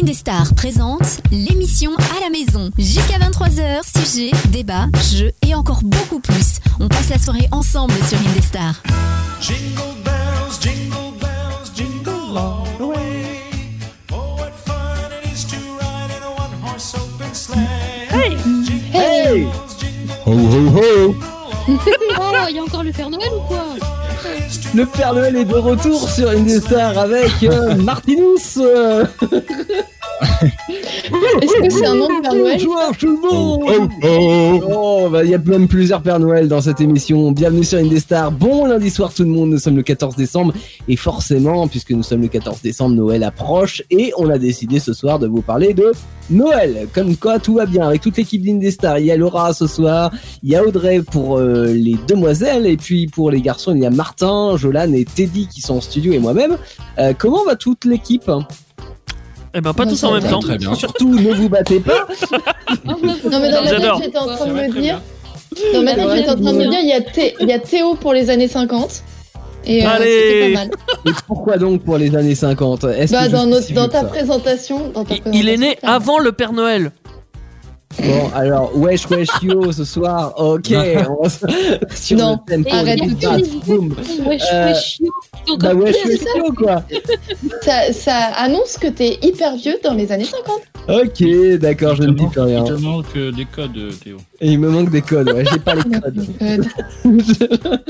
Indestar présente l'émission à la maison. Jusqu'à 23h, sujets, débats, jeux et encore beaucoup plus. On passe la soirée ensemble sur Indestar. Jingle bells, jingle bells, jingle all the way. Oh, what fun it is to ride in a one-horse open sleigh. Hey! Hey Ho ho ho Oh, il y a encore le Père Noël ou quoi? Le Père Noël est de retour sur Indestar avec euh, Martinus euh, Est-ce que c'est un nom de Père Noël Bonjour tout le monde Oh, bah, il y a même plusieurs Pères Noël dans cette émission. Bienvenue sur Indestar. Bon lundi soir tout le monde, nous sommes le 14 décembre et forcément, puisque nous sommes le 14 décembre, Noël approche et on a décidé ce soir de vous parler de Noël. Comme quoi tout va bien avec toute l'équipe d'Indestar. Il y a Laura ce soir, il y a Audrey pour euh, les demoiselles et puis pour les garçons, il y a Martin, Jolan et Teddy qui sont en studio et moi-même. Euh, comment va toute l'équipe? Eh ben pas tous en même temps. très Surtout ne vous battez pas. Non, mais dans ma tête, j'étais en train de me dire. Dans ma tête, j'étais en train de me dire, il y, a Thé- il y a Théo pour les années 50. Et euh, Allez. c'était pas mal. Et pourquoi donc pour les années 50 Est-ce Bah, que dans, notre, dans ta présentation. Dans ta Il, il est né avant le Père Noël. Bon, alors, wesh, wesh, yo, ce soir, ok, on sur Non, le thème arrête de boum. Wesh, Euh, wesh, yo. Bah, wesh, wesh, ça. yo, quoi. ça, ça annonce que t'es hyper vieux dans les années 50. Ok, d'accord, je ne dis plus rien. Il te manque des codes, Théo. Et il me manque des codes, ouais, j'ai pas les codes.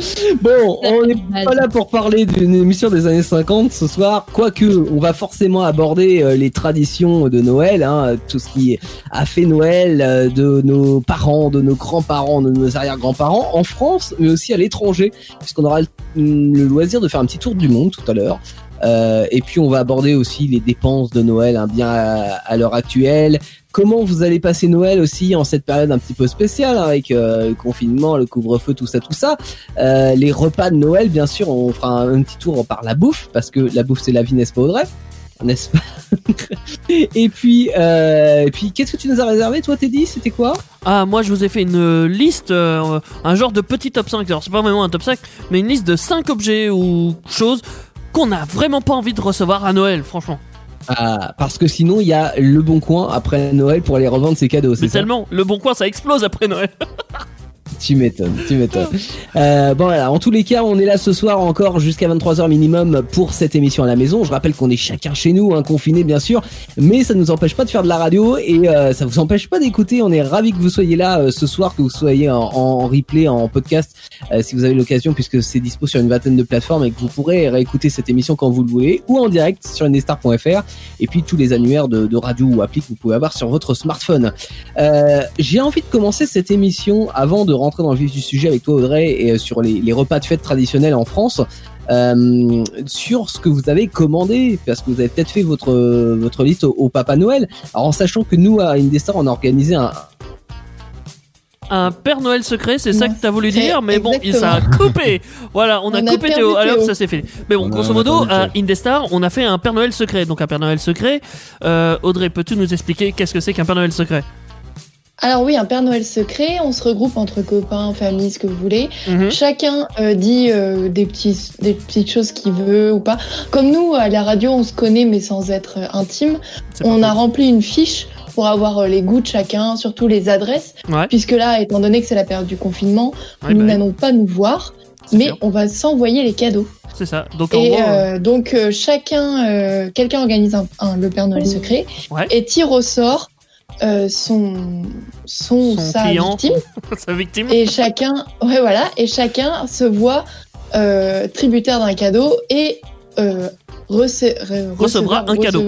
Bon, on n'est pas là pour parler d'une émission des années 50 ce soir, quoique on va forcément aborder euh, les traditions de Noël, hein, tout ce qui a fait Noël euh, de nos parents, de nos grands-parents, de nos arrière-grands-parents en France, mais aussi à l'étranger, puisqu'on aura le loisir de faire un petit tour du monde tout à l'heure. Euh, et puis on va aborder aussi les dépenses de Noël, hein, bien à, l'heure actuelle. Comment vous allez passer Noël aussi en cette période un petit peu spéciale hein, avec euh, le confinement, le couvre-feu, tout ça, tout ça. Euh, les repas de Noël, bien sûr, on fera un, petit tour par la bouffe parce que la bouffe c'est la vie, n'est-ce pas Audrey? N'est-ce pas? Et puis, euh, et puis, qu'est-ce que tu nous as réservé, toi, Teddy? C'était quoi? Ah, moi je vous ai fait une liste, euh, un genre de petit top 5. Alors c'est pas vraiment un top 5, mais une liste de 5 objets ou choses qu'on n'a vraiment pas envie de recevoir à Noël, franchement. Ah, parce que sinon, il y a le bon coin après Noël pour aller revendre ses cadeaux. Mais tellement, le bon coin ça explose après Noël. Tu m'étonnes, tu m'étonnes. Euh, bon voilà, en tous les cas, on est là ce soir encore jusqu'à 23h minimum pour cette émission à la maison. Je rappelle qu'on est chacun chez nous, hein, confinés bien sûr, mais ça ne nous empêche pas de faire de la radio et euh, ça vous empêche pas d'écouter. On est ravis que vous soyez là euh, ce soir, que vous soyez en, replay, en podcast, euh, si vous avez l'occasion, puisque c'est dispo sur une vingtaine de plateformes et que vous pourrez réécouter cette émission quand vous le voulez ou en direct sur indestar.fr et puis tous les annuaires de, de radio ou appli que vous pouvez avoir sur votre smartphone. J'ai envie de commencer cette émission avant de rentrer dans le vif du sujet avec toi Audrey et euh, sur les, les repas de fête traditionnels en France. euh, sur ce que vous avez commandé parce que vous avez peut-être fait votre votre liste au, au Papa Noël. Alors en sachant que nous à Indestar on a organisé un Un Père Noël secret, c'est ça que t'as voulu c'est dire, mais bon, il- ça a coupé. Voilà, on a On a coupé Théo, alors ça s'est fait. Mais bon, On grosso modo, à. Indestar, on a fait un Père Noël secret. Donc un Père Noël secret. Euh, Audrey, peux-tu nous expliquer qu'est-ce que c'est qu'un Père Noël secret? Alors oui, un Père Noël secret, on se regroupe entre copains, famille, ce que vous voulez. Mhm. Chacun euh, dit euh, des, petits, des petites choses qu'il veut ou pas. Comme nous, à la radio, on se connaît mais sans être euh, intime. On a rempli une fiche pour avoir euh, les goûts de chacun, surtout les adresses. Ouais. Puisque là, étant donné que c'est la période du confinement, Ouais, nous bah, n'allons pas nous voir, mais sûr. on va s'envoyer les cadeaux. c'est ça. Donc Et gros, euh, donc euh, chacun, euh, quelqu'un organise un, un- le Père Noël secret Ouais. et tire au sort euh, son, son, son sa client, victime. sa victime. Et chacun, ouais voilà, et chacun se voit euh, tributaire d'un cadeau et euh, rece- re- Recevra un cadeau.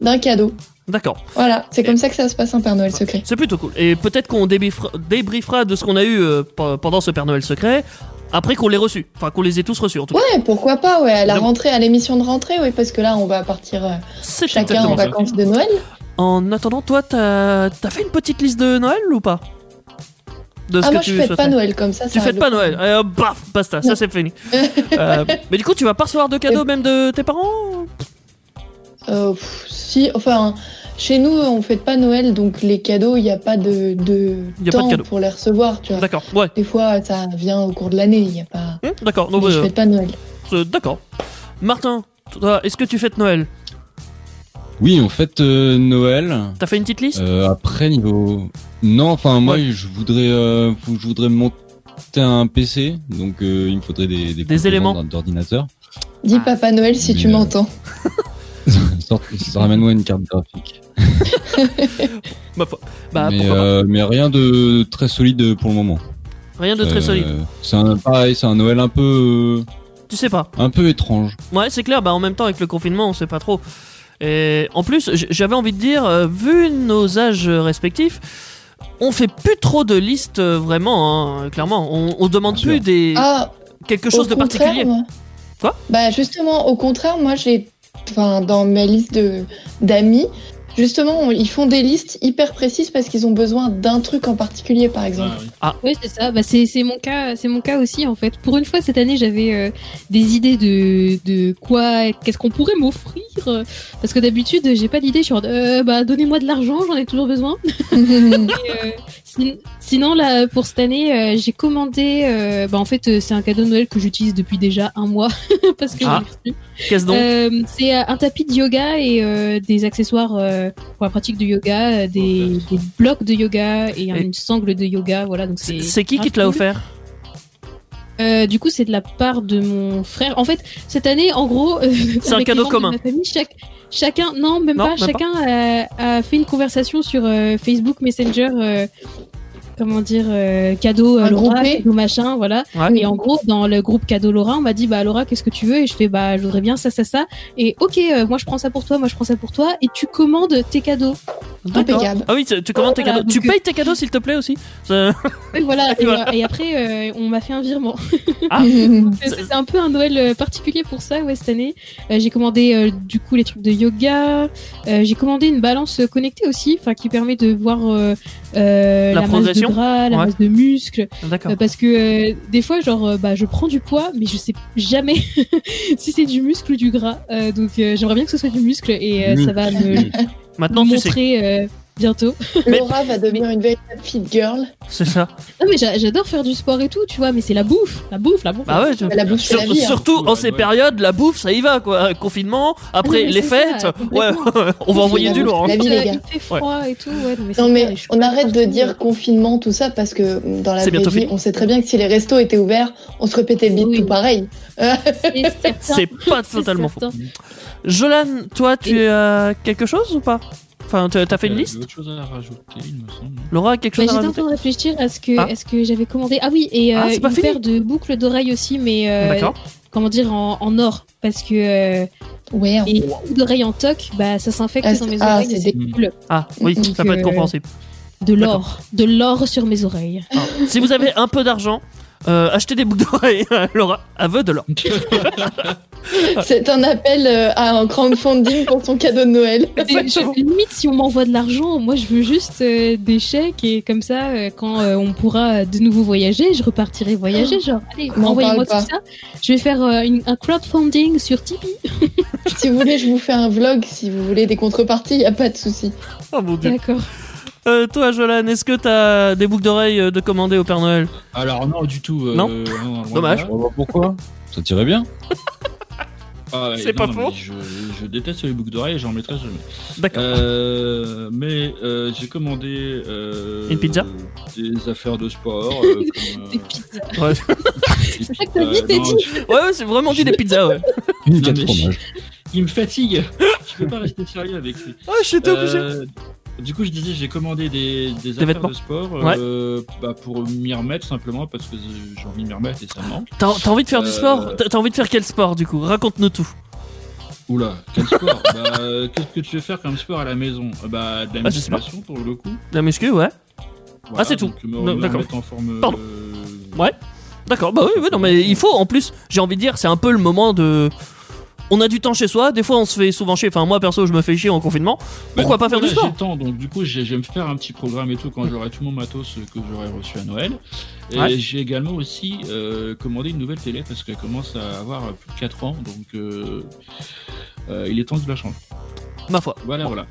d'un cadeau. D'accord. Voilà, c'est comme ça que ça se passe un Père Noël secret. C'est plutôt cool. Et peut-être qu'on débriefera, de ce qu'on a eu euh, pe- pendant ce Père Noël secret après qu'on l'ait reçu. Enfin, qu'on les ait tous reçus en tout cas. Ouais, pourquoi pas, ouais, à la rentrée, à l'émission de rentrée, oui, parce que là, on va partir euh, chacun en ça. vacances de Noël. En attendant, toi, t'as as fait une petite liste de Noël ou pas De ce Ah, que moi, tu je fête pas Noël comme ça. Tu ça fêtes pas Noël. Euh, baf, basta, ça c'est fini. Euh, mais du coup, tu vas pas recevoir de cadeaux même de tes parents Euh, pff, si, enfin, chez nous, on fête pas Noël, donc les cadeaux, il n'y a pas de, de Y a pas de temps cadeaux. pour les recevoir, tu vois. D'accord, ouais. Des fois, ça vient au cours de l'année, il n'y a pas. Hum, D'accord, donc, Mais je euh, fête pas Noël. euh, d'accord. Martin, toi, est-ce que tu fêtes Noël Oui, en fait, euh, Noël. T'as fait une petite liste Euh, après niveau non enfin moi Ouais. je voudrais euh, je voudrais monter un PC donc euh, il me faudrait des des, composants éléments. d'ord- d'ordinateur Dis Ah. Papa Noël si Mais, tu m'entends. Ramène-moi une carte graphique foi. Bah, mais euh, rien de très solide pour le moment Rien de très Euh, solide. c'est un pareil c'est un Noël un peu Tu sais pas. un peu étrange Ouais, c'est clair, bah en même temps avec le confinement, on sait pas trop. Et en plus, j'avais envie de dire, euh, vu nos âges respectifs, on fait plus trop de listes euh, vraiment, hein, clairement. On, on demande plus des Ah, quelque chose de particulier. moi- Quoi? Bah justement, au contraire, moi j'ai, enfin dans ma liste de d'amis, justement on- ils font des listes hyper précises parce qu'ils ont besoin d'un truc en particulier, par exemple. Ah, oui. Oui, c'est ça. Bah, c'est c'est mon cas, c'est mon cas aussi en fait. Pour une fois cette année, j'avais euh, des idées de de quoi, qu'est-ce qu'on pourrait m'offrir euh, parce que d'habitude j'ai pas d'idée. Je suis en mode, euh, bah donnez-moi de l'argent, j'en ai toujours besoin. Euh, sin- sinon là pour cette année, euh, j'ai commandé. euh, bah en fait euh, c'est un cadeau de Noël que j'utilise depuis déjà un mois parce que Ah. Qu'est-ce donc c'est un tapis de yoga et des accessoires pour la pratique de yoga, euh, des, des blocs de yoga et, Et- une sangle de yoga. Voilà, donc C'est qui qui te l'a offert Euh, Du coup, c'est de la part de mon frère. En fait, cette année, en gros, euh, C'est un cadeau membres de commun. ma famille, chaque, chacun, non, même Non, pas, même pas. chacun a, a fait une conversation sur euh, Facebook Messenger. Comment dire, euh, cadeau euh, Laura, cadeau machin, voilà. Ouais. Et en gros, dans le groupe cadeau Laura, on m'a dit, bah Laura, qu'est-ce que tu veux? Et je fais, bah je voudrais bien ça, ça, ça. Et ok, euh, moi je prends ça pour toi, moi je prends ça pour toi. Et tu commandes tes cadeaux. Impeccable. Ah oui, tu commandes tes Voilà, cadeaux. Tu euh, payes tes cadeaux s'il te plaît aussi Et voilà. et, Voilà. euh, et après, euh, on m'a fait un virement. Ah. C'est un peu un Noël particulier pour ça, ouais, cette année. Euh, j'ai commandé euh, du coup les trucs de yoga. Euh, j'ai commandé une balance connectée aussi, enfin qui permet de voir euh, euh, La la, masse de la Ouais. masse de muscles. D'accord. Euh, parce que euh, des fois, genre, euh, bah, je prends du poids, mais je sais jamais si c'est du muscle ou du gras. Euh, donc, euh, j'aimerais bien que ce soit du muscle et euh, ça va me Maintenant me tu sais. Bientôt. Laura va devenir une véritable fit girl. C'est ça. Non, mais j'a- j'adore faire du sport et tout, tu vois, mais c'est la bouffe, la bouffe, la bouffe. Bah ouais, tu- La bouffe, Sur- la vie. hein. surtout en ces périodes, la bouffe, ça y va quoi. Confinement, après les ça, fêtes, ouais, on va envoyer la du lourd. hein. la vie, les gars. il fait froid et tout, ouais. Non, mais, Non on arrête de dire confinement tout ça parce que dans la vraie vie, on sait très bien que si les restos étaient ouverts, on se répétait le bide Oui. tout pareil. C'est pas totalement faux. Jolan, toi, tu as quelque chose ou pas? Enfin, t'as fait une Euh, liste j'ai autre chose à rajouter, il me semble. Laura a quelque Bah, chose à J'étais en rajouter train de réfléchir à ce que, Ah. que j'avais commandé? Ah oui, et euh, Ah, une paire de boucles d'oreilles aussi, mais euh, D'accord. comment dire en, en or, parce que euh, Ouais. les boucles d'oreilles en toc, bah ça s'infecte Ah, dans mes ah, oreilles, c'est et c'est des- cool. Ah, oui, Donc, ça peut être euh, compréhensible. De l'or, de l'or sur mes oreilles. Ah. Si vous avez un peu d'argent, euh, achetez des boucles d'oreilles. Laura, aveu de l'or. C'est un appel euh, à un crowdfunding pour ton cadeau de Noël. Je- limite, si on m'envoie de l'argent, moi je veux juste euh, des chèques et comme ça, euh, quand euh, on pourra de nouveau voyager, je repartirai voyager. Genre, allez, envoyez-moi tout ça. Je vais faire euh, une- un crowdfunding sur Tipeee. si vous voulez, je vous fais un vlog. Si vous voulez des contreparties, y a pas de souci. Oh mon dieu. D'accord. Euh, toi, Jolan, est-ce que t'as des boucles d'oreilles euh, de commander au Père Noël Alors non, du tout. euh, Non loin de Dommage. là. On va voir pourquoi ça tirait bien Ah ouais, C'est pas non, faux. mais Je, je déteste les boucles d'oreilles et j'en mettrai jamais. D'accord. Euh, mais euh, j'ai commandé euh, Une pizza des affaires de sport. euh, comme, euh, Des pizzas. Ouais. des ça que t'as dit, pizzas. t'as Non, dit je- Ouais, ouais, c'est vraiment dit des pizzas, ouais. une Non, quatre mais- fromages Il me fatigue. je peux pas rester sérieux avec lui. Ah, j'étais obligé. Euh, du coup, je disais, j'ai commandé des, des, affaires vêtements. de sport Ouais. euh, bah, pour m'y remettre simplement parce que j'ai envie de m'y remettre et ça me manque. T'as envie de faire du Euh, sport T'as t'as envie de faire quel sport du coup? Raconte-nous tout. Oula, quel sport? Bah, euh, qu'est-ce que tu veux faire comme sport à la maison? Euh, Bah, de la Ah, pas. musculation pour le coup. La muscu, ouais. Voilà, c'est tout. d'accord. en forme. Pardon. euh, Ouais. D'accord, bah oui, oui, non, mais il faut, en plus, j'ai envie de dire, c'est un peu le moment de. On a du temps chez soi, des fois on se fait souvent chier, enfin moi perso je me fais chier en confinement, pourquoi Bah, pas faire du sport temps, donc du coup j'ai- je vais me faire un petit programme et tout quand j'aurai tout mon matos que j'aurai reçu à Noël. Et Ouais. j'ai également aussi euh, commandé une nouvelle télé parce qu'elle commence à avoir plus de 4 ans, donc euh, euh, il est temps que je la change. Ma foi. Voilà, voilà.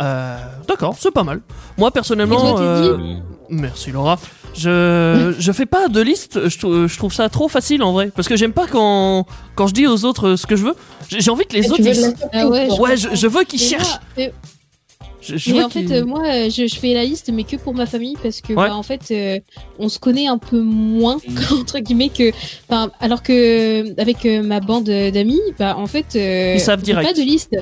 Euh, D'accord, c'est pas mal. Moi Et personnellement. Euh, Euh, Merci Laura. Je, je fais pas de liste, je, trou- je trouve ça trop facile en vrai. Parce que j'aime pas quand, quand je dis aux autres ce que je veux. J'ai envie que les autres. ils- Ah ouais, je, je veux qu'ils cherchent. moi, mais- Je, je mais veux en fait, euh, moi, euh, je, je fais la liste, mais que pour ma famille, parce que, Ouais. bah, en fait, euh, on se connaît un peu moins, entre guillemets, que, alors que, avec euh, ma bande d'amis, bah, en fait, euh, Ils savent on fait direct. pas de liste.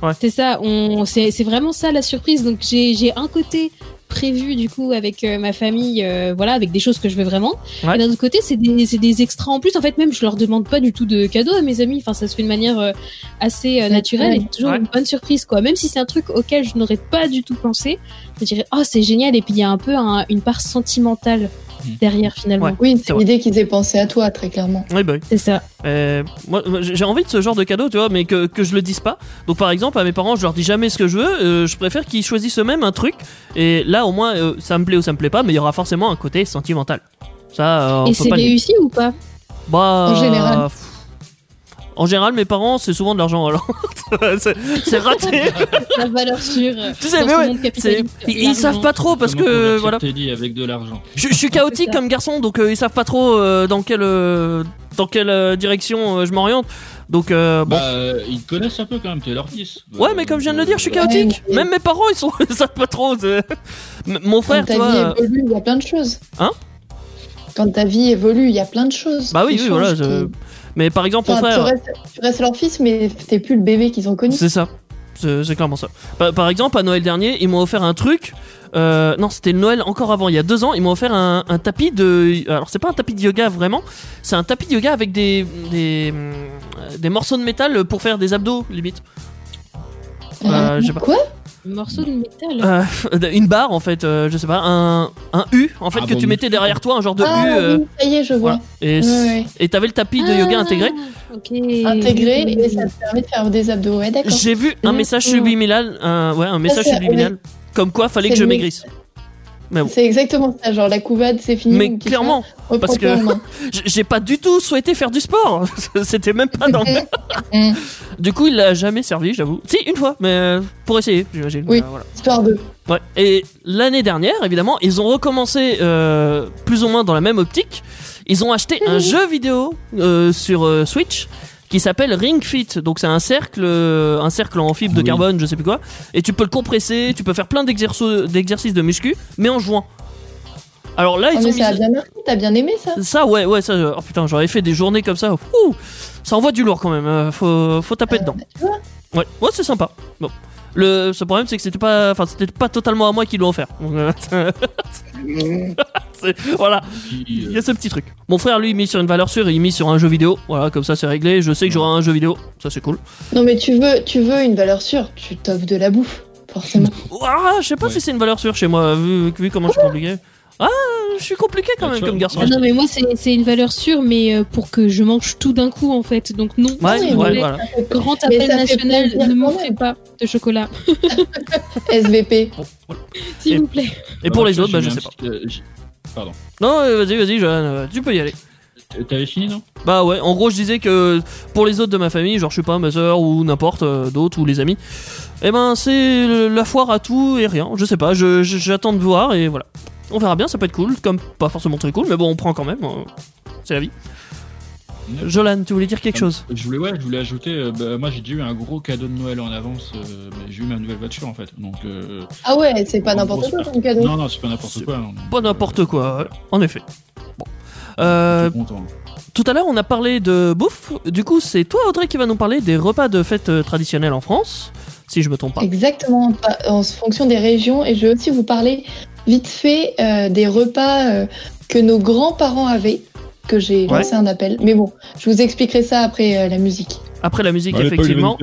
Ouais. C'est ça, on, c'est, c'est vraiment ça la surprise. Donc, j'ai, j'ai un côté prévu, du coup, avec euh, ma famille, euh, voilà, avec des choses que je veux vraiment. Ouais. Et d'un autre côté, c'est des, c'est des extras en plus. En fait, même, je leur demande pas du tout de cadeaux à mes amis. Enfin, ça se fait de manière euh, assez euh, naturelle et toujours Ouais. une bonne surprise, quoi. Même si c'est un truc auquel je n'aurais pas du tout pensé, je dirais, oh, c'est génial. Et puis, il y a un peu un- une part sentimentale. Derrière, finalement. Ouais. Oui, C'est l'idée qu'ils aient pensé à toi, très clairement. Oui, bah oui. C'est ça. Euh, moi, j'ai envie de ce genre de cadeau, tu vois, mais que, que je le dise pas. Donc, par exemple, à mes parents, je leur dis jamais ce que je veux. euh, je préfère qu'ils choisissent eux-mêmes un truc. Et là, au moins, euh, ça me plaît ou ça me plaît pas, mais il y aura forcément un côté sentimental. Ça, euh, on et c'est réussi ou pas? Bah, En général. pff, En général, mes parents, c'est souvent de l'argent, alors. c'est c'est raté. La valeur sûre. Tu sais, mais ouais, ils, savent pas trop parce que voilà. tes dit avec de l'argent. Je, je suis chaotique comme garçon, donc euh, ils savent pas trop euh, dans quelle euh, dans quelle euh, direction euh, je m'oriente. Donc euh, bon. Bah, ils te connaissent un peu quand même, t'es leur fils. Ouais, mais comme je viens de le dire, je suis chaotique. Ouais, Même mes parents, ils sont, ils savent pas trop. Mon frère, Quand tu ta vois. vie euh, évolue, il y a plein de choses. Hein? Quand ta vie évolue, il y a plein de choses. Bah oui, oui, voilà. changent, je- qui- Mais par exemple, Enfin, tu, restes, tu restes leur fils, mais t'es plus le bébé qu'ils ont connu. C'est ça. C'est clairement ça. Par, par exemple, à Noël dernier, ils m'ont offert un truc. euh, non, c'était Noël encore avant, il y a deux ans. Ils m'ont offert un, un tapis de. Alors, c'est pas un tapis de yoga vraiment. C'est un tapis de yoga avec des des, hum, des morceaux de métal pour faire des abdos limite. Euh, pas. Quoi? Morceau de métal. Euh, une barre en fait, euh, je sais pas, un, un U en fait Ah que bon, tu mettais derrière toi, un genre de Ah U. euh, oui, ça y est, je vois. voilà. Et t'avais le tapis de yoga Ah, intégré. Intégré et ça te permet de faire des abdos. Ouais, d'accord. J'ai vu un message subliminal, un, ouais, un message c'est- subliminal, comme quoi fallait que je maigrisse. Bon. C'est exactement ça, genre la couvade, c'est fini. Mais clairement, parce que- j'ai pas du tout souhaité faire du sport. C'était même pas dans. Mm. Du coup, il l'a jamais servi, j'avoue. Si, une fois, mais euh, pour essayer, j'imagine. Oui. Euh, voilà. Histoire de. Ouais. Et l'année dernière, évidemment, ils ont recommencé euh, plus ou moins dans la même optique. Ils ont acheté un jeu vidéo euh, sur euh, Switch qui s'appelle Ring Fit. Donc c'est un cercle, euh, un cercle en fibre de Oui. carbone, je sais plus quoi. Et tu peux le compresser, tu peux faire plein d'exercices d'exercices de muscu, mais en jouant. Alors là, ils mais ont mis ça a bien marché, t'as bien aimé ça ça, ouais, ouais, ça. Oh putain, j'aurais fait des journées comme ça. Ouh, ça envoie du lourd quand même. euh, faut, faut taper dedans. Bah, tu vois Ouais, ouais, c'est sympa. Bon. Le ce problème, c'est que c'était pas, enfin, c'était pas totalement à moi qui l'ont offert. Voilà, il y a ce petit truc. Mon frère, lui, il mise sur une valeur sûre, il mise sur un jeu vidéo. Voilà, comme ça, c'est réglé. Je sais que j'aurai un jeu vidéo. Ça, c'est cool. Non, mais tu veux, tu veux une valeur sûre, tu t'offres de la bouffe, forcément. Ah, je sais pas Ouais. si c'est une valeur sûre chez moi, vu, vu comment je suis compliqué. Ah, je suis compliqué quand même comme garçon. Ah non, mais moi, c'est une valeur sûre, mais euh, pour que je mange tout d'un coup, en fait. Donc, non. Ouais, ouais, voilà. Grand appel national, ne m'offrez pas de chocolat, SVP. s'il vous plaît. Et pour les autres, bah, je sais pas. euh, Pardon. Non, euh, vas-y, vas-y, Johan, tu peux y aller. T'avais fini, non? Bah ouais, en gros je disais que pour les autres de ma famille, genre je sais pas, ma soeur ou n'importe euh, d'autres ou les amis, eh ben c'est la foire à tout et rien, je sais pas, je- je- j'attends de voir et voilà. On verra bien, ça peut être cool, comme pas forcément très cool, mais bon on prend quand même, euh, c'est la vie. Jolan, tu voulais dire quelque chose? Je voulais, ouais, je voulais ajouter. euh, bah, moi, j'ai déjà eu un gros cadeau de Noël en avance. euh, mais j'ai eu ma nouvelle voiture en fait. Donc. euh, Ah ouais, c'est pas en n'importe gros, quoi c'est comme cadeau. Non, non, c'est pas n'importe C'est quoi. non. Pas n'importe quoi, ouais, en effet. Bon. Euh, Je suis content. tout à l'heure on a parlé de bouffe, du coup c'est toi Audrey qui va nous parler des repas de fête euh, traditionnels en France, si je me trompe pas. Exactement, pas- en fonction des régions. Et je vais aussi vous parler vite fait euh, des repas euh, que nos grands-parents avaient, que j'ai Ouais. lancé un appel. Mais bon, je vous expliquerai ça après euh, la musique. Après la musique l'époque, effectivement.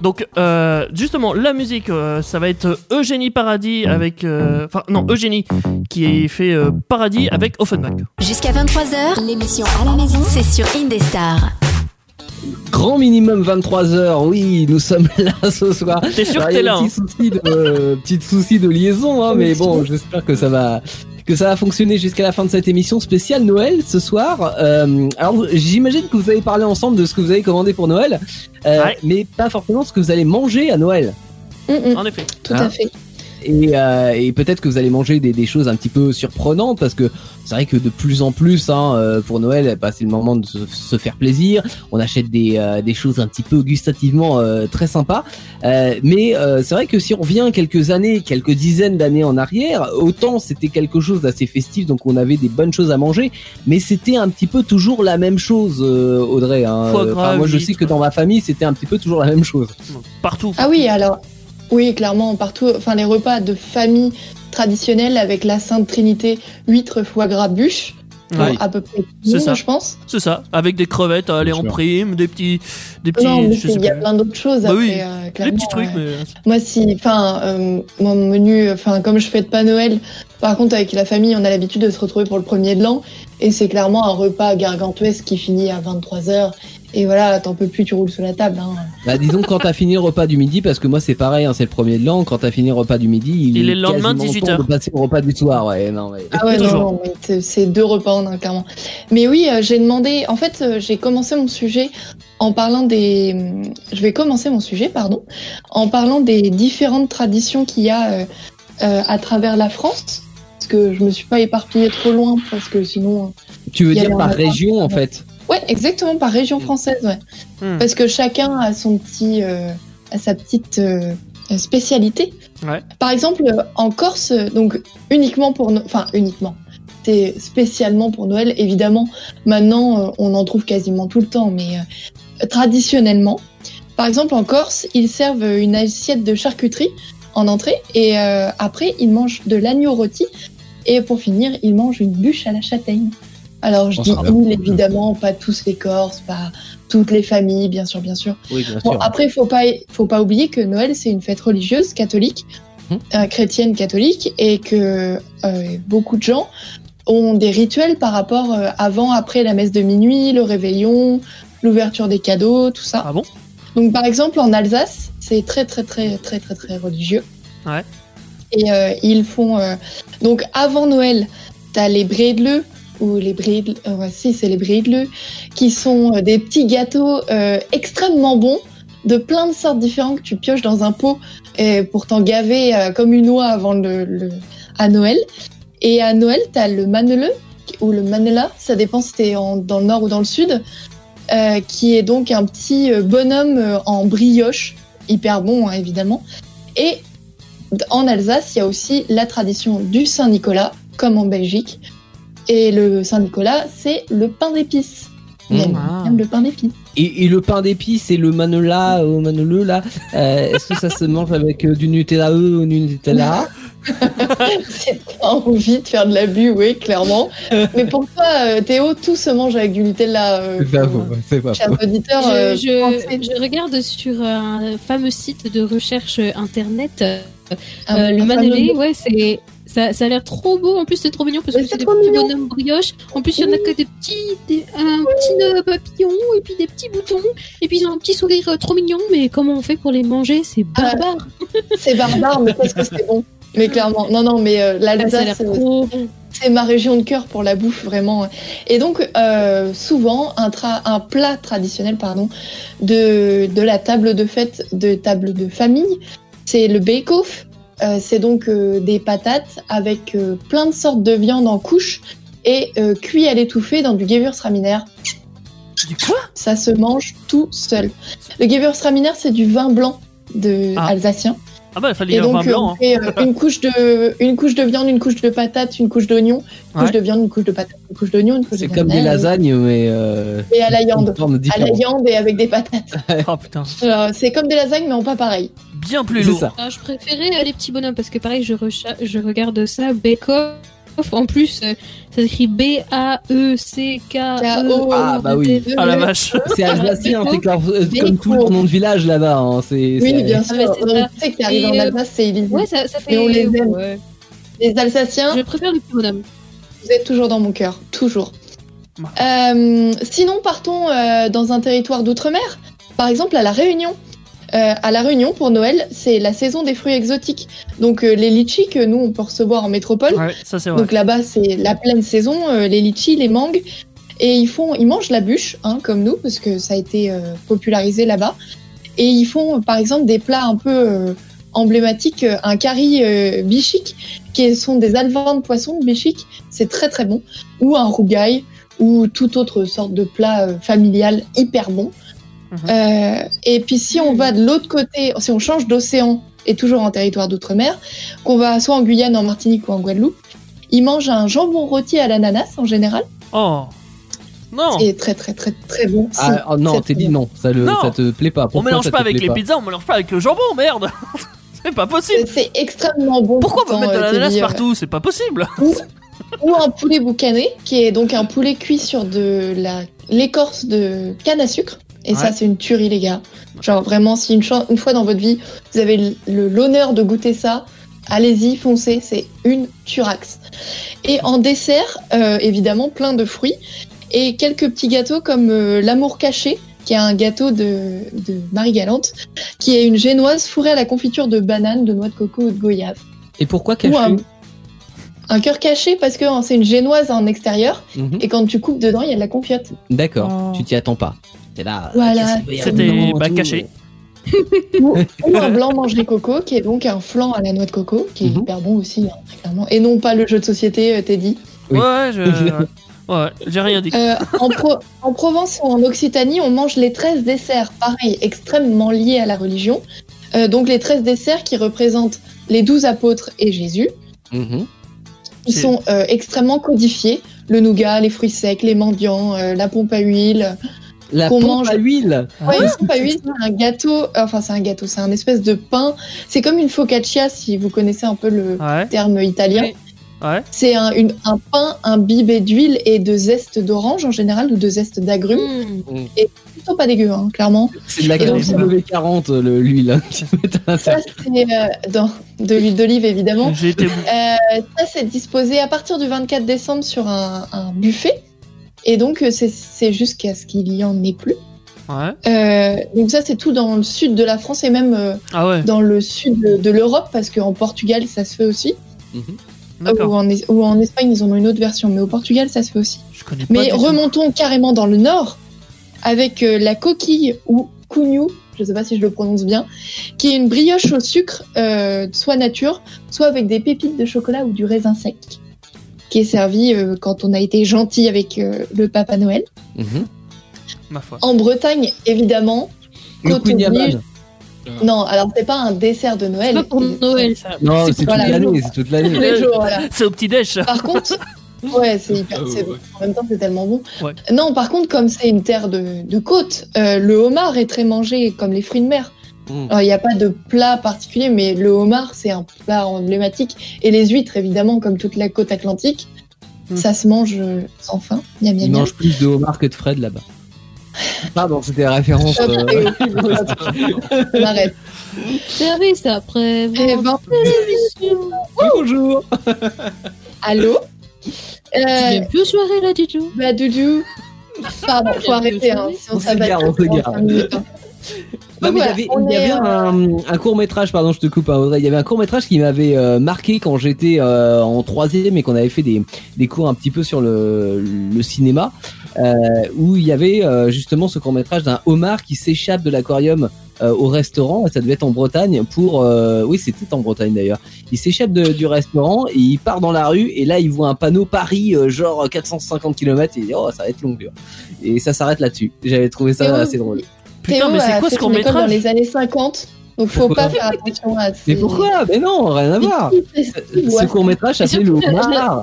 Donc, euh, justement, la musique, euh, ça va être Eugénie Paradis avec. euh, Enfin, non, Eugénie qui fait euh, Paradis avec Offenbach. Jusqu'à 23h, l'émission à la maison, c'est sur Indestar. Grand minimum 23 heures. Oui, nous sommes là ce soir. T'es sûr Alors, que il y t'es a là un hein petit souci de, euh, petit souci de liaison, hein, mais bon, j'espère que ça va que ça va fonctionner jusqu'à la fin de cette émission spéciale Noël ce soir. Euh, alors, j'imagine que vous avez parlé ensemble de ce que vous avez commandé pour Noël, euh, Ouais. mais pas forcément ce que vous allez manger à Noël. Mm, mm, En effet. tout Ah. à fait. Et, euh, et peut-être que vous allez manger des, des choses un petit peu surprenantes parce que c'est vrai que de plus en plus, hein, euh, pour Noël, bah, c'est le moment de se, se faire plaisir. On achète des, euh, des choses un petit peu gustativement euh, très sympas. Euh, mais euh, c'est vrai que si on revient quelques années, quelques dizaines d'années en arrière, autant c'était quelque chose d'assez festif, donc on avait des bonnes choses à manger, mais c'était un petit peu toujours la même chose, Audrey. Hein. Foie gras, Enfin, moi, je sais que dans ma famille, c'était un petit peu toujours la même chose. Partout. Ah oui, alors, oui, clairement, partout, enfin, les repas de famille traditionnels avec la Sainte Trinité, huîtres, foie gras, bûche, à peu près tout C'est ça. je pense. C'est ça, avec des crevettes à aller en prime, des petits, des petits, non, mais il y a plein d'autres choses Bah après, oui, euh, des petits trucs, ouais. mais Moi, si, enfin, euh, mon menu, enfin, comme je fête pas Noël, par contre, avec la famille, on a l'habitude de se retrouver pour le premier de l'an, et c'est clairement un repas gargantuesque qui finit à 23h, et voilà, t'en peux plus, tu roules sous la table, hein. Bah, disons quand t'as fini le repas du midi, parce que moi c'est pareil, hein, c'est le premier de l'an, quand t'as fini le repas du midi, il, Il est le lendemain, quasiment 18 temps heures. de passer au repas du soir, ouais, non, ouais. Ah ouais, non, mais c'est- deux repas en un, clairement. Mais oui, euh, j'ai demandé, en fait, euh, j'ai commencé mon sujet en parlant des. Je vais commencer mon sujet, pardon, en parlant des différentes traditions qu'il y a euh, euh, à travers la France. Parce que je me suis pas éparpillée trop loin, parce que sinon. Tu veux dire par région en fait? Ouais, exactement, par région française, ouais. Hmm. Parce que chacun a son petit. euh, a sa petite. euh, spécialité. Ouais. Par exemple, euh, en Corse, donc uniquement pour, No- enfin uniquement, c'est spécialement pour Noël. Évidemment, maintenant on en trouve quasiment tout le temps, mais euh, traditionnellement, par exemple en Corse, ils servent une assiette de charcuterie en entrée et après ils mangent de l'agneau rôti et pour finir ils mangent une bûche à la châtaigne. Alors je dis cool. évidemment, pas tous les Corses, pas toutes les familles, bien sûr, bien sûr. Oui, bien Bon, sûr. après, faut pas, faut pas oublier que Noël, c'est une fête religieuse catholique, Mhm. euh, chrétienne catholique, et que euh, beaucoup de gens ont des rituels par rapport euh, avant, après la messe de minuit, le réveillon, l'ouverture des cadeaux, tout ça. ah bon? Donc, par exemple, en Alsace, c'est très, très, très, très, très, très religieux. Ouais. Et ils font. Donc, avant Noël, t'as les brédeleux, ou les brédeleux. euh, ouais, si, c'est les brédeleux, qui sont euh, des petits gâteaux euh, extrêmement bons, de plein de sortes différentes que tu pioches dans un pot et pour t'en gaver comme une oie avant le, à Noël. Et à Noël, t'as le maneleux, ou le manela, ça dépend si t'es dans le nord ou dans le sud, qui est donc un petit bonhomme en brioche, hyper bon hein, évidemment. Et en Alsace, il y a aussi la tradition du Saint-Nicolas, comme en Belgique. Et le Saint-Nicolas, c'est le pain d'épices. Aime Ah. le pain d'épices. Et, et le pain d'épices et le manela au maneleux là, euh, est-ce que ça se mange avec euh, du Nutella E ou du Nutella C'est pas envie de faire de l'abus, oui, clairement. Mais pour toi, euh, Théo, tout se mange avec du Nutella. euh, C'est pas faux, c'est pas Chers faux. auditeurs, Je, euh, je- pensez- je regarde sur un fameux site de recherche internet euh, euh, le fameux- ouais, c'est ça, ça a l'air trop beau. En plus, c'est trop mignon parce Mais que c'est des petits mignon. bonhommes brioche. En plus, il y en a que des petits, des- un petit nœud papillon et puis des petits boutons. Et puis ils ont un petit sourire euh, trop mignon. Mais comment on fait pour les manger? C'est Ah, barbare. C'est barbare, mais parce que c'est bon. Mais clairement, non, non, mais euh, ça a l'air l'Alsace, euh, c'est ma région de cœur pour la bouffe, vraiment. Et donc, euh, souvent, un, tra- un plat traditionnel pardon, de, de la table de fête, de table de famille, c'est le bake-off. Euh, c'est donc euh, des patates avec euh, plein de sortes de viande en couches et euh, cuit à l'étouffée dans du Gewürztraminer. Du quoi? Ça se mange tout seul. Le Gewürztraminer, c'est du vin blanc de Ah. alsacien. Ah bah, il fallait Et donc, vin euh, blanc. on hein. fait euh, une, couche de, une couche de viande, une couche de patates, une couche d'oignon, une Ouais. couche de viande, une couche de patates, une couche d'oignon, une couche de C'est comme des lasagnes mais euh, Et à la viande. À la viande et avec des patates. Oh putain, c'est comme des lasagnes, mais en pas pareil. Bien plus lourd. ça. Ah, je préférais les petits bonhommes parce que pareil, je, regarde ça, Bake Off. En plus, euh, ça s'écrit B-A-E-C-K-E. Ah, bah oui. Ah la vache. C'est alsacien, c'est comme, euh, comme tous leurs noms de village là-bas. Hein. C'est, Oui, bien Ah, sûr. mais c'est t'arrives Et, en euh, Alsace, c'est illisible. Ouais, ça, fait. Mais on les aime. Les Alsaciens, Je préfère les petits bonhommes. vous êtes toujours dans mon cœur. Toujours. Euh, sinon, partons euh, dans un territoire d'outre-mer. Par exemple, à La Réunion. Euh, à La Réunion, pour Noël, c'est la saison des fruits exotiques. Donc, euh, les litchis que nous, on peut recevoir en métropole. Ouais, ça c'est vrai. Donc là-bas, c'est la pleine saison, euh, les litchis, les mangues. Et ils font, ils mangent la bûche, hein, comme nous, parce que ça a été popularisé là-bas. Et ils font, par exemple, des plats un peu emblématique euh, un curry bichic, qui sont des alevins de poisson bichic, c'est très très bon, ou un rougail, ou toute autre sorte de plat familial hyper bon. Euh, et puis si on va de l'autre côté, si on change d'océan et toujours en territoire d'outre-mer, qu'on va soit en Guyane, en Martinique ou en Guadeloupe, ils mangent un jambon rôti à l'ananas en général, Oh Non qui est très très très très bon. Ah oh, non, c'est t'es dit bon. non, ça, le, Non. ça te plaît pas. On Pourquoi mélange ça pas avec les pizzas, on mélange pas avec le jambon, merde C'est pas possible C'est- C'est extrêmement bon. Pourquoi vous mettre de euh, l'ananas euh, partout? C'est pas possible ou un poulet boucané, qui est donc un poulet cuit sur de la l'écorce de canne à sucre. Et ça, c'est une tuerie, les gars. Genre vraiment, si une, fois dans votre vie, vous avez le- l'honneur de goûter ça, allez-y, foncez, c'est une turax. Et en dessert, euh, évidemment, plein de fruits et quelques petits gâteaux comme euh, l'amour caché, qui est un gâteau de, de Marie Galante, qui est une génoise fourrée à la confiture de banane, de noix de coco ou de goyave. Et pourquoi Ou cacher un, un cœur caché parce que hein, c'est une génoise en extérieur Mhm. et quand tu coupes dedans, il y a de la confiote. D'accord, Oh. tu t'y attends pas. T'es là. Voilà. y avoir C'était bah, caché. ou, ou un blanc manger coco qui est donc un flan à la noix de coco qui est Mhm. hyper bon aussi, hein, très clairement. Et non pas le jeu de société, euh, Teddy. Oui. Ouais, je... Ouais, j'ai rien dit. Euh, en, Pro- en Provence ou en Occitanie, on mange les 13 desserts, pareil, extrêmement liés à la religion. Euh, donc les 13 desserts qui représentent les 12 apôtres et Jésus. Mhm. Ils sont euh, extrêmement codifiés. Le nougat, les fruits secs, les mendiants, euh, la pompe à huile. La Qu'on pompe mange. à huile. Ouais, Ah, pompe à huile, c'est un gâteau. Enfin, c'est un gâteau, c'est un espèce de pain. C'est comme une focaccia, si vous connaissez un peu le Ouais, terme italien. Ouais. C'est un, une- un pain imbibé d'huile et de zeste d'orange en général, ou de zeste d'agrumes. Mmh. Plutôt pas dégueu, hein, clairement. C'est de la Et crème W40, le- l'huile. hein, Ça, c'est euh, dans de l'huile d'olive, évidemment. J'ai été. Euh, ça, c'est disposé à partir du 24 décembre sur un, un buffet. Et donc, euh, c'est- jusqu'à ce qu'il y en ait plus. Ouais. Euh, donc ça, c'est tout dans le sud de la France et même euh, Ah ouais, dans le sud de, de l'Europe, parce qu'en Portugal, ça se fait aussi. Mhm. Ou en, Es- ou en Espagne, ils en ont une autre version, mais au Portugal, ça se fait aussi. Je connais pas. Mais tout. remontons carrément dans le nord, avec euh, la coquille ou cugnou, je sais pas si je le prononce bien, qui est une brioche au sucre, soit nature, soit avec des pépites de chocolat ou du raisin sec, qui est servi euh, quand on a été gentil avec euh, le Papa Noël. Mhm. Ma foi. En Bretagne, évidemment, Le oblige. Non, alors c'est pas un dessert de C'est Noël. pas pour Noël, ça. Non, c'est toute l'année, c'est toute Tous l'année. les jours, voilà. C'est au petit-déj. Par contre, ouais, c'est hyper. Ouais, c'est- ouais. En même temps, c'est tellement bon. Ouais. Non, par contre, comme c'est une terre de, de côte, euh, le homard est très mangé comme les fruits de mer. Il n'y a pas de plat particulier, mais le homard, c'est un plat emblématique. Et les huîtres, évidemment, comme toute la côte atlantique, Mm. ça se mange euh, sans fin. Miam, miam, Ils mangent plus de homard que de Fred là-bas. Pardon, c'était la référence. Euh. On arrête. Service après. Eh ben, Bonjour. allô Tu euh, viens plus aux soirées là du tout. Bah, Doudou. Pardon, faut arrêter. Hein, sinon On va s'égare, on s'égare. 45 minutes. Non, mais il y voilà, avait, y euh, un, court métrage, pardon, je te coupe, hein, Audrey. Il y avait un court métrage qui m'avait euh, marqué quand j'étais euh, en troisième et qu'on avait fait des, des cours un petit peu sur le, le cinéma, euh, où il y avait justement ce court métrage d'un homard qui s'échappe de l'aquarium au restaurant. Ça devait être en Bretagne pour, oui, c'était en Bretagne d'ailleurs. Il s'échappe du restaurant et il part dans la rue et là il voit un panneau Paris, genre 450 km. Et il dit oh ça va être long. Et ça s'arrête là-dessus. J'avais trouvé ça assez drôle. Putain, Théo mais c'est quoi ce son école dans court-métrage les années 50, donc faut Pourquoi pas faire attention à ces... Mais pourquoi Mais non, rien à voir. Ce court métrage s'appelait le.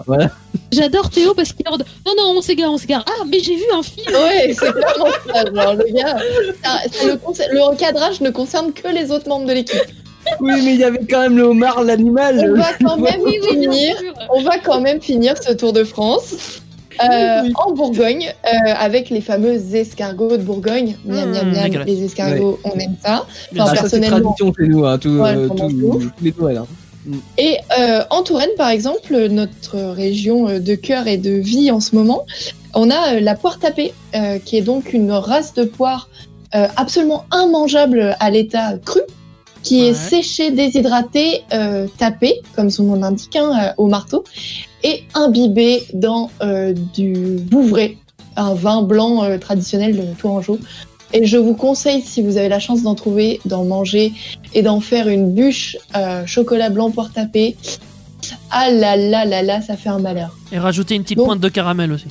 Voilà. J'adore Théo parce qu'il est en mode, Non, non, on s'égare, on s'égare. Ah, mais j'ai vu un film. Ouais, c'est clairement ça. Genre, le gars, ça- ça le, le recadrage ne concerne que les autres membres de l'équipe. Oui, mais il y avait quand même le homard, l'animal. On va quand même finir. On va quand même finir ce Tour de France. Euh, en Bourgogne, euh, avec les fameux escargots de Bourgogne. Miam, miam, Mmh, miam, les escargots, on aime ça. Bien Enfin, Ah, ça, c'est personnellement- tradition chez nous, hein, tout, Ouais, euh, tout- les Noëls. hein. Et euh, en Touraine, par exemple, notre région de cœur et de vie en ce moment, on a euh, la poire tapée, euh, qui est donc une race de poire euh, absolument immangeable à l'état cru, qui Ouais. est séchée, déshydratée, euh, tapée, comme son nom l'indique, hein, euh, au marteau, et imbibée dans euh, du bouvray, un vin blanc euh, traditionnel de Tourangeau. Et je vous conseille, si vous avez la chance d'en trouver, d'en manger et d'en faire une bûche euh, chocolat blanc à paix. Ah là là là là, ça fait un malheur. Et rajouter une petite Bon. pointe de caramel aussi.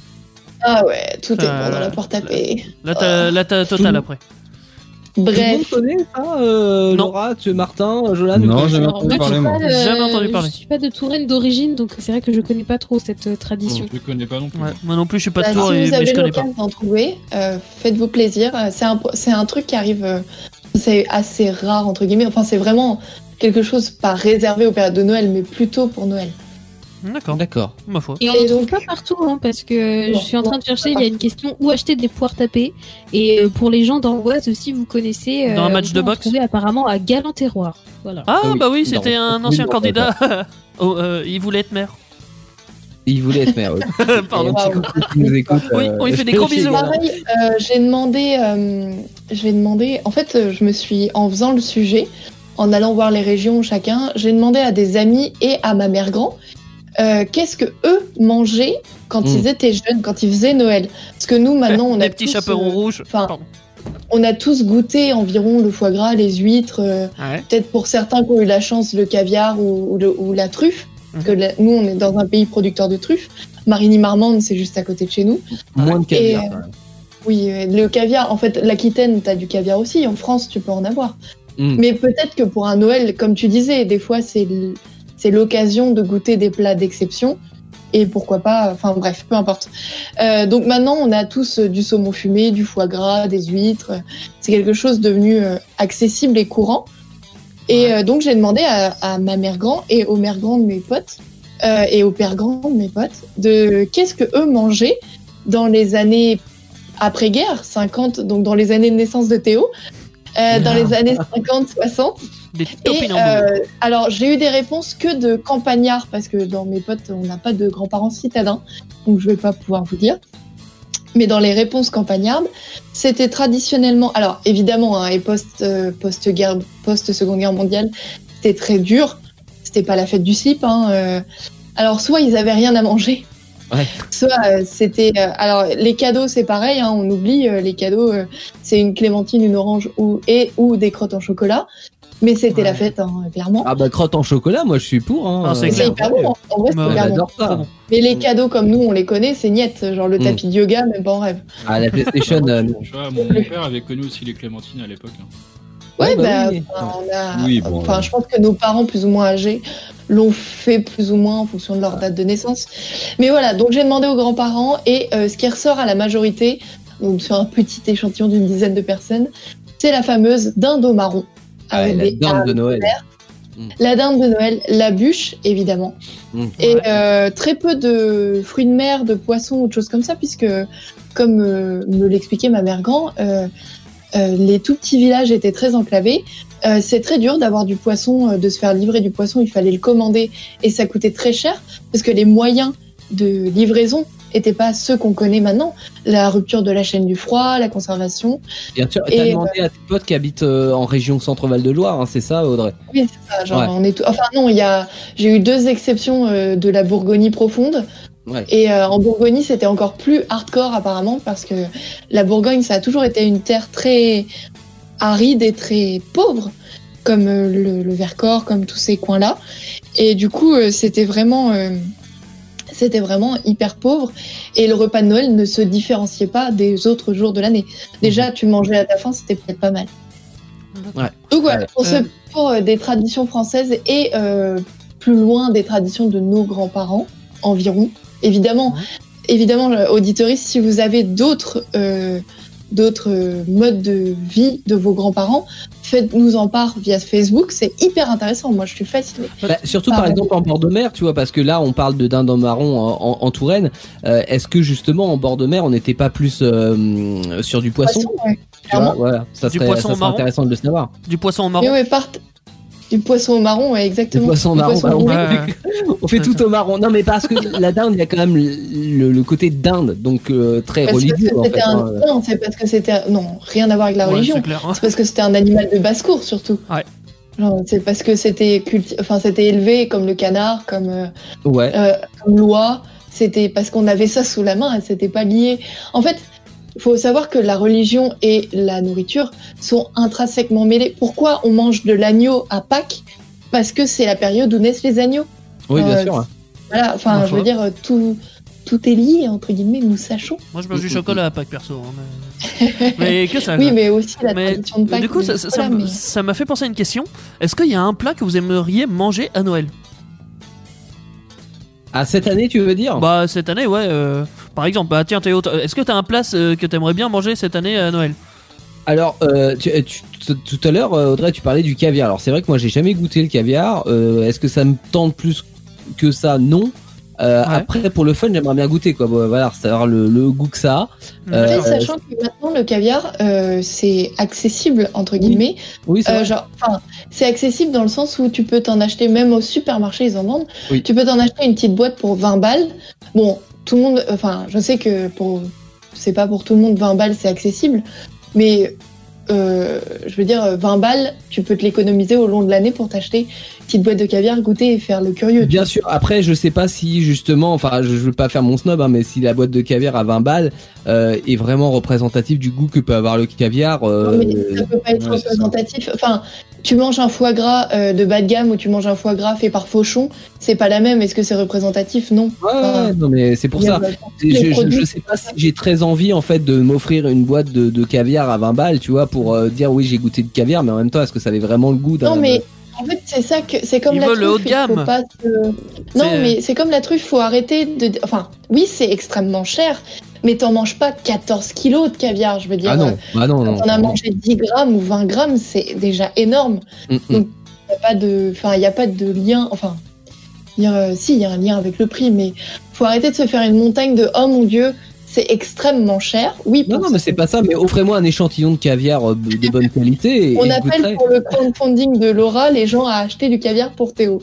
Ah ouais, tout est bon dans la porte à paix. Là, t'as là, total Tout- après. Tout le monde Bref, connaît ça, euh, Non. Laura, tu, Martin, euh, Jolan Non, jamais Alors, entendu moi, je parler, suis moi. pas, euh, Jamais entendu parler. Je suis pas de Touraine d'origine, donc c'est vrai que je connais pas trop cette euh, tradition. Je connais pas non plus. Ouais, moi non plus, je suis pas bah, de tour, si et, vous mais avez je connais pas. l'occasion d'en trouver, euh, faites-vous plaisir. Euh, C'est un, c'est un truc qui arrive, euh, c'est assez rare entre guillemets. Enfin, c'est vraiment quelque chose pas réservé aux périodes de Noël, mais plutôt pour Noël. D'accord, D'accord. ma foi. Et on ne trouve donc- pas partout, hein, parce que Non, je suis en train de chercher, il y a une question où acheter des poires tapées? Et euh, pour les gens d'Angoisse aussi, vous connaissez. Dans un euh, match de boxe? apparemment à Galanterroir. Voilà. Ah, Ah oui, bah oui, c'était un ancien non, candidat. Oh, euh, il voulait être maire. Il voulait être maire. oui. Pardon. Wow. écoute. Oui, euh, on lui fait des gros bisous. Pareil, euh, j'ai demandé, euh, j'ai demandé, en fait, euh, je me suis, en faisant le sujet, en allant voir les régions chacun, j'ai demandé à des amis et à ma mère grand, euh, qu'est-ce que eux mangeaient quand Mm. ils étaient jeunes, quand ils faisaient Noël? Parce que nous, maintenant, on a petits chaperons euh, rouges. enfin, on a tous goûté environ le foie gras, les huîtres, euh, Ouais. peut-être pour certains qui ont eu la chance, le caviar ou, ou le- ou la truffe. Parce que Mhm. la- nous, on est dans un pays producteur de truffes. Marigny-Marmande, c'est juste à côté de chez nous. Moins de caviar. Et. Oui, le caviar, en fait, l'Aquitaine, t'as du caviar aussi. En France, tu peux en avoir. Mm. Mais peut-être que pour un Noël, comme tu disais, des fois, c'est c'est l'occasion de goûter des plats d'exception. Et pourquoi pas, enfin bref, peu importe. Euh, donc maintenant, on a tous euh, du saumon fumé, du foie gras, des huîtres. C'est quelque chose devenu euh, accessible et courant. Et euh, donc, j'ai demandé à, à ma mère grand et au mère grand de mes potes euh, et au père grand de mes potes de qu'est-ce que eux mangeaient dans les années après-guerre, 50, donc dans les années de naissance de Théo, euh, dans les années 50, 60. Des Et euh, alors, j'ai eu des réponses que de campagnards, parce que dans mes potes, on n'a pas de grands-parents citadins, donc je vais pas pouvoir vous dire. Mais dans les réponses campagnardes, c'était traditionnellement, alors évidemment, hein, et post, euh, post-guerre, post-seconde guerre mondiale, c'était très dur. C'était pas la fête du slip. Hein, euh. Alors, soit ils avaient rien à manger, Ouais. soit euh, c'était. euh, alors, les cadeaux, c'est pareil. Hein, on oublie euh, les cadeaux. c'est une clémentine, une orange ou et ou des crottes en chocolat. Mais c'était Ouais. la fête, hein, clairement. Ah bah crotte en chocolat, moi je suis pour. Hein. Ah, c'est hyper bon. En vrai, c'est hyper bon. Ça. Mais les cadeaux comme nous, on les connaît, c'est niette. Genre le Mm. tapis de yoga, même pas en rêve. Ah la PlayStation. euh, non. Tu vois, mon, père avait connu aussi les clémentines à l'époque. hein. Ouais, Ouais, bah bah, oui. on a. Oui, bon, enfin, ouais. je pense que nos parents plus ou moins âgés l'ont fait plus ou moins en fonction de leur date de naissance. Mais voilà, donc j'ai demandé aux grands-parents et euh, ce qui ressort à la majorité, donc sur un petit échantillon d'une dizaine de personnes, c'est la fameuse dinde au Ah ouais, la dinde de Noël. verts. La dinde de Noël, la bûche, évidemment. Mm. Et euh, très peu de fruits de mer, de poissons ou de choses comme ça, puisque, comme euh, me l'expliquait ma mère grand, euh, les tout petits villages étaient très enclavés. C'est très dur d'avoir du poisson, de se faire livrer du poisson. Il fallait le commander et ça coûtait très cher parce que les moyens de livraison n'étaient pas ceux qu'on connaît maintenant. La rupture de la chaîne du froid, la conservation. Bien sûr, Et, t'as euh, demandé à tes potes qui habitent euh, en région Centre-Val de Loire, hein, c'est ça Audrey? Oui, c'est ça. Genre, Ouais. on est tout- Enfin non, il y a. J'ai eu deux exceptions euh, de la Bourgogne profonde. Ouais. Et euh, en Bourgogne, c'était encore plus hardcore apparemment parce que la Bourgogne, ça a toujours été une terre très aride et très pauvre, comme le, le Vercors, comme tous ces coins-là. Et du coup, c'était vraiment, c'était vraiment hyper pauvre. Et le repas de Noël ne se différenciait pas des autres jours de l'année. Déjà, tu mangeais à ta faim, c'était peut-être pas mal. Ouais. Donc voilà, Ouais. pour, ce- Euh. pour, euh, des traditions françaises et euh, plus loin des traditions de nos grands-parents environ. Évidemment, évidemment, si vous avez d'autres euh, d'autres euh, modes de vie de vos grands-parents, faites-nous en part via Facebook. C'est hyper intéressant. Moi, je suis fascinée. Bah, surtout Par par exemple. en bord de mer, tu vois, parce que là on parle de dinde en marron en, en- en Touraine. Euh, Est-ce que justement en bord de mer on n'était pas plus euh, sur du poisson Poisson, ouais, vois. Voilà, ça Du serait, poisson ça serait intéressant de le savoir. Du poisson au marron? ouais, part- du poisson au marron, ouais, Du exactement. poisson au marron, poisson bah, on, rouge. Ouais. on fait tout au marron. Non mais parce que la dinde, il y a quand même le, le côté dinde, donc euh, très Parce que religieux en c'était fait. un... hein. Non, c'est parce que c'était... un- Non, rien à voir avec la Ouais, religion. c'est hein. C'est parce que c'était un animal de basse-cour, surtout. Ouais. Genre, c'est parce que c'était culti... enfin, c'était élevé comme le canard, comme, euh, Ouais. euh, comme l'oie. C'était parce qu'on avait ça sous la main c'était pas lié. En fait, Il faut savoir que la religion et la nourriture sont intrinsèquement mêlées. Pourquoi on mange de l'agneau à Pâques? Parce que c'est la période où naissent les agneaux. Oui, bien Euh, sûr. Voilà, enfin, je veux dire, tout, tout est lié, entre guillemets, nous sachons. Moi, je mange du chocolat à Pâques perso. hein, mais... mais que ça. Oui, mais aussi la Mais, tradition de Pâques. du coup, ça, mais ça- voilà, ça- mais- ça m'a fait penser à une question. Est-ce qu'il y a un plat que vous aimeriez manger à Noël? Ah, cette année, tu veux dire? Bah, cette année, ouais. euh, par exemple, bah tiens, Théo, t- est-ce que t'as un plat euh, que t'aimerais bien manger cette année à Noël? Alors, euh, tu- tu- tout- à l'heure, euh, Audrey, tu parlais du caviar. Alors, c'est vrai que moi, j'ai jamais goûté le caviar. Euh, Est-ce que ça me tente plus que ça? Non. Euh, Ouais. Après, pour le fun, j'aimerais bien goûter, quoi. Bon, voilà, savoir le, le goût que ça a. Euh, Après, sachant que maintenant, le caviar, euh, c'est accessible, entre guillemets. Oui, c'est Euh, vrai. genre, enfin, c'est accessible dans le sens où tu peux t'en acheter, même au supermarché, ils en vendent. Oui. Tu peux t'en acheter une petite boîte pour 20 balles. Bon, tout le monde, enfin, je sais que pour, c'est pas pour tout le monde 20 balles, c'est accessible. Mais, euh, je veux dire, 20 balles, tu peux te l'économiser au long de l'année pour t'acheter une petite boîte de caviar, goûter et faire le curieux. Bien sûr. Après, je sais pas si justement, enfin, je, je veux pas faire mon snob, hein, mais si la boîte de caviar à 20 balles euh, est vraiment représentative du goût que peut avoir le caviar. euh, Non, mais ça peut pas être représentatif. Enfin, tu manges un foie gras euh, de bas de gamme ou tu manges un foie gras fait par Fauchon, c'est pas la même. Est-ce que c'est représentatif? Non. ouais, non, mais c'est pour ça. Je, sais pas si j'ai très envie en fait de m'offrir une boîte de, de caviar à 20 balles, tu vois, pour euh, dire oui j'ai goûté de caviar, mais en même temps est-ce que ça avait vraiment le goût d'un Non, mais en fait, c'est ça que c'est comme Ils la truffe. le haut de il gamme. faut pas se- Non, mais c'est comme la truffe, faut arrêter de. Enfin, oui, c'est extrêmement cher, mais t'en manges pas 14 kilos de caviar, je veux dire. Ah non, ah non, non. Quand on a non. mangé 10 grammes ou 20 grammes, c'est déjà énorme. Mm, mm. Donc, Il n'y a pas de, enfin, il y a pas de lien. Enfin, euh, si, il y a un lien avec le prix, mais faut arrêter de se faire une montagne de oh mon dieu, c'est extrêmement cher. Oui, Non, non, mais c'est pas ça, mais offrez-moi un échantillon de caviar euh, de bonne qualité et, On appelle pour le crowdfunding de Laura les gens à acheter du caviar pour Théo.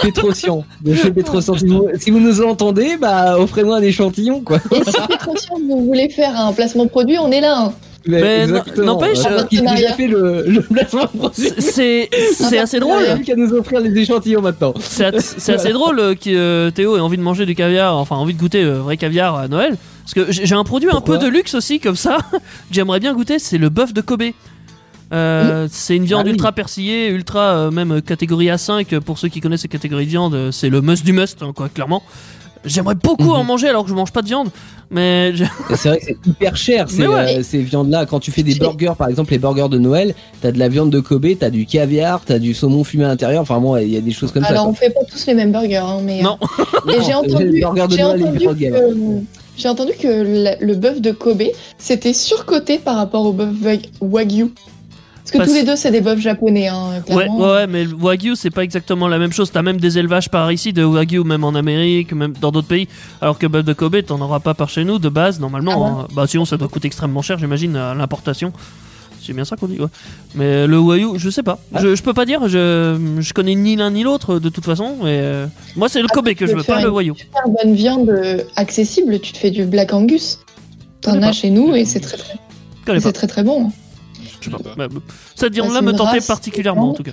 Pétrosian, de chez. Si vous, si vous nous entendez, bah offrez-moi un échantillon quoi. Et si vous voulez faire un placement produit, on est là. hein. Mais exactement. n'empêche, euh, qui a déjà fait le, le placement de produit. C'est c'est assez drôle. Il a plus qu'à nous offrir les échantillons maintenant. C'est assez drôle euh, que euh, Théo ait envie de manger du caviar, enfin envie de goûter vrai caviar à Noël. Parce que j'ai un produit un peu de luxe aussi comme ça. que J'aimerais bien goûter, c'est le bœuf de Kobe. Euh, C'est une viande Ah oui. ultra persillée, ultra euh, même catégorie A5 pour ceux qui connaissent cette catégorie de viande. euh, C'est le must du must, hein, quoi, clairement. J'aimerais beaucoup Mhm. en manger alors que je mange pas de viande, mais je- C'est vrai que c'est hyper cher ces, Mais ouais. euh, ces viandes-là. Quand tu fais des burgers, par exemple les burgers de Noël, t'as de la viande de Kobe, t'as du caviar, t'as du saumon fumé à l'intérieur. Enfin bon, il y a des choses comme Alors, ça. on fait pas tous les mêmes burgers, hein, mais. non. J'ai entendu, les burgers de j'ai Noël et entendu que, j'ai entendu que la- le bœuf de Kobe c'était surcoté par rapport au bœuf wa- wagyu. Parce que Parce- tous les deux c'est des bœufs japonais, hein, Ouais, clairement. ouais, ouais, mais le Wagyu, c'est pas exactement la même chose. T'as même des élevages par ici de Wagyu, même en Amérique, même dans d'autres pays. Alors que bœuf de Kobe, t'en auras pas par chez nous, de base, normalement. hein. Bah, sinon, ça doit coûter extrêmement cher, j'imagine, à l'importation. C'est bien ça qu'on dit, ouais. Mais le Wagyu, je sais pas. Je, je peux pas dire, je, je connais ni l'un ni l'autre, de toute façon. Mais euh, moi, c'est le Ah, Kobe tu que je veux, pas le une- Wagyu. Super bonne viande euh, accessible, tu te fais du Black Angus. T'en as chez nous et c'est très très, c'est très très bon. Je sais pas. Je sais Bah, bah, Cette Bah, viande-là me une tentait race particulièrement, en tout cas.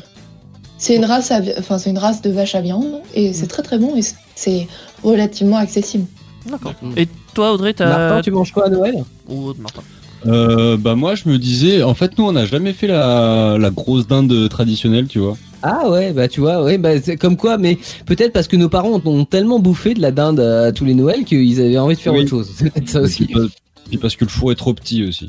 C'est une race, à vi- enfin c'est une race de vache à viande et c'est très très bon et c'est- relativement accessible. D'accord. Et toi, Audrey, t'as. Martin, tu manges quoi à Noël? Oh, Martin. Euh, bah moi je me disais, en fait nous on n'a jamais fait la, la grosse dinde traditionnelle, tu vois. Ah ouais, bah tu vois, ouais, bah c'est comme quoi, mais peut-être parce que nos parents ont, tellement bouffé de la dinde à tous les Noëls qu'ils avaient envie de faire Oui. autre chose. C'est peut-être ça aussi. Puis, pas- puis parce que le four est trop petit aussi.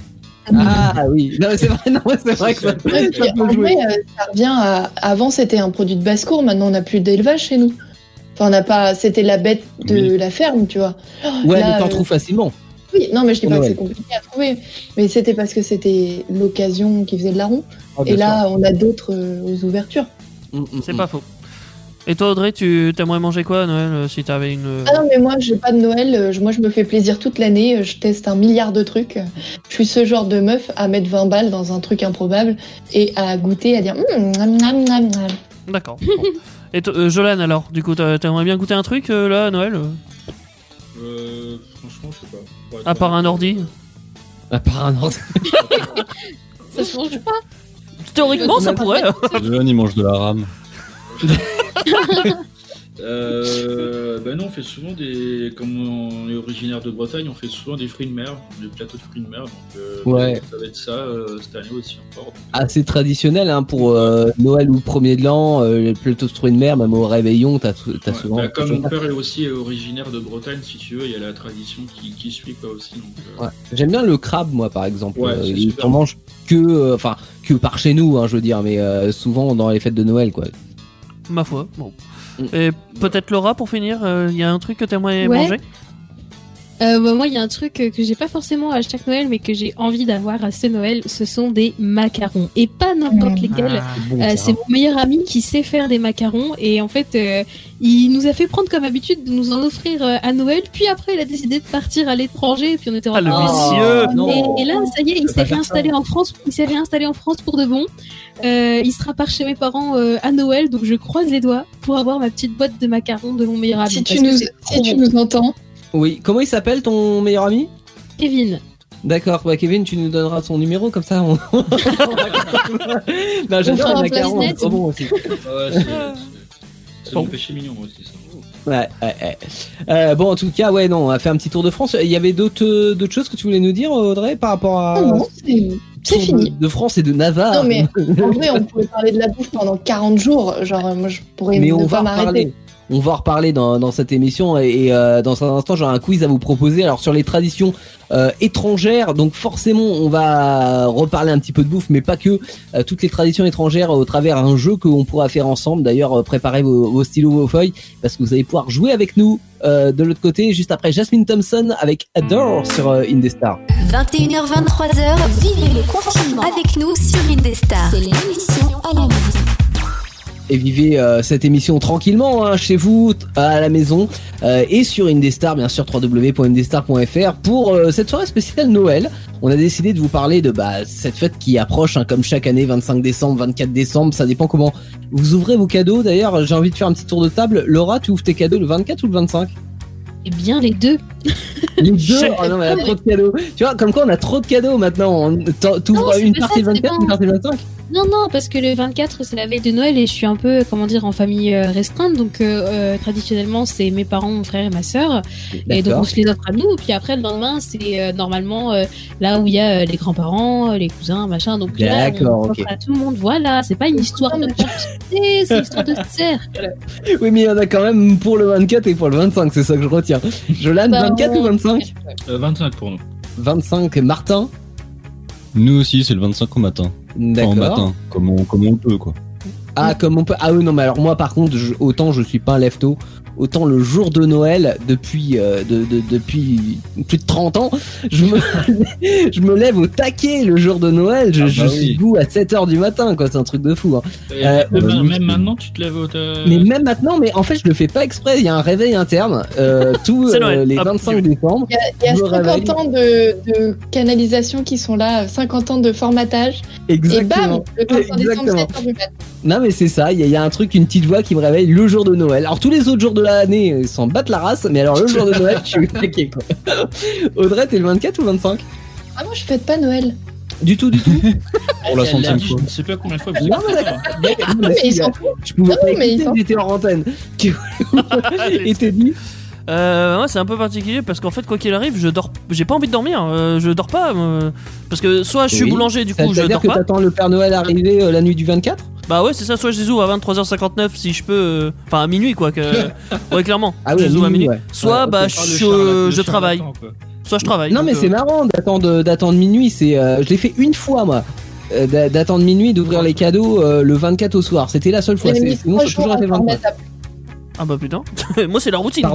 Ah oui, non mais c'est vrai, non mais c'est vrai que ça, Ouais, puis, ça peut en jouer. vrai, euh, ça revient à. Avant, c'était un produit de basse-cour, maintenant, on n'a plus d'élevage chez nous. Enfin, on n'a pas. C'était la bête de Oui. la ferme, tu vois. Ouais, Là, mais t'en euh, trouves facilement. Oui, non, mais je dis pas que Noël. c'est compliqué à trouver. Mais c'était parce que c'était l'occasion qui faisait de la ronde. Ah, Et là, on a d'autres euh, aux ouvertures. Mm, mm, C'est mm. pas faux. Et toi, Audrey, tu t'aimerais manger quoi à Noël euh, si t'avais une. euh, Ah non, mais moi, j'ai pas de Noël. euh, je- Moi, je me fais plaisir toute l'année. Je teste un milliard de trucs. Je suis ce genre de meuf à mettre 20 balles dans un truc improbable et à goûter, à dire. D'accord. Bon. Et toi, euh, Jolan, alors, du coup, t'a- t'aimerais bien goûter un truc euh, là à Noël euh, franchement, je sais pas. Être À part un ordi À part un ordre. Ça se mange pas. Théoriquement, ça pourrait. hein. John il mange de la rame. Euh, euh, bah nous on fait souvent des, comme on est originaire de Bretagne, on fait souvent des fruits de mer, des plateaux de fruits de mer. Donc euh, Ouais. ça va être ça euh, cette année aussi encore. Donc, Assez traditionnel hein, pour euh, Noël ou premier de l'an, euh, les plateaux de fruits de mer, même au réveillon, t'as tout- t'as ouais. souvent. Bah, comme mon père est aussi originaire de Bretagne, si tu veux, il y a la tradition qui, qui suit quoi aussi. Donc, euh, Ouais. J'aime bien le crabe, moi, par exemple. Ouais, Euh, en mange que, euh, enfin, que par chez nous, hein, je veux dire, mais euh, souvent dans les fêtes de Noël, quoi. Ma foi. Bon. Et peut-être Laura pour finir, il y a un truc que t'aimerais Ouais. manger? Euh, bah, moi, il y a un truc que j'ai pas forcément à chaque Noël, mais que j'ai envie d'avoir à ce Noël, ce sont des macarons. Et pas n'importe Mmh. lesquels. Ah. Bon, Euh, c'est mon meilleur ami qui sait faire des macarons et en fait euh, il nous a fait prendre comme habitude de nous en offrir euh, à Noël puis après il a décidé de partir à l'étranger et puis on était en Ah, le Oh. vicieux non. et, et là ça y est il s'est réinstallé en France il s'est réinstallé en France pour de bon euh, il sera par chez mes parents euh, à Noël donc je croise les doigts pour avoir ma petite boîte de macarons de mon meilleur ami Si tu nous, si tu nous entends, Oui, comment il s'appelle ton meilleur ami? Kevin D'accord, bah Kevin, tu nous donneras son numéro comme ça. On... non, j'adore place c'est trop bon aussi. ouais, c'est- Bon. mon péché mignon moi aussi ça. Ouais, ouais, ouais. Euh, bon, en tout cas, ouais, non, on a fait un petit tour de France. Il y avait d'autres, euh, d'autres choses que tu voulais nous dire, Audrey, par rapport à non, non, c'est fini. de, de France et de Navarre. Non, mais en vrai, on pourrait parler de la bouffe pendant 40 jours. Genre, euh, moi, je pourrais Mais ne on pas m'arrêter. On va en reparler dans, dans cette émission et, et, euh, dans un instant j'aurai un quiz à vous proposer. Alors sur les traditions euh, étrangères, donc forcément on va reparler un petit peu de bouffe, mais pas que euh, toutes les traditions étrangères au travers d'un jeu qu'on pourra faire ensemble. D'ailleurs préparez vos, vos stylos, vos feuilles parce que vous allez pouvoir jouer avec nous euh, de l'autre côté juste après Jasmine Thompson avec Adore sur euh, Indestar. 21h, 23h, vivez le confinement avec nous sur Indestar. C'est l'émission à la maison. Et vivez euh, cette émission tranquillement hein, chez vous, à la maison euh, et sur Indestar, bien sûr www.indestar.fr pour euh, cette soirée spéciale Noël. On a décidé de vous parler de bah, cette fête qui approche, hein, comme chaque année, 25 décembre, 24 décembre, ça dépend comment vous ouvrez vos cadeaux. D'ailleurs, j'ai envie de faire un petit tour de table. Laura, tu ouvres tes cadeaux le 24 ou le 25 Eh bien, les deux. Les deux? Oh non, mais elle a trop de cadeaux. Tu vois, comme quoi on a trop de cadeaux maintenant. T'ouvres une partie ça, le c'est 24, bon. une partie le 25 Non, non, parce que le 24, c'est la veille de Noël et je suis un peu, comment dire, en famille euh, restreinte. Donc, euh, euh, traditionnellement, c'est mes parents, mon frère et ma sœur. Et donc, on se les offre à nous. Puis après, le lendemain, c'est euh, normalement euh, là où il y a euh, les grands-parents, les cousins, machin. Donc là, on D'accord, offre ok. à tout le monde. Voilà, c'est pas une histoire de quantité, c'est une histoire de cercle. Oui, mais il y en a quand même pour le 24 et pour le 25, c'est ça que je retiens. Jolan, Bah, 24 ou on- 25 Euh, 25 pour nous. 25, Martin Nous aussi, c'est le 25 au matin. Enfin, au D'accord. matin, comme on, comme on peut, quoi. Ah, comme on peut. Ah oui, non, mais alors moi, par contre, je- autant je suis pas un lève-tôt, autant le jour de Noël, depuis, euh, de, de- depuis plus de 30 ans, je me, je me lève au taquet le jour de Noël. Je, Ah bah je oui. suis debout à 7 heures du matin, quoi. C'est un truc de fou. Hein. Euh, même, euh, même maintenant, tu te lèves au. Mais même maintenant, mais en fait, je le fais pas exprès. Il y a un réveil interne euh, tous euh, les Hop, 25 j'y vais. décembre. Il y a, y a Je me 50 réveille. ans de, de canalisation qui sont là, 50 ans de formatage. Et bam, Exactement. le 25 décembre, Exactement. 7 heures du matin. Non mais c'est ça, il y, a- il y a un truc, une petite voix qui me réveille le jour de Noël. Alors tous les autres jours de l'année, ils s'en battent la race, mais alors le jour de Noël, je suis au taquet quoi. Audrey, t'es le 24 ou le 25 Ah, moi, je fête pas Noël. Du tout, du tout. Pour la Elle l'a centième fois. Je ne sais pas combien de fois. vous Non, avez mais. D'accord, mais ils foutent. Je pouvais Non, pas mais écouter, j'étais en antenne. Et t'es dit Euh, ouais, c'est un peu particulier parce qu'en fait, quoi qu'il arrive, je dors. J'ai pas envie de dormir. euh, je dors pas. euh, parce que soit je suis Oui. boulanger, du Ça coup, je dire dors que pas. t'attends le Père Noël arriver euh, la nuit du 24 Bah ouais, c'est ça. Soit je les ouvre à 23h59 si je peux. euh, Enfin, à minuit, quoi. Que... ouais, clairement. Ah oui, je les ouvre à minuit. ouais. Soit Ouais, bah je, travaille. Soit je travaille. Non mais c'est euh, marrant d'attendre d'attendre minuit, c'est euh, je l'ai fait une fois moi. euh, d'a- D'attendre minuit, d'ouvrir les cadeaux euh, le 24 au soir. C'était la seule fois. J'ai c'est- Sinon, a toujours jours été à 24. remettre à- Ah bah putain. Moi, c'est la routine.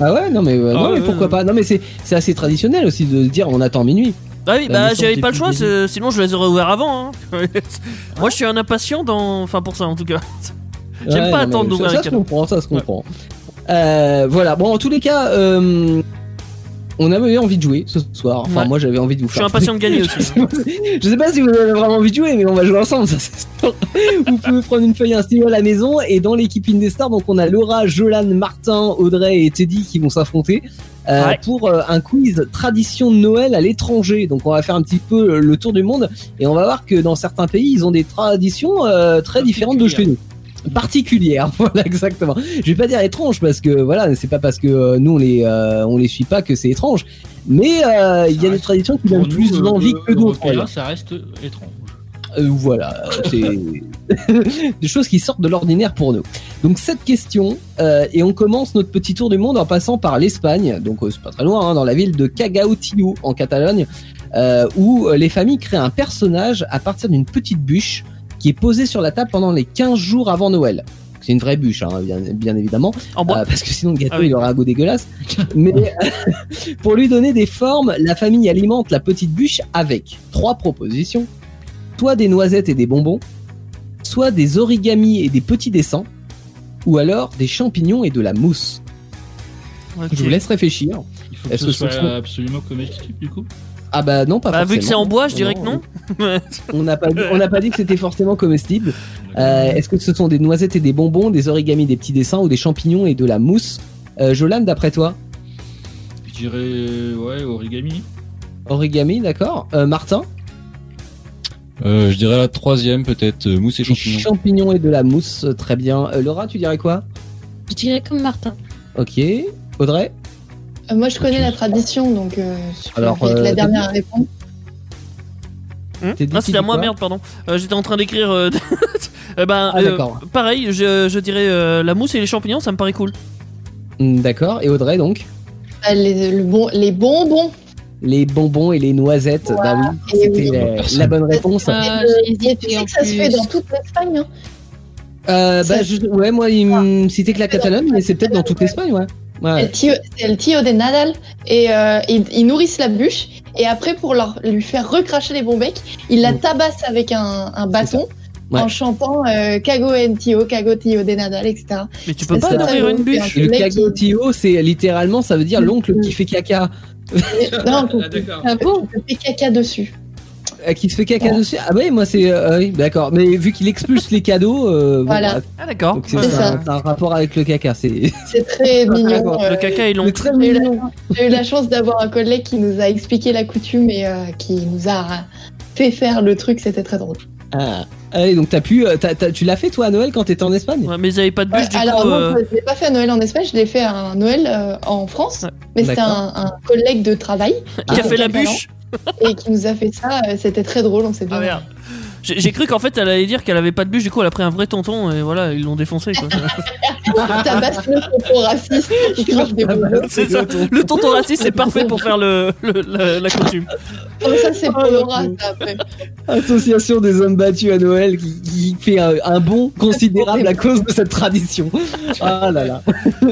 Ah ouais, non mais, euh, Ah non, ouais, mais pourquoi ouais. pas Non mais c'est c'est assez traditionnel aussi de se dire on attend minuit. Bah oui, bah j'avais pas le choix, sinon je les aurais ouverts avant. hein. Moi, je suis un impatient dans. Enfin, pour ça en tout cas. J'aime Ouais, pas attendre d'ouvrir ça, ça se comprend, ça se comprend. Euh, voilà, bon en tous les cas, euh, on avait envie de jouer ce soir. Enfin Ouais. moi j'avais envie de vous Je suis faire. impatient de gagner aussi. Je sais pas si vous avez vraiment envie de jouer, mais on va jouer ensemble, ça. Vous pouvez prendre une feuille un stylo à la maison et dans l'équipe Indestar, donc on a Laura, Jolan, Martin, Audrey et Teddy qui vont s'affronter euh, Ouais. pour euh, un quiz tradition de Noël à l'étranger. Donc on va faire un petit peu le tour du monde et on va voir que dans certains pays ils ont des traditions euh, très différentes de chez nous. particulières. Voilà, exactement. Je vais pas dire étrange parce que voilà, c'est pas parce que euh, nous on les euh, on les suit pas que c'est étrange. Mais euh, il y a des traditions qui donnent plus euh, d'envie que d'autres. Voilà. ça reste étrange. Euh, voilà, c'est des choses qui sortent de l'ordinaire pour nous. Donc cette question, euh, et on commence notre petit tour du monde en passant par l'Espagne, donc euh, c'est pas très loin, hein, dans la ville de Cagautiu en Catalogne, où les familles créent un personnage à partir d'une petite bûche qui est posée sur la table pendant les 15 jours avant Noël. C'est une vraie bûche, hein, bien, bien évidemment, En bois euh, parce que sinon le gâteau Ah oui. il aura un goût dégueulasse. Mais pour lui donner des formes, la famille alimente la petite bûche avec trois propositions soit des noisettes et des bonbons, soit des origamis et des petits dessins, ou alors des champignons et de la mousse. Je vous laisse réfléchir. Il faut que Est-ce ce que ce soit sont- absolument comestible du coup. Ah bah non, pas Bah, forcément. vu que c'est en bois, je dirais que non. On n'a pas, dit- on n'a pas dit que c'était forcément comestible. Euh, Est-ce que ce sont des noisettes et des bonbons, des origamis, des petits dessins, ou des champignons et de la mousse? Euh, Jolan, d'après toi? Je dirais ouais origami. Origami, d'accord. Euh, Martin? Euh, je dirais la troisième peut-être, euh, mousse et champignons. Champignons et de la mousse, euh, très bien. Euh, Laura, tu dirais quoi? Je dirais comme Martin. Ok. Audrey? Euh, moi, je connais la tradition, donc euh, je Alors, vais être euh, la dernière à répondre. Hmm dit ah, c'était à moi, merde, pardon. Euh, J'étais en train d'écrire. euh, eh ben, Ah, euh, d'accord. pareil, je, je dirais euh, la mousse et les champignons, ça me paraît cool. Hmm, D'accord. Et Audrey, donc? Les, le bon, les bonbons. Les bonbons et les noisettes. Bah oui, c'était oui. euh, la bonne réponse. Ah, Et, tu sais que ça se fait dans toute l'Espagne. Hein. Euh, bah, je- ouais, moi, il me citait que la Catalogne, mais c'est peut-être dans toute l'Espagne, ouais. C'est Ouais. le tio- C'est le tio de Nadal. Et euh, ils, ils nourrissent la bûche. Et après, pour leur, lui faire recracher les bons becs, ils la Mm. tabassent avec un, un bâton. Ouais. En chantant euh, Cago en tio, Cago tio de Nadal, etc. Mais tu peux pas nourrir une bûche. le mec, cagotio, c'est littéralement, ça veut dire l'oncle qui fait caca, Non, Ah, d'accord. Ah bon fais caca dessus. Euh, qui se fait caca dessus. Ah ouais, moi c'est, euh, oui, d'accord. Mais vu qu'il expulse les cadeaux, euh, Voilà. Ah, d'accord. Donc c'est Ouais. Un, ça. c'est un rapport avec le caca. C'est C'est très mignon. Le euh, caca est long. c'est très J'ai eu, la, mignon. j'ai eu la chance d'avoir un collègue qui nous a expliqué la coutume et euh, qui nous a fait faire le truc, c'était très drôle. Ah. Allez, donc t'as pu, euh, tu l'as fait toi à Noël quand t'étais en Espagne? Ouais, mais ils avaient pas de bûche, Ouais, du alors coup. non, euh, je l'ai pas fait à Noël en Espagne, je l'ai fait à un Noël euh, en France, Ouais. mais c'était un, un collègue de travail qui a Ah, fait la bûche. et qui nous a fait ça, euh, c'était très drôle, on s'est bien Ah merde. J'ai cru qu'en fait elle allait dire qu'elle avait pas de bûche, du coup elle a pris un vrai tonton et voilà, ils l'ont défoncé quoi. tabasse le tonton raciste c'est ça. Le tonton raciste c'est parfait pour faire le, le- la, la coutume. Comme ça, c'est pour Oh, Laura, le ça, après. Association des hommes battus à Noël qui, qui fait un, un bond considérable à cause de cette tradition. Ah là là.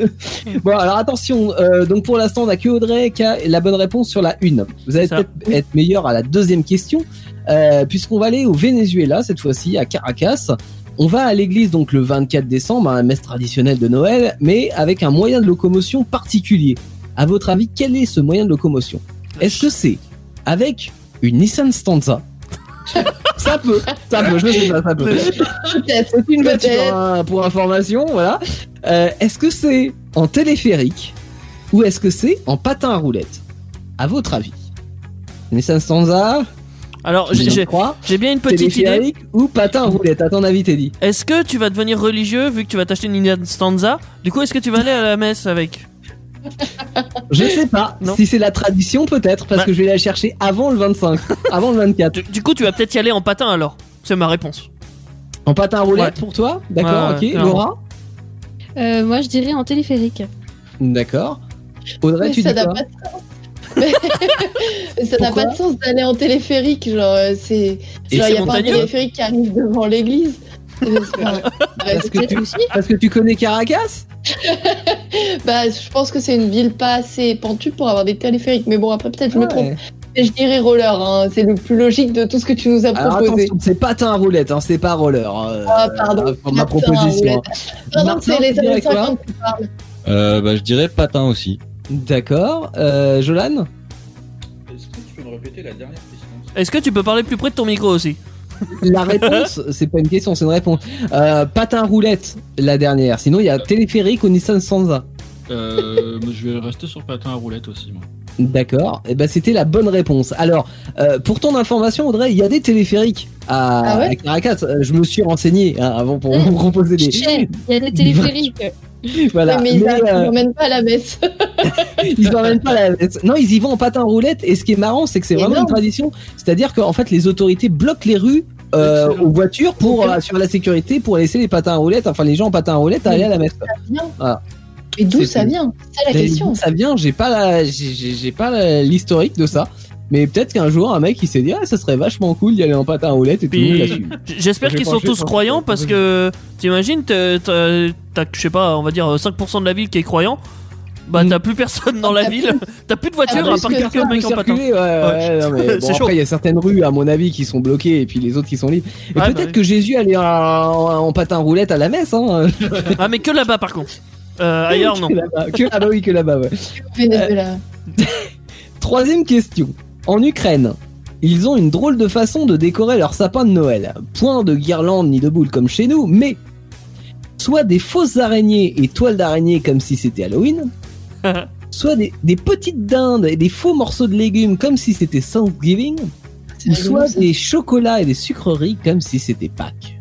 bon alors attention, euh, donc pour l'instant on a que Audrey qui a la bonne réponse sur la une. Vous allez peut-être être meilleur à la deuxième question, euh, puisqu'on va aller au Venezuela cette fois-ci, à Caracas. On va à l'église donc le 24 décembre, un messe traditionnel de Noël, mais avec un moyen de locomotion particulier. À votre avis, quel est ce moyen de locomotion? Est-ce que c'est avec une Nissan Stanza? Ça peut, ça peut, je sais pas, ça peut. C'est une hein, pour information, voilà. Euh, est-ce que c'est en téléphérique ou est-ce que c'est en patin à roulettes? À votre avis Nissan Stanza, Alors je j'ai- bien une petite idée. téléphérique ou patin à roulettes À ton avis, Teddy Est-ce que tu vas devenir religieux vu que tu vas t'acheter une Indian Stanza? Du coup est-ce que tu vas aller à la messe avec? Je sais pas. Non. Si c'est la tradition, peut-être, parce Bah. que je vais la chercher avant le 25, avant le 24. du, du coup tu vas peut-être y aller en patin alors. C'est ma réponse. En patin Ouais. pour toi? D'accord, Ouais, ok. clairement. Laura? Euh, moi, je dirais en téléphérique. D'accord. Audrey, Mais tu ça dis n'a quoi pas de sens. Mais ça n'a pas de sens d'aller en téléphérique, genre, euh, c'est. Il n'y a pas un téléphérique qui arrive devant l'église. Enfin, Parce que tu- aussi. Parce que tu connais Caracas? Bah, je pense que c'est une ville pas assez pentue pour avoir des téléphériques. Mais bon, après, peut-être je me trompe. Et je dirais roller, hein. c'est le plus logique de tout ce que tu nous as Alors proposé. c'est patin à roulettes, hein, c'est pas roller. euh, Ah, pardon. euh, pour ma proposition. Pardon, c'est les années quoi? 50 qui parlent. Euh, bah, je dirais patin aussi. D'accord. Euh, Jolan Est-ce que tu peux me répéter la dernière question Est-ce que tu peux parler plus près de ton micro aussi? La réponse, c'est pas une question, c'est une réponse. Euh, patin à roulette, la dernière. Sinon, il y a téléphérique ou Nissan Sansa. euh, Je vais rester sur patin à roulette aussi. Moi. D'accord. Et ben c'était la bonne réponse. Alors, euh, pour ton information, Audrey, il y a des téléphériques à, Ah ouais? à Caracas. Euh, Je me suis renseigné hein, avant pour vous proposer des. Il y a des téléphériques. Voilà. mais ils Mais, euh, n'emmènent pas à la messe. ils emmènent pas la... Non, ils y vont en patin roulette. Et ce qui est marrant, c'est que c'est vraiment une tradition. C'est-à-dire qu'en fait, les autorités bloquent les rues. euh, aux voitures pour euh, assurer la sécurité pour laisser les patins à roulettes enfin les gens en patins à roulettes aller à la messe. Voilà. Mais d'où ça vient? C'est ça la question. ça vient? J'ai pas la j'ai- pas l'historique de ça mais peut-être qu'un jour un mec il s'est dit ah ça serait vachement cool d'y aller en patin à roulettes et tout le monde l'a Puis, suivi j'espère qu'ils sont tous croyants parce que t'imagines, t'as, je sais pas, on va dire 5% de la ville qui est croyant. Bah, Mm. t'as plus personne dans la ville, t'as plus de voiture Ah, à part que quelques mecs en patin. ouais, ouais, non, mais bon, chaud. après il y a certaines rues à mon avis qui sont bloquées et puis les autres qui sont libres et Ouais, peut-être bah oui. que Jésus allait en, en patin à roulettes à la messe hein Ah, mais que là-bas par contre. Euh, ailleurs, non. que là-bas que là-bas oui que là-bas ouais Venezuela. Troisième question. En Ukraine, ils ont une drôle de façon de décorer leur sapin de Noël. Point de guirlande ni de boules comme chez nous, mais soit des fausses araignées et toiles d'araignée comme si c'était Halloween, soit des, des petites dindes et des faux morceaux de légumes comme si c'était Thanksgiving, ou soit ça. des chocolats et des sucreries comme si c'était Pâques.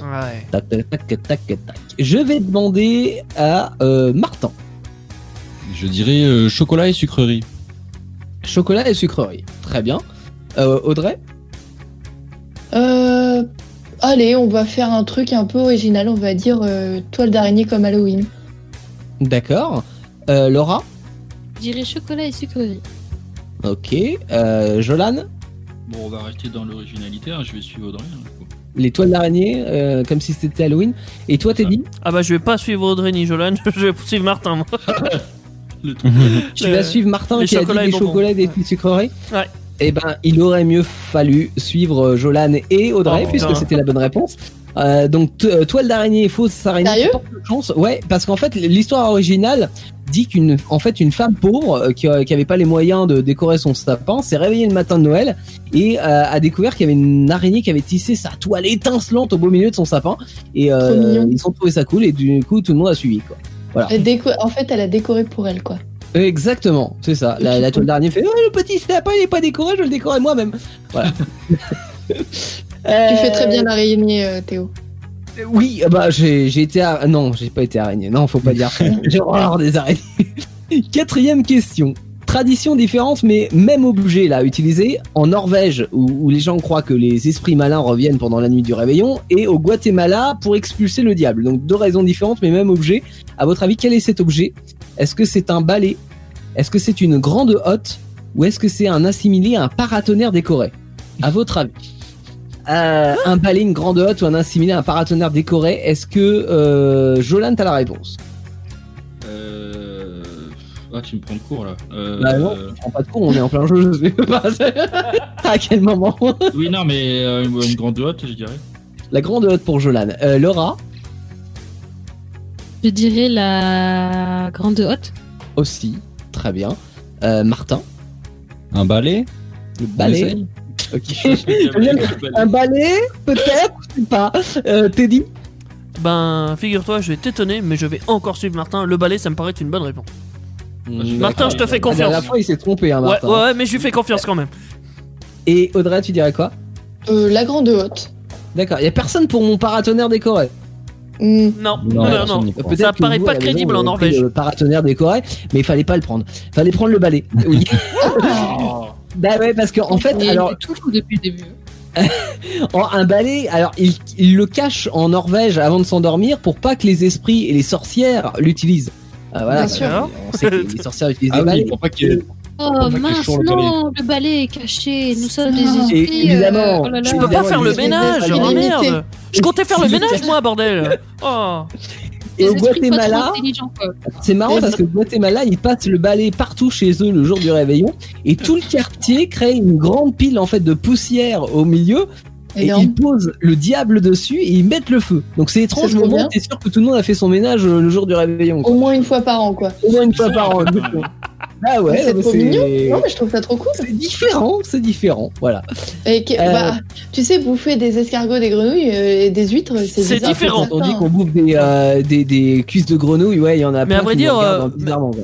Ouais. Tac, tac, tac, tac, tac, tac. Je vais demander à euh, Martin. Je dirais euh, chocolat et sucrerie. Chocolat et sucreries. Très bien. Euh, Audrey Euh, allez, on va faire un truc un peu original. On va dire euh, toile d'araignée comme Halloween. D'accord. Euh, Laura Je dirais chocolat et sucrerie. Ok. Euh, Jolan Bon, on va rester dans l'originalité, hein, je vais suivre Audrey. hein, du coup. Les toiles d'araignée, euh, comme si c'était Halloween. Et toi, Teddy Ah bah je vais pas suivre Audrey ni Jolan, je vais suivre Martin moi. Le truc. Tu Euh, vas suivre Martin les qui a dit des chocolats et des petites sucreries Ouais. Eh ben, il aurait mieux fallu suivre euh, Jolan et Audrey, Oh, puisque c'était la bonne réponse. Euh, donc, euh, toile d'araignée et fausse araignée. Chance. Ouais, parce qu'en fait, l'histoire originale dit qu'une, en fait, une femme pauvre euh, qui, euh, qui avait pas les moyens de décorer son sapin s'est réveillée le matin de Noël et euh, a découvert qu'il y avait une araignée qui avait tissé sa toile étincelante au beau milieu de son sapin. Et euh, ils ont trouvé ça cool et du coup, tout le monde a suivi. Quoi. En fait, elle a décoré pour elle, quoi. Exactement, c'est ça. La, la toile d'araignée fait oh, le petit sapin il est pas décoré, je le décorais moi-même. Voilà. Tu fais très bien l'araignée, euh, Théo. Euh, Oui, euh, bah j'ai j'ai été ar- non, j'ai pas été araignée. Non, faut pas dire. j'ai horreur des araignées. Quatrième question. Tradition différente mais même objet là utilisé en Norvège où, les gens croient que les esprits malins reviennent pendant la nuit du réveillon et au Guatemala pour expulser le diable. Donc deux raisons différentes mais même objet. À votre avis, quel est cet objet? Est-ce que c'est un balai? Est-ce que c'est une grande hotte? Ou est-ce que c'est un assimilé à un paratonnerre décoré? À votre avis Euh, un balai, une grande hotte ou un assimilé à un paratonnerre décoré Est-ce que euh, Jolan t'as la réponse? Ah, tu me prends de court là. Euh, Bah non, je prends pas de con, on est en plein jeu, je sais pas. à quel moment Oui, non, mais euh, une, grande hotte, je dirais. La grande hotte pour Jolan. Euh, Laura Je dirais la grande hotte. aussi, très bien. Euh, Martin, Un balai le balai. Ok. Un balai, peut-être, je sais pas. Euh, Teddy Ben figure-toi, je vais t'étonner, mais je vais encore suivre Martin. Le balai, ça me paraît une bonne réponse. Martin, je te fais La dernière confiance. fois, il s'est trompé, hein, Ouais, Martin. ouais, ouais, mais je lui fais confiance quand même. Et Audrey, tu dirais quoi? Euh, la grande hotte. D'accord, il y a personne pour mon paratonnerre décoré. Hmm. Non, Non, non, non. Peut-être Ça paraît vous, pas la crédible en Norvège. Le paratonnerre décoré, mais il fallait pas le prendre. Fallait prendre le balai. Oui. bah ouais, parce qu'en en fait, Et alors, tout fou depuis le début. Un balai, alors il, il le cache en Norvège avant de s'endormir pour pas que les esprits et les sorcières l'utilisent. Ah, voilà, Bien bah, sûr. On sait que les sorcières utilisent Ah des balais. oui, pour pas qu'il y ait- Oh mince, non, le balai est caché. Nous sommes des Ah. esprits. Et évidemment, euh, oh là là. Je peux pas faire le il- ménage, il- oh merde Je comptais faire le ménage moi, bordel Oh Et au Guatemala, c'est marrant parce que au Guatemala, ils passent le balai partout chez eux le jour du réveillon et tout le quartier crée une grande pile en fait de poussière au milieu et ils posent le diable dessus et ils mettent le feu. Donc c'est étrange, trop moment, bien. t'es sûr que tout le monde a fait son ménage euh, le jour du réveillon. quoi. Au moins une fois par an, quoi. Au moins une fois par an. Ah ouais, c'est mais trop mignon. Non, mais je trouve ça trop cool. c'est différent, c'est différent, voilà. Et que- Euh. bah, tu sais, bouffer des escargots, des grenouilles euh, et des huîtres, c'est différent. On dit qu'on bouffe des, euh, des, des cuisses de grenouille, ouais, il y en a Mais plein à vrai dire, euh.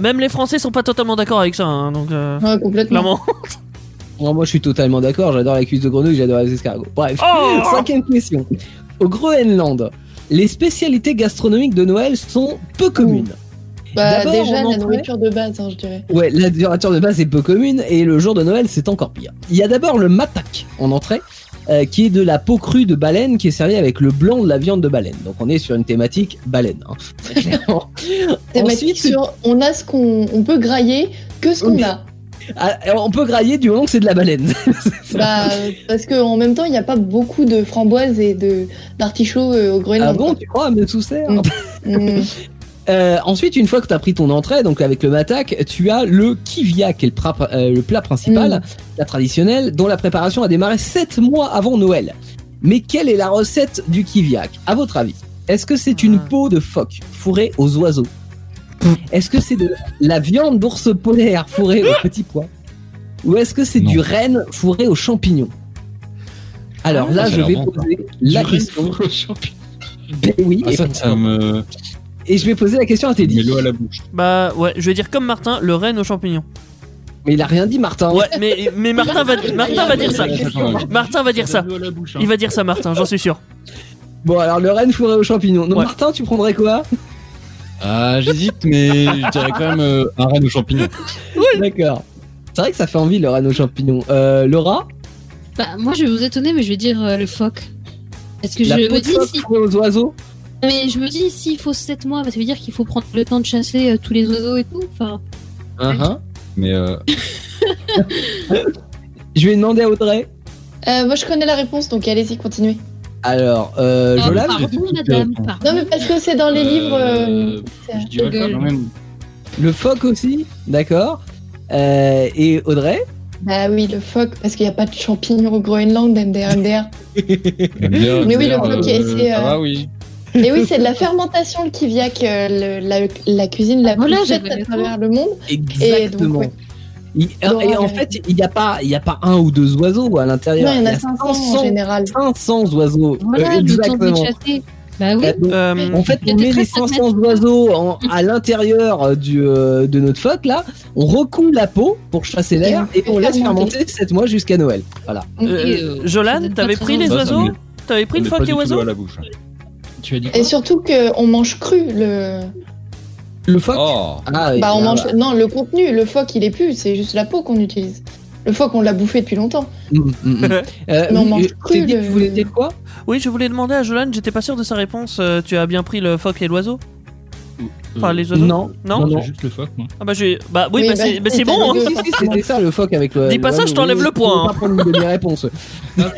Même les Français sont pas totalement d'accord avec ça, hein, donc euh, Ouais, complètement. clairement. Moi, je suis totalement d'accord, j'adore la cuisse de grenouille, j'adore les escargots. Bref, Oh cinquième question. Au Groenland, les spécialités gastronomiques de Noël sont peu communes. Bah, D'abord, déjà, on la entrait- nourriture de base, hein, je dirais. Ouais, la nourriture de base est peu commune et le jour de Noël c'est encore pire. Il y a d'abord le matak en entrée, euh, qui est de la peau crue de baleine qui est servie avec le blanc de la viande de baleine. Donc on est sur une thématique baleine. Hein, très clairement. Thématique Ensuite, sur on a ce qu'on on peut grailler que ce qu'on Oui. a. ah, on peut grailler du moment que c'est de la baleine. Bah, parce qu'en même temps, il n'y a pas beaucoup de framboises et d'artichauts euh, au ah Groenland. bon, tu crois, mais tout sert Mm. Mm. Euh, ensuite, une fois que tu as pris ton entrée, donc avec le matak, tu as le kivia, qui est le, pra- euh, le plat principal, la traditionnelle, dont la préparation a démarré 7 mois avant Noël. Mais quelle est la recette du kiviak À votre avis, est-ce que c'est une Ah. peau de phoque fourrée aux oiseaux? Est-ce que c'est de la viande d'ours polaire fourrée aux petits pois Ou est-ce que c'est du renne fourré aux champignons? Alors Ah, là, je vais bon, poser la Du question. aux champignons. Ben oui, Ah, ça, ça me et je vais poser la question à Teddy. l'eau à la bouche. Bah ouais, je vais dire comme Martin, le renne aux champignons. Mais il a rien dit, Martin. Ouais, mais, mais Martin, va, Martin va dire ça. Martin va dire ça. hein. Il va dire ça, Martin, j'en suis sûr. Bon, alors le renne fourré aux champignons. Non, Ouais. Martin, tu prendrais quoi? Ah, j'hésite, mais je dirais quand même euh, un renne aux champignons. D'accord. C'est vrai que ça fait envie le renne aux champignons. Euh, Laura Bah, moi, je vais vous étonner, mais je vais dire euh, le phoque. Parce que La je peau me de dis, phoque si... aux oiseaux mais je me dis, s'il faut 7 mois, bah, ça veut dire qu'il faut prendre le temps de chasser euh, tous les oiseaux et tout. Enfin, Hein, Mais euh, Je vais demander à Audrey. Euh, moi, je connais la réponse, donc allez-y, continuez. Alors, euh, Ah, Jolan pardon, madame, pardon. Non, mais parce que c'est dans les livres. euh, Euh, c'est- Je dirais Google. quand même. Le phoque aussi D'accord. Euh, et Audrey Bah oui, le phoque, parce qu'il n'y a pas de champignons au Groenland, MDR, Mais oui, le euh, c'est, euh, va, oui. Et oui, c'est de la fermentation, le kiviak, euh, le- la, la cuisine la plus Voilà, faite à travers le monde. Exactement. ouais. Il- et en fait, il n'y a, pas- il y a pas un ou deux oiseaux à l'intérieur. Non, il y en a 500 en général. 500 oiseaux. Voilà, Euh, de les exactement. chasser. Bah oui. Euh, Euh, En fait, on met les 500 oiseaux en- à l'intérieur euh, du, euh, de notre phoque là, on recoule la peau pour chasser l'air Et et on laisse fermenter 7 mois jusqu'à Noël. Voilà. euh, euh, Jolan, pas t'avais pris les oiseaux T'avais pris le phoque et oiseaux à la bouche. Tu as dit Et surtout qu'on mange cru le. Le phoque Oh, Ah, Bah, on ah, mange. bah. Non, le contenu, le phoque, il est plus, c'est juste la peau qu'on utilise. Le phoque, on l'a bouffé depuis longtemps. Mm, mm, mm. Euh, Mais on mange je cru, dit le- tu voulais dire quoi? Oui, je voulais demander à Jolan, j'étais pas sûr de sa réponse. euh, tu as bien pris le phoque et l'oiseau? Enfin, les oiseaux? Non. Non, Non, non. Juste le phoque, moi. Ah bah, j'ai... bah oui, Oui, bah, bah, c'est, bah, c'est bon. hein. deux. Si, si, c'était ça le phoque avec le. Dis pas ça, je t'enlève le point, hein. Prendre une demi-réponse.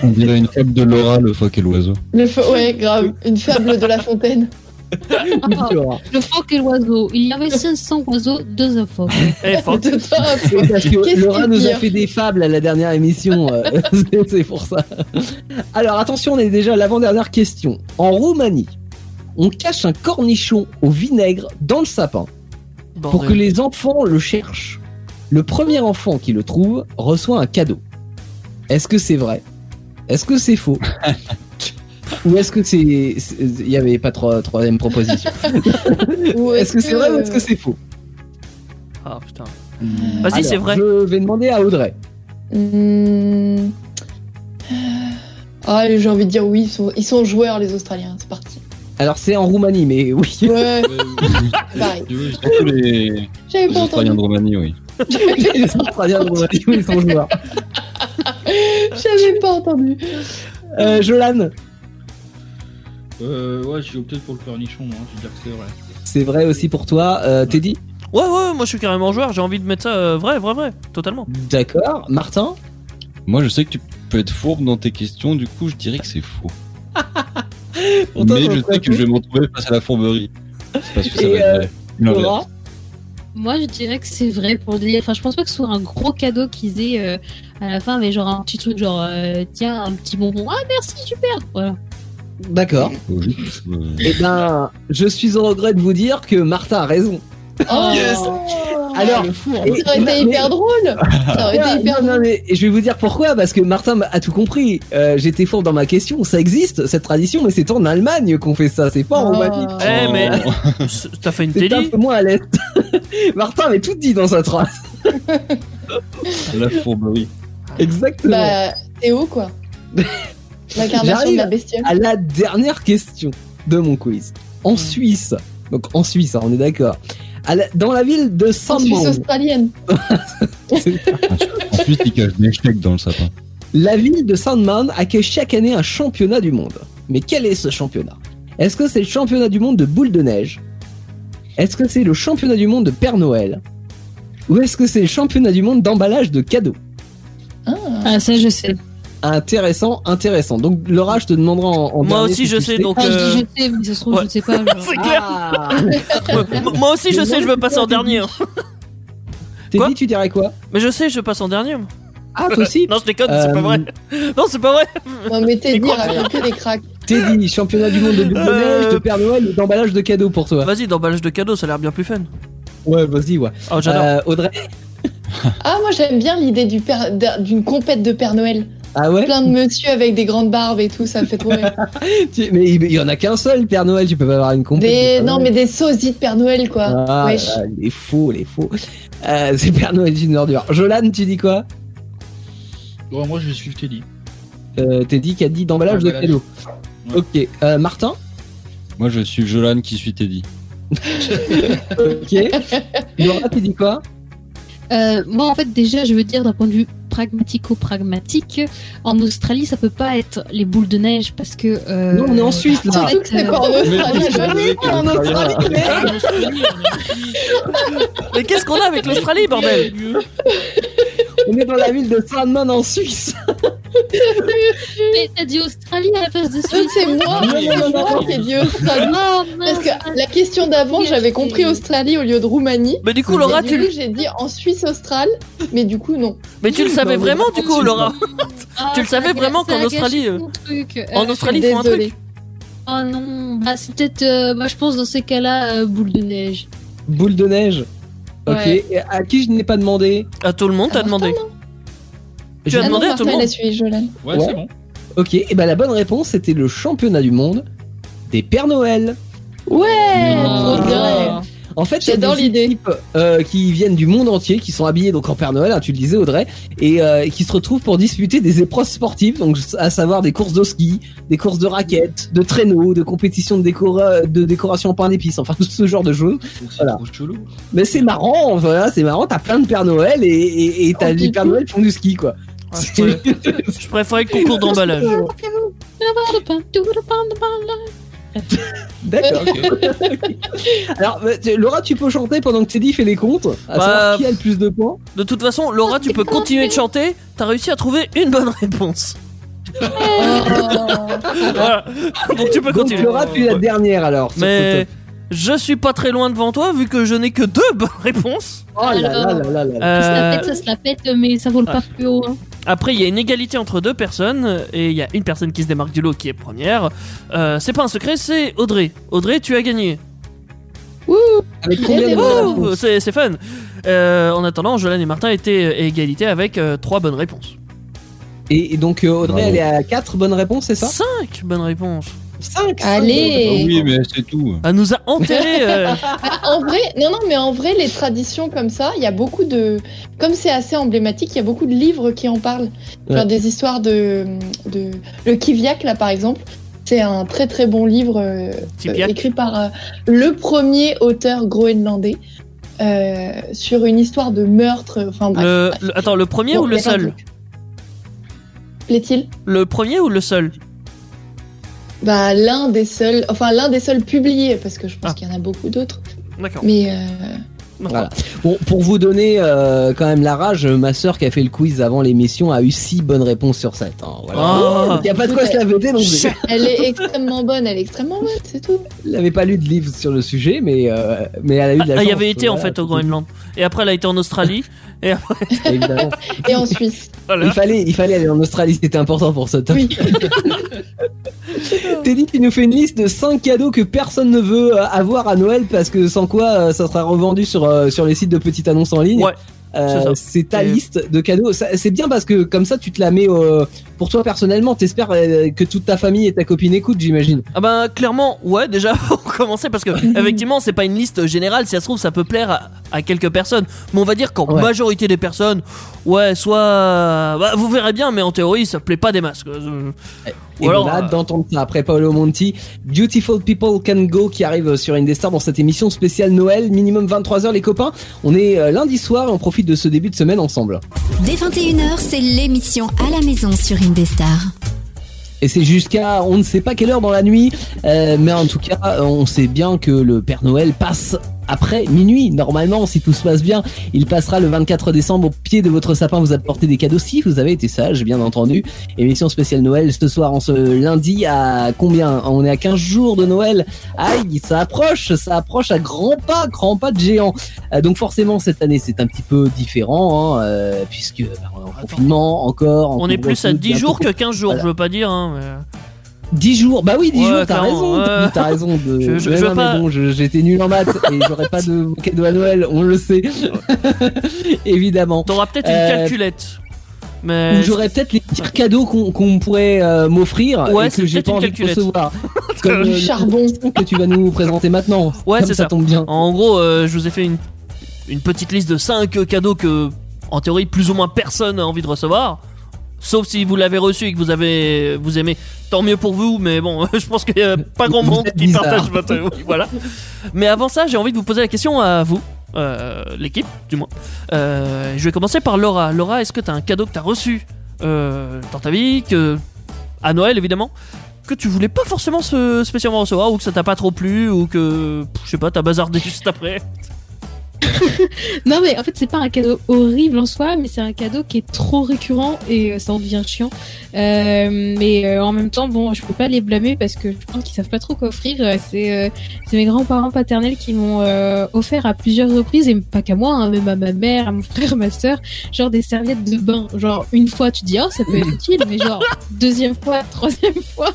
on dirait une fable de Laura, le phoque et l'oiseau. Le Ouais, grave. Une fable de la fontaine. Le phoque et l'oiseau. Il y avait 500 oiseaux, deux phoques. Eh, phoque. De toi, Oui, parce que Qu'est-ce Laura nous a fait des fables à la dernière émission, euh, c'est- pour ça. Alors attention, on est déjà à l'avant-dernière question. En Roumanie, on cache un cornichon au vinaigre dans le sapin pour que les enfants le cherchent. Le premier enfant qui le trouve reçoit un cadeau. Est-ce que c'est vrai? Est-ce que c'est faux? Ou est-ce que c'est... Il n'y avait pas trois, troisième proposition. Ou Est-ce que c'est vrai ou est-ce que c'est faux? Ah putain. Hmm. Vas-y, c'est vrai. Je vais demander à Audrey. Hmm. Ah, j'ai envie de dire oui, ils sont, ils sont joueurs, les Australiens. C'est parti. Alors c'est en Roumanie, mais oui. Ouais, pareil. oui, les, J'avais les pas Australiens de entendu. Roumanie, oui. les Australiens de Roumanie, oui, ils sont joueurs. J'avais pas entendu. Euh, Jolan, Euh, ouais, j'ai opté pour le cornichon, moi. Je veux dire que c'est vrai. c'est vrai aussi pour toi. Euh, Teddy? Ouais, ouais, moi je suis carrément joueur, j'ai envie de mettre ça euh, vrai, vrai, vrai, totalement. D'accord. Martin? Moi, je sais que tu peux être fourbe dans tes questions, du coup, je dirais que c'est faux. Pourtant, Mais je sais que je vais me retrouver face à la fourberie. C'est parce que ça Et, va être euh, vrai. Laura? Moi, je dirais que c'est vrai pour dire. Enfin, je pense pas que ce soit un gros cadeau qu'ils aient euh, à la fin, mais genre un petit truc, genre euh, tiens, un petit bonbon. Ah, merci, super. Voilà. D'accord. Eh ben, je suis au regret de vous dire que Martin a raison. Oh, Yes. Alors, le four. et- Ça aurait été hyper drôle. Ça aurait été hyper non, mais je vais vous dire pourquoi, parce que Martin a tout compris. Euh, J'étais fort dans ma question. Ça existe, cette tradition, mais c'est en Allemagne qu'on fait ça, c'est pas en Oh. Roumanie. Eh, mais Oh. t'as fait une C'est un télé peu moins à l'est. Martin avait tout dit dans sa trace. La fourberie. Exactement. Bah, Théo, quoi? L'incarnation J'arrive. de la bestiole. À la dernière question de mon quiz. En Suisse, donc en Suisse, hein, on est d'accord. La- Dans la ville de En Suisse australienne. Il cache des chèques dans le sapin. la ville de Sandman accueille chaque année un championnat du monde. Mais quel est ce championnat? Est-ce que c'est le championnat du monde de boule de neige? Est-ce que c'est le championnat du monde de Père Noël? Ou est-ce que c'est le championnat du monde d'emballage de cadeaux? Ah. Ah, ça, je sais. Intéressant, intéressant. Donc Laura, je te demanderai en, en Moi dernier aussi, si je sais, donc. Ah, je euh, dis je sais, mais ça se trouve, ouais. je sais pas. genre. C'est clair. Ah M- Moi aussi, je sais, je veux passer en dernier. T'es dit, tu dirais quoi? Mais je sais, je passe en dernier. moi. Ah, toi aussi? Non, je déconne, c'est pas Euh, vrai. Non, c'est pas vrai. Non, mais t'es dit, quoi raconte que des cracks. T'es dit, championnat du monde de boule de Euh, de Père Noël ou d'emballage de cadeaux pour toi Vas-y, d'emballage de cadeaux, ça a l'air bien plus fun. Ouais, vas-y, ouais. Oh, j'adore. Euh, Audrey? Ah, moi, j'aime bien l'idée du père- d'un- d'une compète de Père Noël. Ah ouais Plein de monsieur avec des grandes barbes et tout, ça me fait trop rire. Mais il y en a qu'un seul, Père Noël, tu peux pas avoir une. Des... Père Non, Noël. mais des sosies de Père Noël, quoi. Ah, Wesh. là, les faux, les faux. Euh, c'est Père Noël, c'est une ordure. Jolan, tu dis quoi? Bon, moi, je vais suivre Teddy. euh, T'es dit qu'a dit d'emballage de cadeaux. Ouais. Ok. Euh, Martin? Moi, je suis Jolan qui suis Teddy. Ok. Laura, tu dis quoi? Euh, moi, en fait, déjà, je veux dire d'un point de vue pragmatico-pragmatique, en Australie, ça peut pas être les boules de neige parce que. euh, Non, on est en Suisse, là. en fait, c'est euh, pas en Australie. En Australie, mais- Mais qu'est-ce qu'on a avec l'Australie, bordel? On est dans la ville de Sandman en Suisse. Mais t'as dit Australie à la place de Suisse. C'est moi, Non, c'est non, non, moi non. qui ai dit Australie. Oh, Parce que la question d'avant, j'avais compris Australie au lieu de Roumanie. Mais du coup, Laura, tu, le- j'ai dit en Suisse australe, mais du coup, non. mais tu le savais Non, vraiment, du coup, tu- Laura Ah, tu le savais vraiment qu'en Australie, euh. En Euh, Australie, ils font un truc. Oh non, bah, c'est peut-être, euh, bah, je pense dans ces cas-là, euh, boule de neige. Boule de neige. Ok. Et à qui je n'ai pas demandé À tout le monde, t'as demandé. Tu as Ah non, demandé à tout le monde. Ouais, Ouais. c'est bon. Ok. Et ben la bonne réponse c'était le championnat du monde des Pères Noël. Ouais, Oh. trop bien. En fait, il y a J'adore des l'idée. équipes euh, qui viennent du monde entier, qui sont habillées donc en Père Noël, hein, tu le disais Audrey, et euh, qui se retrouvent pour disputer des épreuves sportives, donc à savoir des courses de ski, des courses de raquettes, de traîneaux, de compétitions de, décora- de décoration en pain d'épices, enfin tout ce genre de choses. C'est Voilà. trop chelou. Mais c'est marrant, voilà, c'est marrant, t'as plein de Père Noël et, et, et t'as les Père. Noël qui font du ski quoi. Ah, je, préfère, je préférais le concours d'emballage. D'accord. Alors, euh, Laura, tu peux chanter pendant que Teddy fait les comptes, à Bah, savoir qui a le plus de points. De toute façon, Laura, tu peux continuer de chanter. T'as réussi à trouver une bonne réponse. Oh. Voilà. Donc tu peux Donc continuer. Laura, tu es la dernière alors. Mais je suis pas très loin devant toi vu que je n'ai que deux bonnes réponses. Oh là là là là là là. Euh, Ça se la pète, ça se la pète, mais ça vole pas plus haut. hein. Après, il y a une égalité entre deux personnes et il y a une personne qui se démarque du lot qui est première. Euh, c'est pas un secret, c'est Audrey. Audrey, tu as gagné. Avec combien de c'est fun. Euh, en attendant, Jolan et Martin étaient à égalité avec euh, trois bonnes réponses. et, et donc euh, Audrey, Bravo. elle est à 4 bonnes réponses, c'est ça? Cinq bonnes réponses. 5 Allez. Oh oui, mais c'est tout. Elle nous a enterré. euh, Ah, en vrai, non, non, mais en vrai, les traditions comme ça, il y a beaucoup de. Comme c'est assez emblématique, il y a beaucoup de livres qui en parlent. Genre Ouais. des histoires de. de... Le Kiviak, là, par exemple. C'est un très très bon livre euh, euh, écrit par euh, le premier auteur groenlandais euh, sur une histoire de meurtre. Enfin bref. le, bref. le- attends, le premier Bon, ou le seul? Plaît-il? Le premier ou le seul? Bah l'un des seuls, enfin l'un des seuls publiés parce que je pense Ah. qu'il y en a beaucoup d'autres. D'accord. Mais euh, Voilà. Bon, pour vous donner euh, quand même la rage, ma sœur qui a fait le quiz avant l'émission a eu 6 bonnes réponses sur 7. Voilà. Ah. Il n'y a pas de quoi se la Chut. elle est extrêmement bonne, elle est extrêmement bonne, c'est tout. elle n'avait pas lu de livre sur le sujet, mais, euh, mais elle a eu de la Ah, chance. il y avait été en fait au Groenland. Et après, elle a été en Australie. Et après, tout, évidemment. Et en Suisse. voilà. Il fallait, il fallait aller en Australie, c'était important pour ce top. Oui. Teddy qui nous fait une liste de 5 cadeaux que personne ne veut euh, avoir à Noël parce que sans quoi euh, ça sera revendu sur euh, sur les sites de petites annonces en ligne. Ouais, Euh, c'est ça. ta Et- liste de cadeaux. Ça- C'est bien parce que comme ça, tu te la mets euh, pour toi personnellement. T'espères euh, que toute ta famille et ta copine écoutent, j'imagine. Ah ben clairement, ouais, déjà pour commencer parce que effectivement c'est pas une liste générale. Si ça se trouve, ça peut plaire à, à quelques personnes, mais on va dire qu'en Ouais. majorité des personnes, ouais, soit, bah, vous verrez bien, mais en théorie, ça plaît pas des masques. Et Ou alors, on a hâte euh, d'entendre ça après Paolo Monti. Beautiful People Can Go qui arrive sur Indestar dans cette émission spéciale Noël, minimum 23h les copains. On est euh, lundi soir et on profite de ce début de semaine ensemble. Dès 21h, c'est l'émission à la maison sur Indestar. Et c'est jusqu'à on ne sait pas quelle heure dans la nuit, euh, mais en tout cas on sait bien que le Père Noël passe après minuit. Normalement, si tout se passe bien, il passera le 24 décembre au pied de votre sapin vous apporter des cadeaux si vous avez été sage, bien entendu. Émission spéciale Noël ce soir, en ce lundi à combien? On est à 15 jours de Noël. Aïe, ça approche, ça approche à grands pas, grands pas de géant. Euh, donc forcément cette année c'est un petit peu différent, hein, euh, puisque bah, en Attends. confinement encore. en on est plus à couvre-feu, 10 bientôt. jours que 15 jours, Voilà. je veux pas dire. Hein, mais... 10 jours, bah oui, 10 Ouais, jours, t'as raison, t'as raison. De... Je- je- Ouais, je veux non, pas- bon, je- j'étais nul en maths et j'aurais pas de cadeau à Noël, on le sait. Évidemment. T'auras peut-être Euh, une calculette. Mais Ou j'aurais peut-être les pires cadeaux qu'on pourrait euh, m'offrir Ouais, et c'est que j'ai pas une envie de calculette. recevoir. Comme Du euh, charbon. le que tu vas nous présenter maintenant. Ouais, c'est ça. ça. tombe bien. En gros, euh, je vous ai fait une, une petite liste de 5 cadeaux que, en théorie, plus ou moins personne n'a envie de recevoir. Sauf si vous l'avez reçu et que vous avez vous aimez, tant mieux pour vous. Mais bon, je pense qu'il y a pas grand monde qui partage votre voilà. Mais avant ça, j'ai envie de vous poser la question à vous, euh, l'équipe du moins. Euh, je vais commencer par Laura. Laura, est-ce que t'as un cadeau que t'as reçu euh, dans ta vie, que à Noël évidemment, que tu voulais pas forcément se- spécialement recevoir ou que ça t'a pas trop plu ou que je sais pas, t'as bazardé juste après? Non mais en fait c'est pas un cadeau horrible en soi, mais c'est un cadeau qui est trop récurrent et euh, ça en devient chiant. Euh, mais euh, en même temps bon, je peux pas les blâmer parce que je pense qu'ils savent pas trop quoi offrir. C'est mes grands-parents paternels qui m'ont offert à plusieurs reprises et pas qu'à moi, hein, même à ma mère, à mon frère, ma sœur, genre des serviettes de bain. Genre une fois tu dis oh ça peut être utile, mais genre deuxième fois, troisième fois.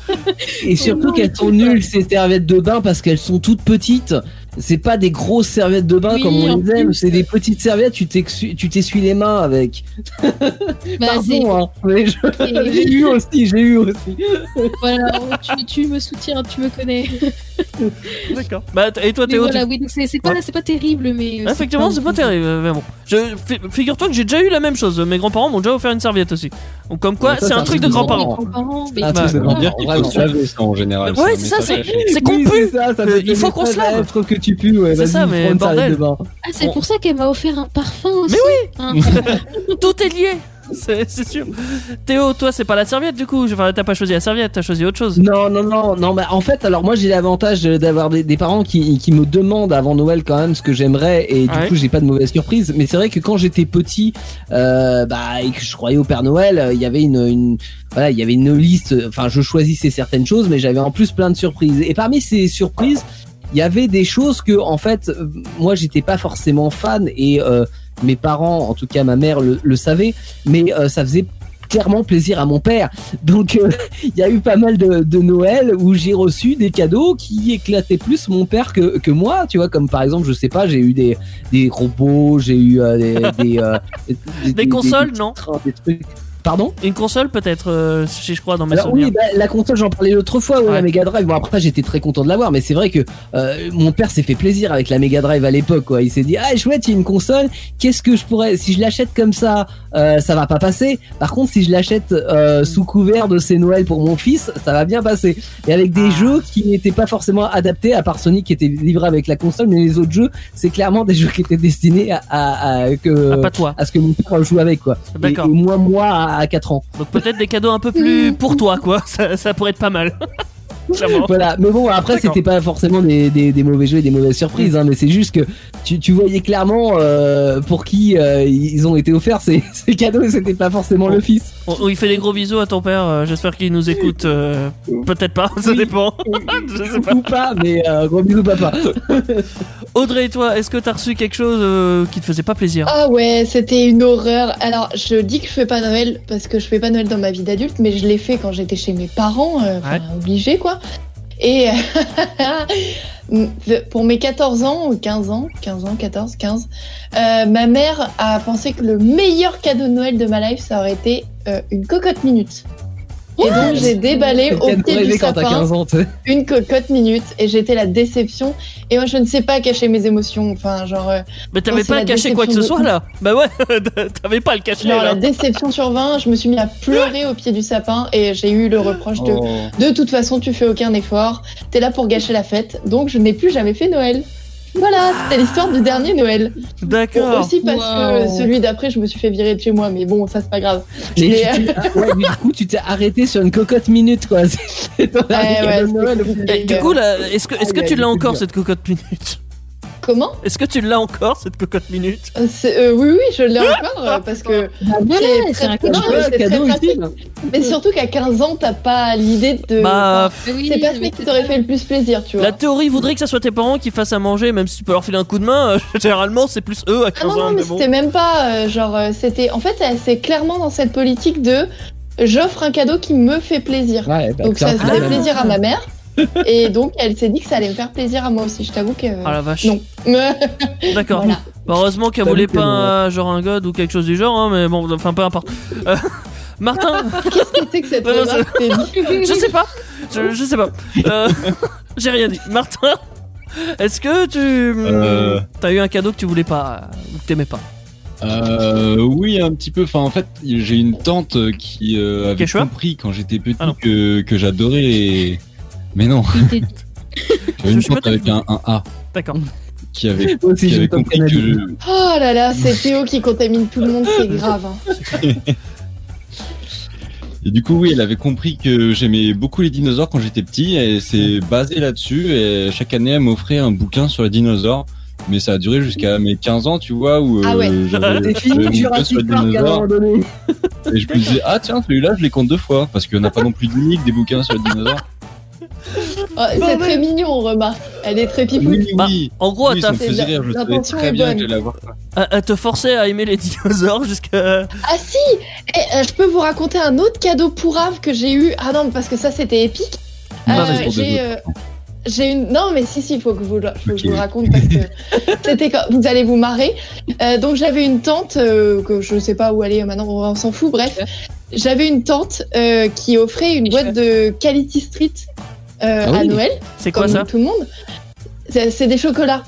Et surtout qu'elles sont nulles ces serviettes de bain parce qu'elles sont toutes petites. C'est pas des grosses serviettes de bain Oui, comme on les aime, c'est des petites serviettes, tu t'essuies les mains avec. Bah, c'est- Pardon, hein, mais je- Et- j'ai eu aussi, j'ai eu aussi. voilà, tu, tu me soutiens, tu me connais. D'accord. Bah et toi Théo, voilà, tu- oui, donc c'est c'est pas, Ouais. c'est pas terrible, mais. euh, Effectivement, c'est pas terrible, mais bon. Figure-toi que j'ai déjà eu la même chose. Mes grands-parents m'ont déjà offert une serviette aussi. Donc, comme quoi, c'est c'est un un truc de truc de grands-parents. Ah, Bah, tout Ça veut vraiment, dire qu'il faut se laver ça en général. Ouais, c'est ça, c'est- c'est qu'on pue. c'est Euh, il faut qu'on se lave. Tu pues, ouais. C'est ça, mais bordel. Ah, c'est pour ça qu'elle m'a offert un parfum aussi. Mais oui Tout est lié. C'est sûr. Théo, toi, c'est pas la serviette du coup. Enfin, t'as pas choisi la serviette, t'as choisi autre chose. Non, non, non, non. Bah, en fait, alors moi j'ai l'avantage d'avoir des, des parents qui, qui me demandent avant Noël quand même ce que j'aimerais et du Ouais. coup j'ai pas de mauvaise surprise. Mais c'est vrai que quand j'étais petit, euh, bah et que je croyais au Père Noël, euh, il y avait une, une voilà, il y avait une liste. Enfin, je choisissais certaines choses, mais j'avais en plus plein de surprises. Et parmi ces surprises, il y avait des choses que en fait moi j'étais pas forcément fan et euh, mes parents, en tout cas ma mère le, le savait, mais euh, ça faisait clairement plaisir à mon père. Donc euh, il y a eu pas mal de, de Noël où j'ai reçu des cadeaux qui éclataient plus mon père que, que moi, tu vois, comme par exemple, je sais pas, j'ai eu des, des robots, j'ai eu euh, des, des, euh, des, consoles, petits non des trucs. Pardon Une console peut-être, euh, si je crois dans mes alors souvenirs. oui, bah, la console, j'en parlais l'autre fois, ouais, Ouais. la Mega Drive. Bon après, j'étais très content de l'avoir, mais c'est vrai que euh, mon père s'est fait plaisir avec la Mega Drive à l'époque. Quoi, il s'est dit ah chouette, il y a une console. Qu'est-ce que je pourrais, si je l'achète comme ça, euh, ça va pas passer. Par contre, si je l'achète euh, sous couvert de ces Noël pour mon fils, ça va bien passer. Et avec des Ah. jeux qui n'étaient pas forcément adaptés, à part Sonic qui était livré avec la console, mais les autres jeux, c'est clairement des jeux qui étaient destinés à, à, à- que pas toi. à ce que mon père joue avec quoi. Et, D'accord. et moi, moi à, à 4 ans. Donc peut-être des cadeaux un peu plus pour toi, quoi. Ça, ça pourrait être pas mal. Voilà, mais bon, après, c'était pas forcément des, des, des mauvais jeux et des mauvaises surprises, hein, mais c'est juste que tu, tu voyais clairement euh, pour qui euh, ils ont été offerts ces, ces cadeaux et c'était pas forcément le fils. On, on lui fait des gros bisous à ton père. euh, J'espère qu'il nous écoute. euh, peut-être pas, ça Oui. dépend. Je sais pas. Ou pas, mais euh, gros bisous, papa. Audrey, toi, est-ce que t'as reçu quelque chose euh, qui te faisait pas plaisir? Ah ouais, c'était une horreur. Alors, je dis que je fais pas Noël parce que je fais pas Noël dans ma vie d'adulte, mais je l'ai fait quand j'étais chez mes parents, euh, Ouais. obligé quoi. Et pour mes 14 ans, ou 15 ans, 15 ans, 14, 15, euh, ma mère a pensé que le meilleur cadeau de Noël de ma life, ça aurait été euh, une cocotte minute. Et donc j'ai déballé au pied du sapin 15 ans, tu sais. une cocotte minute et j'étais la déception. Et moi je ne sais pas cacher mes émotions. Enfin genre, euh, Mais t'avais pas à cacher quoi que ce soit là Bah ouais, t'avais pas à le cacher genre là. la déception sur 20. Je me suis mis à pleurer au pied du sapin et j'ai eu le reproche de Oh. de toute façon tu fais aucun effort. T'es là pour gâcher la fête. Donc je n'ai plus jamais fait Noël. Voilà, c'était l'histoire du dernier Noël. Bon, D'accord. aussi parce Wow. que celui d'après, je me suis fait virer de chez moi, mais bon, ça c'est pas grave. Mais ah ouais, mais du coup, tu t'es arrêté sur une cocotte minute, quoi. Ouais, c'est Noël. Et du coup, là, est-ce que, est-ce que Aïe, tu l'as encore cette cocotte minute Comment Est-ce que tu l'as encore cette cocotte minute Euh, c'est- euh, Oui, oui, je l'ai encore euh, parce que. Bah voilà, C'est un non, mais cadeau utile. Surtout qu'à 15 ans, t'as pas l'idée de. Bah, enfin, oui, c'est pas celui qui t'aurait fait le plus plaisir, tu vois. la théorie voudrait que ça soit tes parents qui fassent à manger, même si tu peux leur filer un coup de main. euh, généralement, c'est plus eux à Ah 15 non, non, ans. mais mais bon. c'était même pas euh, genre. euh, c'était. En fait, c'est clairement dans cette politique de. J'offre un cadeau qui me fait plaisir. Ouais, bah, Donc ça faisait même. plaisir à ma mère. Et donc elle s'est dit que ça allait me faire plaisir à moi aussi. Je t'avoue que. Ah la vache. Non. D'accord. Voilà. Bah, heureusement qu'elle voulait pas euh, genre un god ou quelque chose du genre, hein, mais bon, enfin peu importe. Euh, Martin, Qu'est-ce que c'est que cette Non, non, je sais pas, je, je sais pas. Euh, J'ai rien dit. Martin, est-ce que tu Euh. t'as eu un cadeau que tu voulais pas ou que t'aimais pas? Euh, oui, un petit peu. Enfin, en fait, j'ai une tante qui euh, avait Quechua? compris quand j'étais petit Ah que, que j'adorais les. Mais non, j'avais une tante avec un, un A D'accord. qui avait, Moi aussi, qui avait compris que. je- Oh là là, c'est Théo qui contamine tout le monde, c'est grave. hein. Et du coup, oui, elle avait compris que j'aimais beaucoup les dinosaures quand j'étais petit et c'est basé là-dessus. Et chaque année, elle m'offrait un bouquin sur les dinosaures. Mais ça a duré jusqu'à mes 15 ans, tu vois, où Ah ouais. euh, j'avais fini, sur les Park à un dinosaures. moment donné. Et je me disais, ah tiens, celui-là, je les compte deux fois. Parce qu'il n'y en a pas non plus d'unique des bouquins sur les dinosaures. Oh, c'est très mignon, on remarque. Elle est très pipoute. Oui, Bah, oui. En gros, Oui, elle ça t'a me faisait rire, je savais l'intention très est bien bonne. que elle- elle te forçait à aimer les dinosaures jusqu'à. Ah si Eh, euh, Je peux vous raconter un autre cadeau pourrave que j'ai eu. Ah non, parce que ça c'était épique. Bah, Euh, j'ai euh, j'ai une non mais si si il faut que vous je vous raconte parce que c'était quand vous allez vous marrer. Euh, donc j'avais une tante euh, que je sais pas où aller euh, maintenant on s'en fout bref. J'avais une tante euh, qui offrait une boîte de Quality Street euh, Ah oui. à Noël C'est quoi ça tout le monde. C'est des chocolats.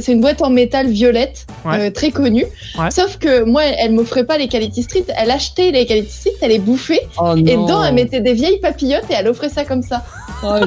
C'est une boîte en métal violette, Ouais. euh, très connue. Ouais. Sauf que moi, elle, elle m'offrait pas les Quality Street, elle achetait les Quality Street, elle les bouffait, Oh et dedans, elle mettait des vieilles papillotes et elle offrait ça comme ça. Oh, pas-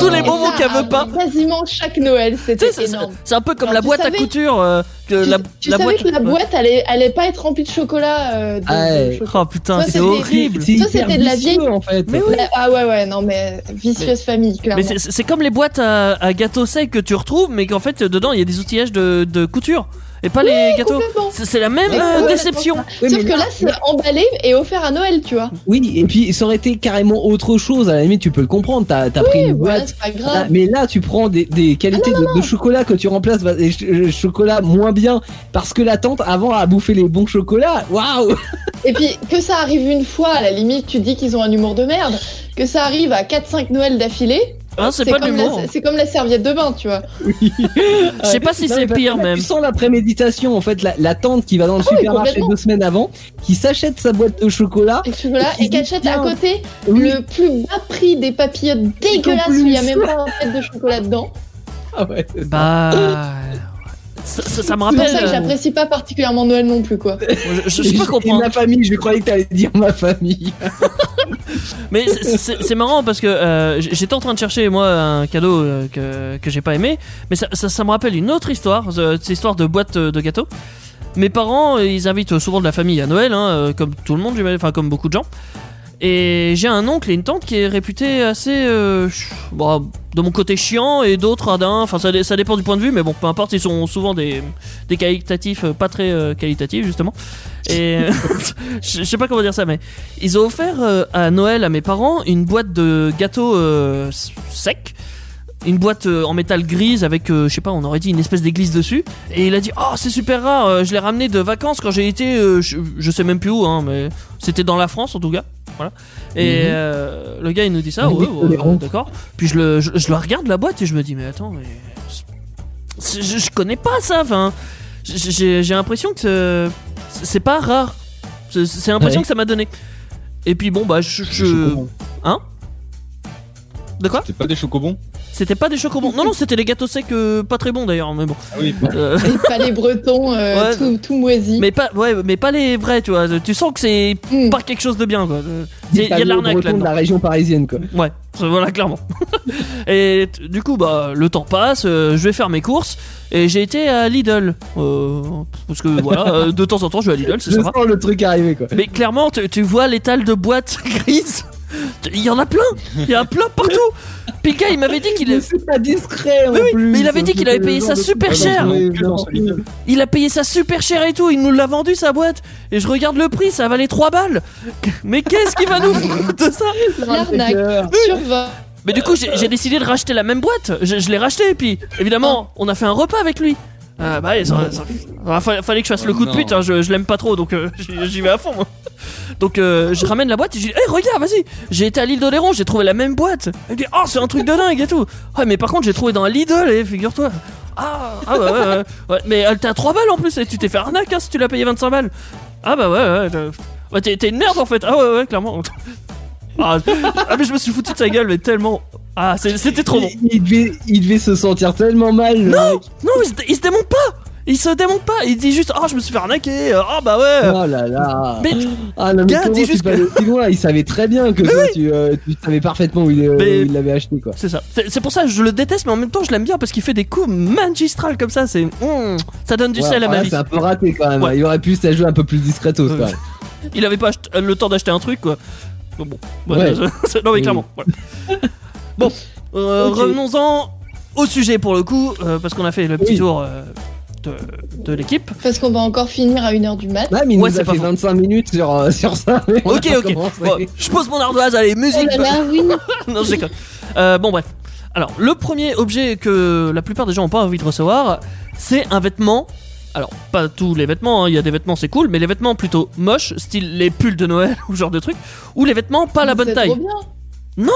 Tous- les ça, qu'elle veut pas. Quasiment chaque Noël, c'était énorme. c'est un peu comme Alors, la boîte à couture. euh, que Tu, la, tu la savais boîte. que la boîte allait, allait pas être remplie de chocolat. euh, de- Ah de ouais. chocolat. Oh putain, Toi, c'est horrible. Hyper c'était de la vieille- en fait. Mais oui. Ah ouais, ouais, non, mais vicieuse famille, clairement. Mais c'est c'est comme les boîtes à, à gâteaux secs que tu retrouves, mais qu'en fait dedans il y a des outillages de, de couture et pas les gâteaux. C'est la même euh, déception. Oui, Sauf mais que là, c'est emballé et offert à Noël, tu vois. Oui, et puis ça aurait été carrément autre chose. À la limite, tu peux le comprendre. T'as as pris Oui, une boîte. Ah, mais là, tu prends des, des qualités de, de chocolat que tu remplaces par des ch- euh, chocolats moins bien parce que la tante avant a bouffé les bons chocolats. Waouh Et puis, que ça arrive une fois, à la limite, tu dis qu'ils ont un humour de merde. Que ça arrive à 4-5 Noël d'affilée, Hein, c'est pas de comme, l'humour. la- c'est comme la serviette de bain, tu vois. Je sais pas si c'est pire même. Tu sens la préméditation en fait, la, la tante qui va dans le Ah supermarché deux semaines avant, qui s'achète sa boîte de chocolat. Et, qui et qu'achète à côté Oui. le plus bas prix des papillotes dégueulasses où il y a même pas un fait de chocolat dedans. Ah ouais. Bah. Ça, ça- ça me C'est pour rappelle. ça que euh, j'apprécie pas particulièrement Noël non plus, quoi. je, je sais pas comprendre. ma famille, je croyais que t'allais dire ma famille. Mais c'est- marrant parce que euh, j'étais en train de chercher moi un cadeau euh, que, que j'ai pas aimé, mais ça, ça, me rappelle une autre histoire, cette histoire de boîte de gâteaux. Mes parents, ils invitent souvent de la famille à Noël, hein, comme tout le monde, enfin comme beaucoup de gens. Et j'ai un oncle et une tante qui est réputé assez, euh, bon, de mon côté chiant et d'autres radins. Enfin, ça, dé- ça dépend du point de vue, mais bon, peu importe, ils sont souvent des, des qualitatifs, euh, pas très euh, qualitatifs justement. Et je je sais pas comment dire ça, mais ils ont offert euh, à Noël à mes parents une boîte de gâteaux euh, secs. Une boîte euh, en métal grise avec, euh, je sais pas, on aurait dit une espèce d'église dessus. Et il a dit Oh, c'est super rare, euh, je l'ai ramené de vacances quand j'ai été, euh, je, je sais même plus où, hein, mais c'était dans la France en tout cas. Voilà. Et Mhm. euh, le gars il nous dit ça, ouais, ouais, tolérants. ouais, d'accord. Puis je le, je, je le regarde la boîte et je me dis mais attends, mais c'est- je, je connais pas ça. Enfin, j'ai- j'ai j'ai l'impression que c'est- c'est pas rare. C'est c'est l'impression Ouais. que ça m'a donné. Et puis bon bah je, Des chocobons. de quoi? C'était pas des chocobons? C'était pas des chocobons. Non non c'était des gâteaux secs euh, pas très bons d'ailleurs mais bon. Ah oui. Euh, Et pas les bretons euh, Ouais. tout, tout moisis. mais pas ouais mais pas les vrais tu vois. Tu sens que c'est Mm. pas quelque chose de bien quoi. Il y a- de l'arnaque breton là de la région parisienne quoi. Ouais, ça, voilà, clairement. et du coup, bah, le temps passe, euh, je vais faire mes courses, et j'ai été à Lidl. Euh, parce que voilà, euh, de temps en temps, je vais à Lidl, c'est sens le truc arriver quoi. Mais clairement, tu, tu vois l'étal de boîtes grises, il y en a plein, il y en a plein partout. Gars, il m'avait dit qu'il Mais c'est pas discret en Mais oui, plus. mais il avait dit qu'il avait payé ça super cher. Lidl. il a payé ça super cher et tout, il nous l'a vendu sa boîte. Et je regarde le prix, ça valait 3 balles. Mais qu'est-ce qu'il va nous foutre de ça? L'arnaque. Mais du coup, j'ai j'ai décidé de racheter la même boîte. Je, je l'ai racheté, et puis évidemment, on a fait un repas avec lui. Euh, bah, ça, ça- ah, fallait, fallait que je fasse le coup de pute, hein, je, je l'aime pas trop, donc euh, j'y vais à fond. moi. Donc euh, je ramène la boîte et je dis, hé regarde, vas-y, j'ai été à l'île d'Oléron, j'ai trouvé la même boîte. Il dit, oh, c'est un truc de dingue et tout. Ouais, mais par contre, j'ai trouvé dans un Lidl, et figure-toi. Ah, ah ouais, ouais, ouais, ouais. Mais elle t'a 3 balles en plus, et tu t'es fait arnaque hein, si tu l'as payé 25 balles. Ah bah ouais, ouais. Ouais, t'es t'es une merde en fait. Ah ouais, ouais, clairement. Ah, ah, mais je me suis foutu de sa gueule, mais tellement. Ah, c'était trop bon. Il, il devait, il devait se sentir tellement mal. mec. Non, il se, il se démonte pas Il se démonte pas Il dit juste, ah, je me suis fait arnaquer Ah, bah ouais Oh là là. Mais, Ah non mais Gars, comment dis juste loin Il savait très bien que toi, tu, euh, tu savais parfaitement où il euh, Mais- où il l'avait acheté quoi. c'est ça. C'est pour ça que je le déteste, mais en même temps, je l'aime bien parce qu'il fait des coups magistrales comme ça. C'est, mm, ça donne du Ouais, sel à ma vie. C'est un peu raté quand même. Ouais. Il aurait pu se la jouer un peu plus discretos quand même. Il avait pas le temps d'acheter un truc, quoi. Donc bon, Ouais. c'est- non mais clairement. voilà. bon, euh, revenons-en au sujet pour le coup, euh, parce qu'on a fait le petit Oui. tour euh, de, de l'équipe. Parce qu'on va encore finir à 1h du mat. Ouais, mais il Ouais, nous c'est a pas fait faux. 25 minutes sur, euh, sur ça. Ok, ok. Bon, je pose mon ardoise, allez, Oh musique. là là, oui. non, je déconne. Euh, bon, bref. Alors, le premier objet que la plupart des gens n'ont pas envie de recevoir, c'est un vêtement. Alors, pas tous les vêtements, hein, il y a des vêtements c'est cool, mais les vêtements plutôt moches, style les pulls de Noël ou genre de trucs, ou les vêtements pas la bonne taille. trop bien. Non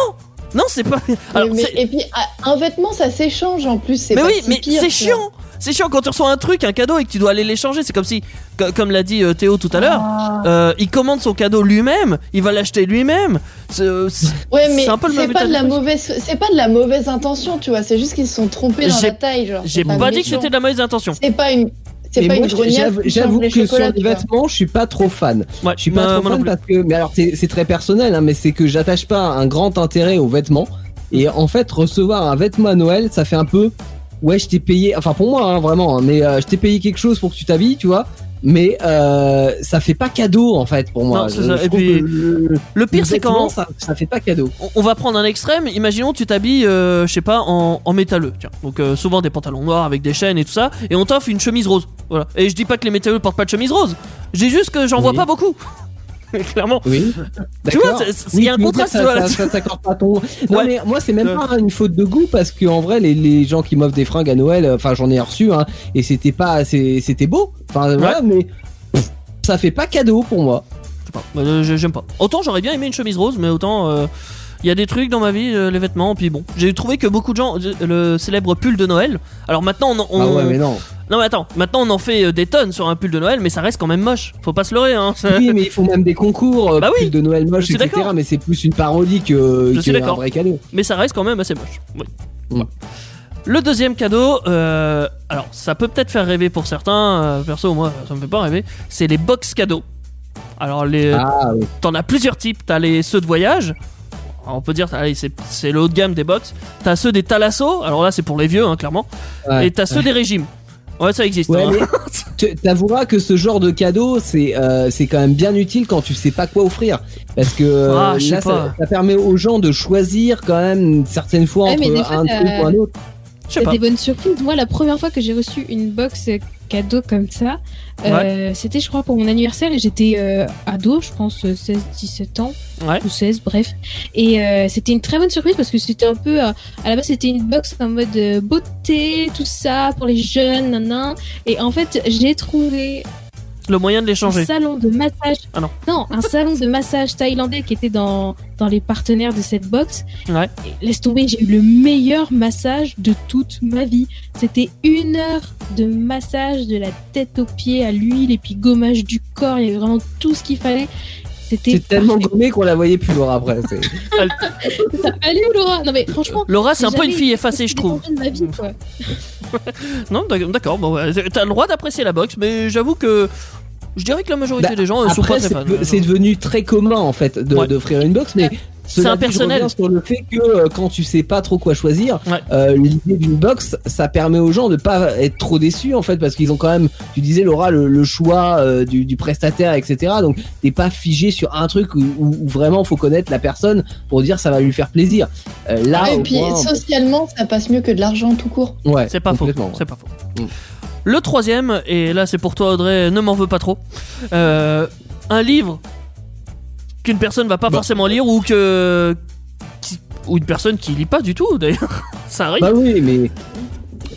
Non, c'est pas. Alors, Mais- et puis ah, un vêtement ça s'échange en plus. c'est mais pas oui, si mais c'est chiant C'est chiant quand tu reçois un truc, un cadeau, et que tu dois aller l'échanger. C'est comme si, co- comme l'a dit euh, Théo tout à l'heure, Ah. euh, il commande son cadeau lui-même, il va l'acheter lui-même. C'est- euh, Ouais, mais c'est un peu le même pas de la mauvaise, c'est pas de la mauvaise intention, tu vois. C'est juste qu'ils se sont trompés dans la taille, genre. J'ai c'est pas dit que c'était de la mauvaise intention. C'est pas une, c'est pas moi, une j'avoue- que sur les vêtements, je suis pas trop fan. Ouais, Je suis pas trop fan parce que, mais alors c'est c'est très personnel, hein, mais c'est que j'attache pas un grand intérêt aux vêtements. Et en fait, recevoir un vêtement à Noël, ça fait un peu, ouais, je t'ai payé, enfin pour moi, hein, vraiment, hein, mais euh, je t'ai payé quelque chose pour que tu t'habilles, tu vois. Mais euh, ça fait pas cadeau en fait pour moi. Non, c'est Je- ça. je Et trouve puis, que le, Le pire, c'est quand ça, ça fait pas cadeau. on- on va prendre un extrême. Imaginons, tu t'habilles, euh, je sais pas, en, en métalleux. Tiens, donc euh, souvent des pantalons noirs avec des chaînes et tout ça, et on t'offre une chemise rose. Voilà. Et je dis pas que les métalleux portent pas de chemise rose. J'ai juste que j'en vois pas beaucoup. Clairement. Oui. Tu vois, il y a un contraste, Ça, ça, là-dessus. ça s'accorde pas ton. Non, Ouais. mais moi, c'est même Ouais. pas une faute de goût parce que en vrai, les, les gens qui m'offrent des fringues à Noël, euh, enfin, j'en ai reçu, hein, et c'était pas, c'était beau. Enfin, voilà, mais pff, ça fait pas cadeau pour moi. Je sais pas. Euh, j'ai- J'aime pas. Autant j'aurais bien aimé une chemise rose, mais autant. euh, Il y a des trucs dans ma vie, euh, les vêtements, puis bon. J'ai trouvé que beaucoup de gens. euh, Le célèbre pull de Noël. Alors maintenant, on. Ah ouais, mais non. Non, mais attends. Maintenant, on en fait euh, des tonnes sur un pull de Noël, mais ça reste quand même moche. Faut pas se leurrer, hein. Oui, mais il faut même des concours, Bah oui, pull de Noël moche, etc. d'accord. Mais c'est plus une parodie que, Je suis que un vrai cadeau. mais ça reste quand même assez moche. Oui. Mm. Le deuxième cadeau, euh, alors ça peut peut-être faire rêver pour certains, euh, perso moi ça me fait pas rêver, c'est les box cadeaux. Alors les, Ah oui. t'en as plusieurs types, t'as les ceux de voyage, on peut dire allez, c'est c'est le haut de gamme des box, t'as ceux des Thalasso, alors là c'est pour les vieux hein, clairement, Ouais. et t'as ceux des régimes. Ouais ça existe. Ouais, hein. t'avoueras que ce genre de cadeau, c'est euh, c'est quand même bien utile quand tu sais pas quoi offrir, parce que euh, Ah, sais là, ça, ça permet aux gens de choisir quand même certaines fois Ouais, entre fois, un truc ou un autre. Je sais pas. des bonnes surprises. Moi, la première fois que j'ai reçu une box cadeau comme ça, euh, c'était, je crois, pour mon anniversaire et j'étais euh, ado, je pense, euh, 16-17 ans. Ouais. Ou 16, bref. Et euh, c'était une très bonne surprise parce que c'était un peu. à la base, c'était une box en mode beauté, tout ça, pour les jeunes, nanan. Et en fait, j'ai trouvé Le moyen de un l'échanger. salon de massage. Ah non. un salon de massage thaïlandais qui était dans, dans les partenaires de cette box. Ouais. Et laisse tomber, j'ai eu le meilleur massage de toute ma vie. C'était une heure de massage de la tête aux pieds à l'huile et puis gommage du corps. Il y avait vraiment tout ce qu'il fallait. C'était C'est tellement gommé qu'on la voyait plus Laura après. c'est- Elle est où Laura Non mais franchement. Laura, c'est un peu une fille effacée, je trouve. détendue de ma vie, quoi. Non, d'ac- d'accord. Bon, t'as le droit d'apprécier la boxe, mais j'avoue que je dirais que la majorité Bah, des gens sont pas Après, très fans. de- c'est devenu très commun en fait Ouais. d'offrir une box, mais C'est cela un dit, je personnel. reviens sur le fait que euh, quand tu sais pas trop quoi choisir, Ouais. euh, l'idée d'une box, ça permet aux gens de pas être trop déçus en fait, parce qu'ils ont quand même, tu disais Laura, le, le choix euh, du, du prestataire, etc. Donc t'es pas figé sur un truc où, où- où vraiment faut connaître la personne pour dire ça va lui faire plaisir. Euh, là, et au puis moins, socialement, ça passe mieux que de l'argent tout court. ouais, C'est pas faux. C'est pas faux. Mm. Le troisième, et là c'est pour toi Audrey, ne m'en veux pas trop. Euh, un livre qu'une personne va pas Bah. forcément lire ou que qui- ou une personne qui lit pas du tout d'ailleurs. Ça arrive. Bah oui, mais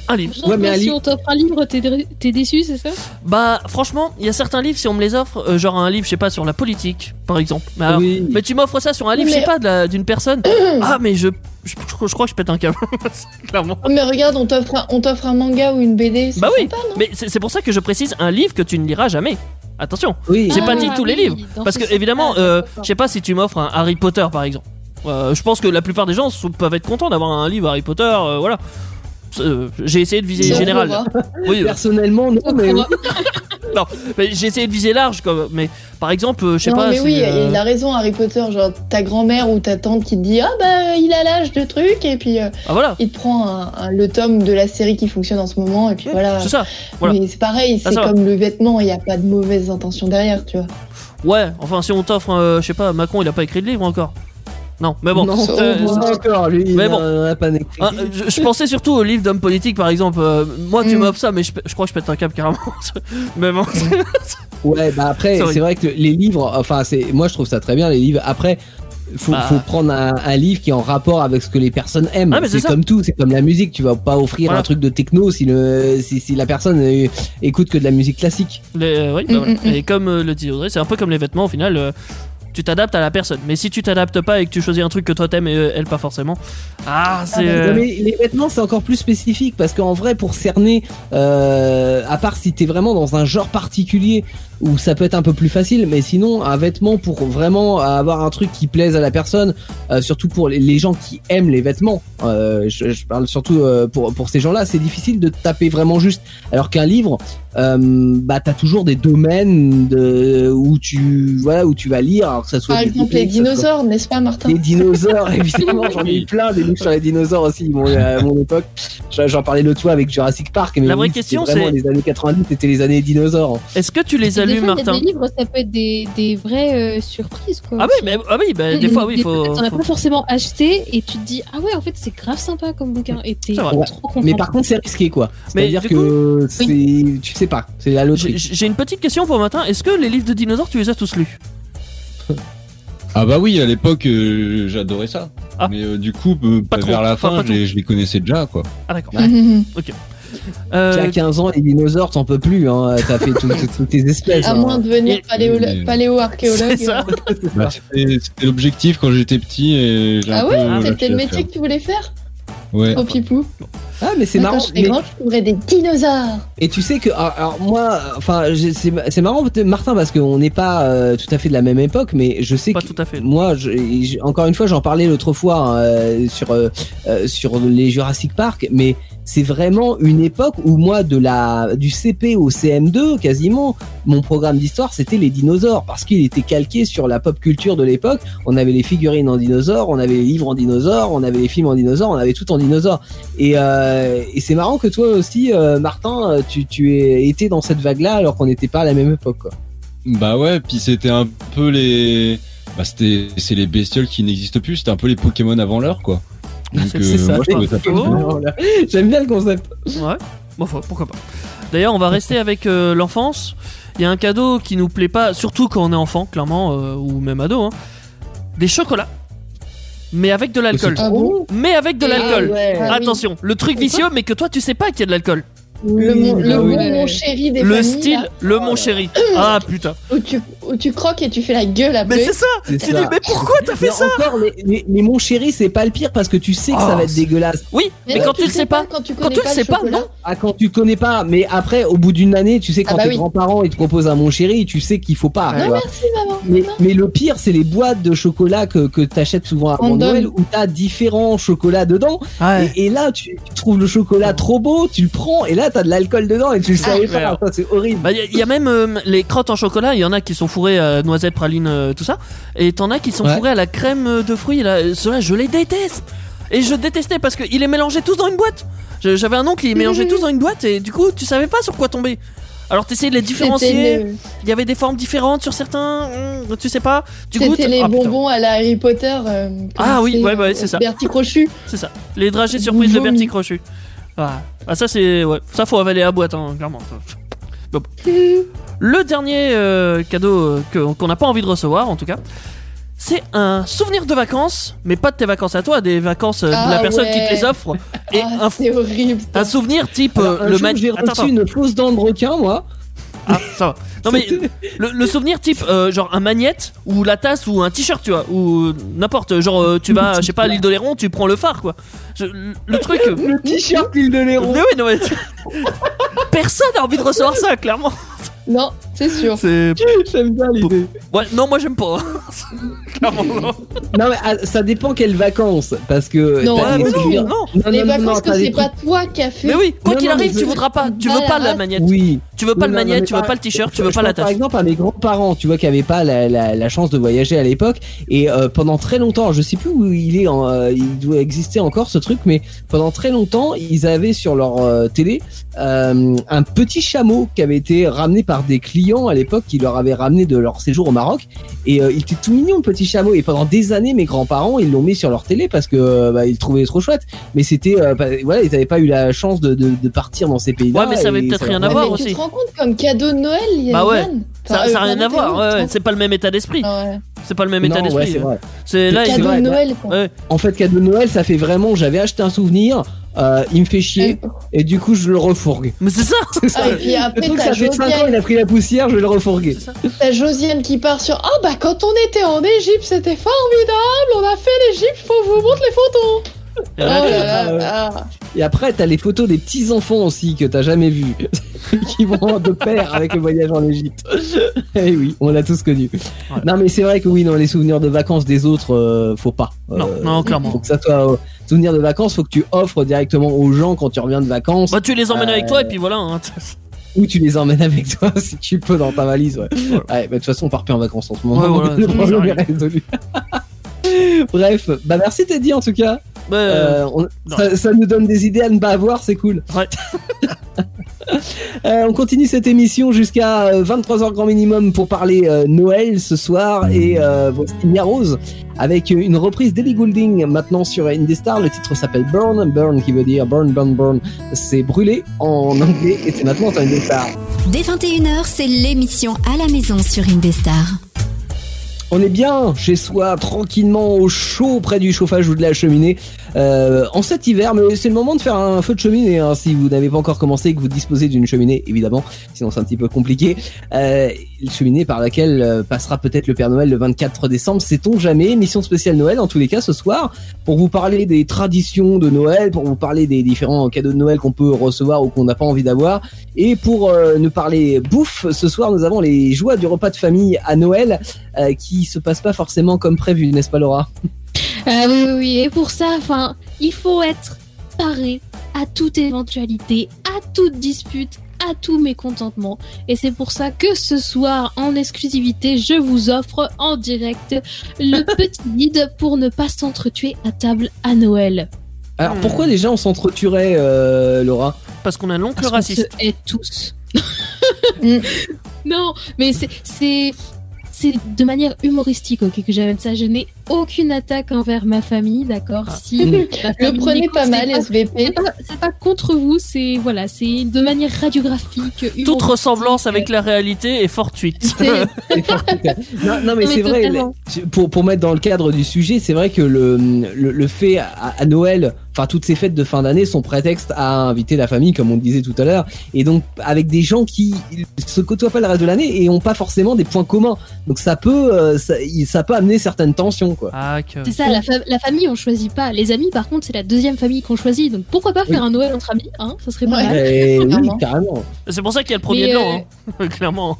Un livre. Genre, Ouais, mais si Ali- on t'offre un livre, t'es dé- t'es déçu, c'est ça? Bah franchement, il y a certains livres si on me les offre, euh, genre un livre je sais pas sur la politique par exemple. Mais, alors- oui. mais tu m'offres ça sur un livre, Mais- je sais pas, d'une personne. ah mais je, je, je crois que je pète un câble. Clairement. Mais regarde, on t'offre un, on t'offre un manga ou une BD, c'est Bah oui. sympa, non? Mais c'est c'est pour ça que je précise un livre que tu ne liras jamais. Attention. oui. J'ai Ah, pas dit tous les oui, livres, Parce ce que évidemment, euh, je sais pas si tu m'offres un Harry Potter par exemple. Euh, je pense que la plupart des gens peuvent être contents d'avoir un livre Harry Potter. euh, voilà. Euh, J'ai essayé de viser général. Oui, euh, Personnellement, non, mais oui. mais j'ai essayé de viser large. Comme, mais par exemple, euh, je sais non, pas. mais oui, euh, il a raison, Harry Potter. Genre, ta grand-mère ou ta tante qui te dit Ah, bah, il a l'âge de truc, et puis euh, Ah voilà. il te prend un- un- le tome de la série qui fonctionne en ce moment, et puis voilà. C'est ça. voilà. Mais c'est pareil, Ah, c'est va. comme le vêtement, il n'y a pas de mauvaises intentions derrière, tu vois. Ouais. Enfin, si on t'offre, euh, je sais pas, Macron, il a pas écrit de livre encore. Non, mais bon. non, euh, pas encore, lui, Mais bon. pas. Ah, je, je pensais surtout aux livres d'hommes politiques par exemple. Euh, moi, tu Mm. m'offres ça, mais je, je crois que je pète un câble carrément. mais bon. Ouais, bah après, c'est vrai que les livres, enfin, c'est, moi je trouve ça très bien les livres. Après, faut, Bah. faut prendre un, un livre qui est en rapport avec ce que les personnes aiment. Ah, c'est comme tout, c'est comme la musique. Tu vas pas offrir Voilà. un truc de techno si le, si, si la personne euh, écoute que de la musique classique. Les- euh, oui, bah Mm, mm, mm. Et comme euh, le dit Audrey, c'est un peu comme les vêtements au final. Tu t'adaptes à la personne. Mais si tu t'adaptes pas et que tu choisis un truc que toi t'aimes et euh, elle pas forcément, ah c'est. euh, mais les vêtements, c'est encore plus spécifique parce qu'en vrai, pour cerner, euh, à part si t'es vraiment dans un genre particulier où ça peut être un peu plus facile, mais sinon, un vêtement pour vraiment avoir un truc qui plaise à la personne, euh, surtout pour les, gens qui aiment les vêtements, euh, je, je parle surtout euh, pour, pour ces gens-là, c'est difficile de taper vraiment juste. Alors qu'un livre, euh, bah, t'as toujours des domaines de, où tu, voilà, où tu vas lire, alors que ça soit Par exemple, les soit- dinosaures, n'est-ce pas, Martin? Les dinosaures, évidemment, j'en ai eu plein des livres sur les dinosaures aussi, mon, à mon époque. J'en parlais l'autre fois avec Jurassic Park. Mais La vraie oui, question, vraiment c'est- les années 90, c'était les années dinosaures. Est-ce que tu les as Fois, y a Martin Des livres, ça peut être des, des vraies euh, surprises, quoi. Ah oui, mais, ah oui, bah, des fois oui, il faut. T'en as faut- pas forcément acheté et tu te dis ah ouais en fait c'est grave sympa comme bouquin et t'es trop content. Mais par contre, c'est risqué, quoi. C'est-à-dire que c'est, tu sais pas, c'est la J'ai loterie. j'ai une petite question pour Martin. Est-ce que les livres de dinosaures, tu les as tous lus? Ah bah oui, à l'époque, euh, j'adorais ça. Ah. Mais euh, du coup, euh, Pas trop. vers la fin, je les, je les connaissais déjà, quoi. Ah d'accord. Mhm. Euh, Tu as 15 ans, les dinosaures, t'en peux plus, hein. T'as fait tout- tout- toutes tes espèces. À hein. moins de devenir Mais- paléo-archéologue. C'est ça. euh. Bah, C'était l'objectif quand j'étais petit et Ah ouais lâché C'était le métier que tu voulais faire Ouais. Au pipou Ah, mais c'est marrant. Quand je serai mais- grande, je trouverai des dinosaures. Et tu sais que, alors, alors, moi, enfin, c'est c'est marrant, Martin, parce qu'on n'est pas euh, tout à fait de la même époque, mais je sais Pas que tout à fait. moi, je- encore une fois, j'en parlais l'autre fois hein, euh, sur euh, euh, sur les Jurassic Park, mais c'est vraiment une époque où moi, de la du CP au CM2, quasiment, mon programme d'histoire, c'était les dinosaures, parce qu'il était calqué sur la pop culture de l'époque. On avait les figurines en dinosaures, on avait les livres en dinosaures, on avait les films en dinosaures, on avait tout en dinosaures. Et, euh, c'est marrant que toi aussi, euh, Martin, euh, tu, tu aies été dans cette vague-là alors qu'on n'était pas à la même époque. Quoi. Bah ouais, puis c'était un peu les. Bah c'était c'est les bestioles qui n'existent plus, c'était un peu les Pokémon avant l'heure, quoi. Donc, C'est- euh, ça. moi, je trouvais ça Oh. pas mal. J'aime bien le concept. Ouais. Bon, faut- pourquoi pas. D'ailleurs, on va rester avec euh, l'enfance. Il y a un cadeau qui nous plaît pas, surtout quand on est enfant, clairement, euh, ou même ado. hein. Des chocolats, mais avec de l'alcool. Ah bon Mais avec de Ah l'alcool. ouais. Ah oui. Attention, le truc vicieux, mais que toi tu sais pas qu'il y a de l'alcool. Le, mon, le ah bon ouais. mon chéri des Le familles, style, là, le mon chéri. Ah putain. où, tu, où tu croques et tu fais la gueule après. Mais c'est ça. C'est Tu dis ça. mais pourquoi t'as fait Mais ça encore, les, les- les mon chéri, c'est pas le pire parce que tu sais que ça Oh, va être dégueulasse. Oui, mais, quand tu le sais pas. Quand tu Quand connais tu le pas sais pas, non. Ah, quand tu connais pas, mais après, au bout d'une année, tu sais, quand Ah bah tes oui. grands-parents ils te proposent un mon chéri, tu sais qu'il faut pas. Non, vois. merci maman. Mais, mais le pire, c'est les boîtes de chocolat que, que t'achètes souvent avant Random. Noël où t'as différents chocolats dedans. Ouais. Et, là, tu, tu trouves le chocolat trop beau, tu le prends, et là, t'as de l'alcool dedans et tu le savais pas. Ça, c'est horrible. Bah, il y, a même euh, les crottes en chocolat, il y en a qui sont fourrées à noisettes, pralines, euh, tout ça. Et t'en as qui sont Ouais. fourrées à la crème euh, de fruits. Là, ceux-là, je les déteste. Et je détestais parce qu'ils les mélangeaient tous dans une boîte. J'avais un oncle, il mélangeait tous dans une boîte et du coup, tu savais pas sur quoi tomber. Alors t'essayais de les différencier. Le- Il y avait des formes différentes sur certains. hum, tu sais pas. Du coup, C'était les ah, putain, bonbons à la Harry Potter. euh, Ah oui, c'est, ouais, ouais, c'est ça. Bertie Crochu. c'est ça. Les dragées surprises de. Bertie Crochu. Ah, Ah, ça c'est ouais, ça faut avaler à boîte hein, clairement. Bon. Le dernier euh, cadeau euh, qu'on n'a pas envie de recevoir en tout cas, c'est un souvenir de vacances, mais pas de tes vacances à toi, des vacances euh, de la Ah personne qui te les offre. Et Ah, un, c'est horrible. un souvenir type Alors, un le match. j'ai Attends, reçu attends. une fausse dent de requin, moi. Ah, ça va. Non mais le, le souvenir type euh, genre un magnète ou la tasse ou un t-shirt tu vois ou n'importe genre euh, tu vas je sais pas à l'île d'Oléron tu prends le phare quoi. Je- le truc. Le t-shirt l'île de l'Héron. Mais oui non mais personne n'a envie de recevoir ça clairement. Non, c'est sûr. C'est J'aime bien l'idée. ouais non moi j'aime pas. clairement non. Non, mais ah, ça dépend quelles vacances. Parce que. Non, t'as Ouais, des mais non, souvenirs- non. Non, Les non, non, vacances t'as que des c'est trucs- pas toi qui as fait. Mais oui quoi Non, qu'il non, mais arrive tu je- voudras pas tu veux pas la magnète Oui. tu veux pas le non, non, magnète mais tu veux par- pas le t-shirt tu veux Je pas la pense Par tasse. exemple, à mes grands-parents, tu vois, qui avaient pas la, la, la chance de voyager à l'époque, et euh, pendant très longtemps, je sais plus où il est, en, euh, il doit exister encore ce truc, mais pendant très longtemps, ils avaient sur leur euh, télé euh, un petit chameau qui avait été ramené par des clients à l'époque, qui leur avaient ramené de leur séjour au Maroc, et euh, il était tout mignon le petit chameau. Et pendant des années, mes grands-parents, ils l'ont mis sur leur télé parce que euh, bah, ils le trouvaient trop chouette. Mais c'était, euh, bah, voilà, ils n'avaient pas eu la chance de, de, de partir dans ces pays-là. Ouais, mais ça avait peut-être rien à voir aussi. Tu te rends compte comme cadeau de Noël, il y a Bah ouais. Ça, Enfin, ça a euh, rien à voir, ouais, c'est pas le même état d'esprit. Ouais. C'est pas le même état Non, d'esprit. c'est vrai. c'est là, Cadeau de Noël, quoi. ouais. En fait, cadeau de Noël, ça fait vraiment, j'avais acheté un souvenir, euh, il me fait chier, Euh, et du coup, je le refourgue. Mais c'est ça. C'est ça. Ah, et puis Le après, truc, ça fait 5 ans, il a pris la poussière, je vais le refourguer. T'as Josiane qui part sur Ah bah quand on était en Égypte, c'était formidable, on a fait l'Égypte, faut que je vous montre les photos. Et Oh là, là Ah. Et après, t'as les photos des petits enfants aussi que t'as jamais vus, qui vont de pair avec le voyage en Égypte. Et oui, on l'a tous connu. Ouais. Non, mais c'est vrai que oui, dans les souvenirs de vacances des autres, euh, faut pas. Non, Euh, non, clairement. Faut que ça soit euh, souvenir de vacances, faut que tu offres directement aux gens quand tu reviens de vacances, Bah, tu les emmènes avec Euh, toi et puis voilà. hein. ou tu les emmènes avec toi si tu peux dans ta valise. Ouais. Ouais, bah, de toute façon, on part plus en vacances en ce moment. Ouais, voilà, le problème est résolu. Bref, bah merci Teddy en tout cas. Bah, euh, Euh, on- ça, ça nous donne des idées à ne pas avoir, c'est cool. Ouais. Euh, on continue cette émission jusqu'à euh, 23h grand minimum pour parler euh, Noël ce soir et euh, Vostimia Rose avec une reprise d'Ellie Goulding maintenant sur Indestar. Le titre s'appelle Burn, Burn qui veut dire Burn, Burn, Burn. C'est brûlé en anglais et c'est maintenant sur Indestar. Dès 21h, c'est l'émission à la maison sur Indestar. On est bien chez soi, tranquillement au chaud près du chauffage ou de la cheminée euh, en cet hiver, mais c'est le moment de faire un feu de cheminée hein, si vous n'avez pas encore commencé et que vous disposez d'une cheminée, évidemment, sinon c'est un petit peu compliqué. Euh, une cheminée par laquelle euh, passera peut-être le Père Noël le 24 décembre, sait-on jamais. Émission spéciale Noël en tous les cas ce soir pour vous parler des traditions de Noël, pour vous parler des différents cadeaux de Noël qu'on peut recevoir ou qu'on n'a pas envie d'avoir. Et pour euh, nous parler bouffe, ce soir nous avons les joies du repas de famille à Noël euh, qui se passe pas forcément comme prévu, n'est-ce pas Laura? Ah oui, oui, oui. Et pour ça, enfin, il faut être paré à toute éventualité, à toute dispute, à tout mécontentement. Et c'est pour ça que ce soir, en exclusivité, je vous offre en direct le petit guide pour ne pas s'entretuer à table à Noël. Alors Hmm. pourquoi déjà on s'entretuerait, euh, Laura? Parce qu'on a l'oncle Parce qu'on raciste. se hait tous. Non, mais c'est c'est de manière humoristique ok, que j'amène ça. Je aucune attaque envers ma famille, d'accord Ah. Si ma Le prenez pas mal, SVP. C'est pas, pas contre vous, c'est voilà, c'est de manière radiographique. Toute ressemblance avec la réalité est fortuite. Non, non, mais Mais c'est vrai. Pour, pour mettre dans le cadre du sujet, c'est vrai que le, le, le fait à, à Noël, enfin toutes ces fêtes de fin d'année sont prétexte à inviter la famille, comme on le disait tout à l'heure, et donc avec des gens qui se côtoient pas le reste de l'année et ont pas forcément des points communs. Donc ça peut, euh, ça, ça peut amener certaines tensions, quoi. Ah, que... C'est ça, la, fa- la famille on choisit pas. Les amis par contre c'est la deuxième famille qu'on choisit. Donc pourquoi pas faire un Noël entre amis, hein Ça serait pas mal. Oui, carrément. C'est pour ça qu'il y a le premier de euh, hein. clairement.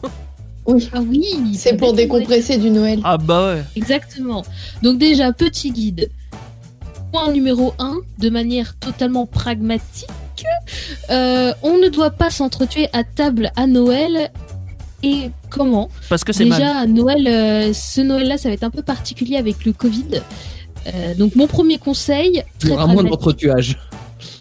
Oui. Ah oui. C'est pour décompresser du Noël. Ah bah ouais. Exactement. Donc déjà, petit guide. Point numéro 1, de manière totalement pragmatique, euh, on ne doit pas s'entretuer à table à Noël. Et comment Parce que c'est Déjà, mal. Noël, euh, ce Noël-là, ça va être un peu particulier avec le Covid. Euh, donc mon premier conseil, Il y très aura moins pragmatique, d'entretuage.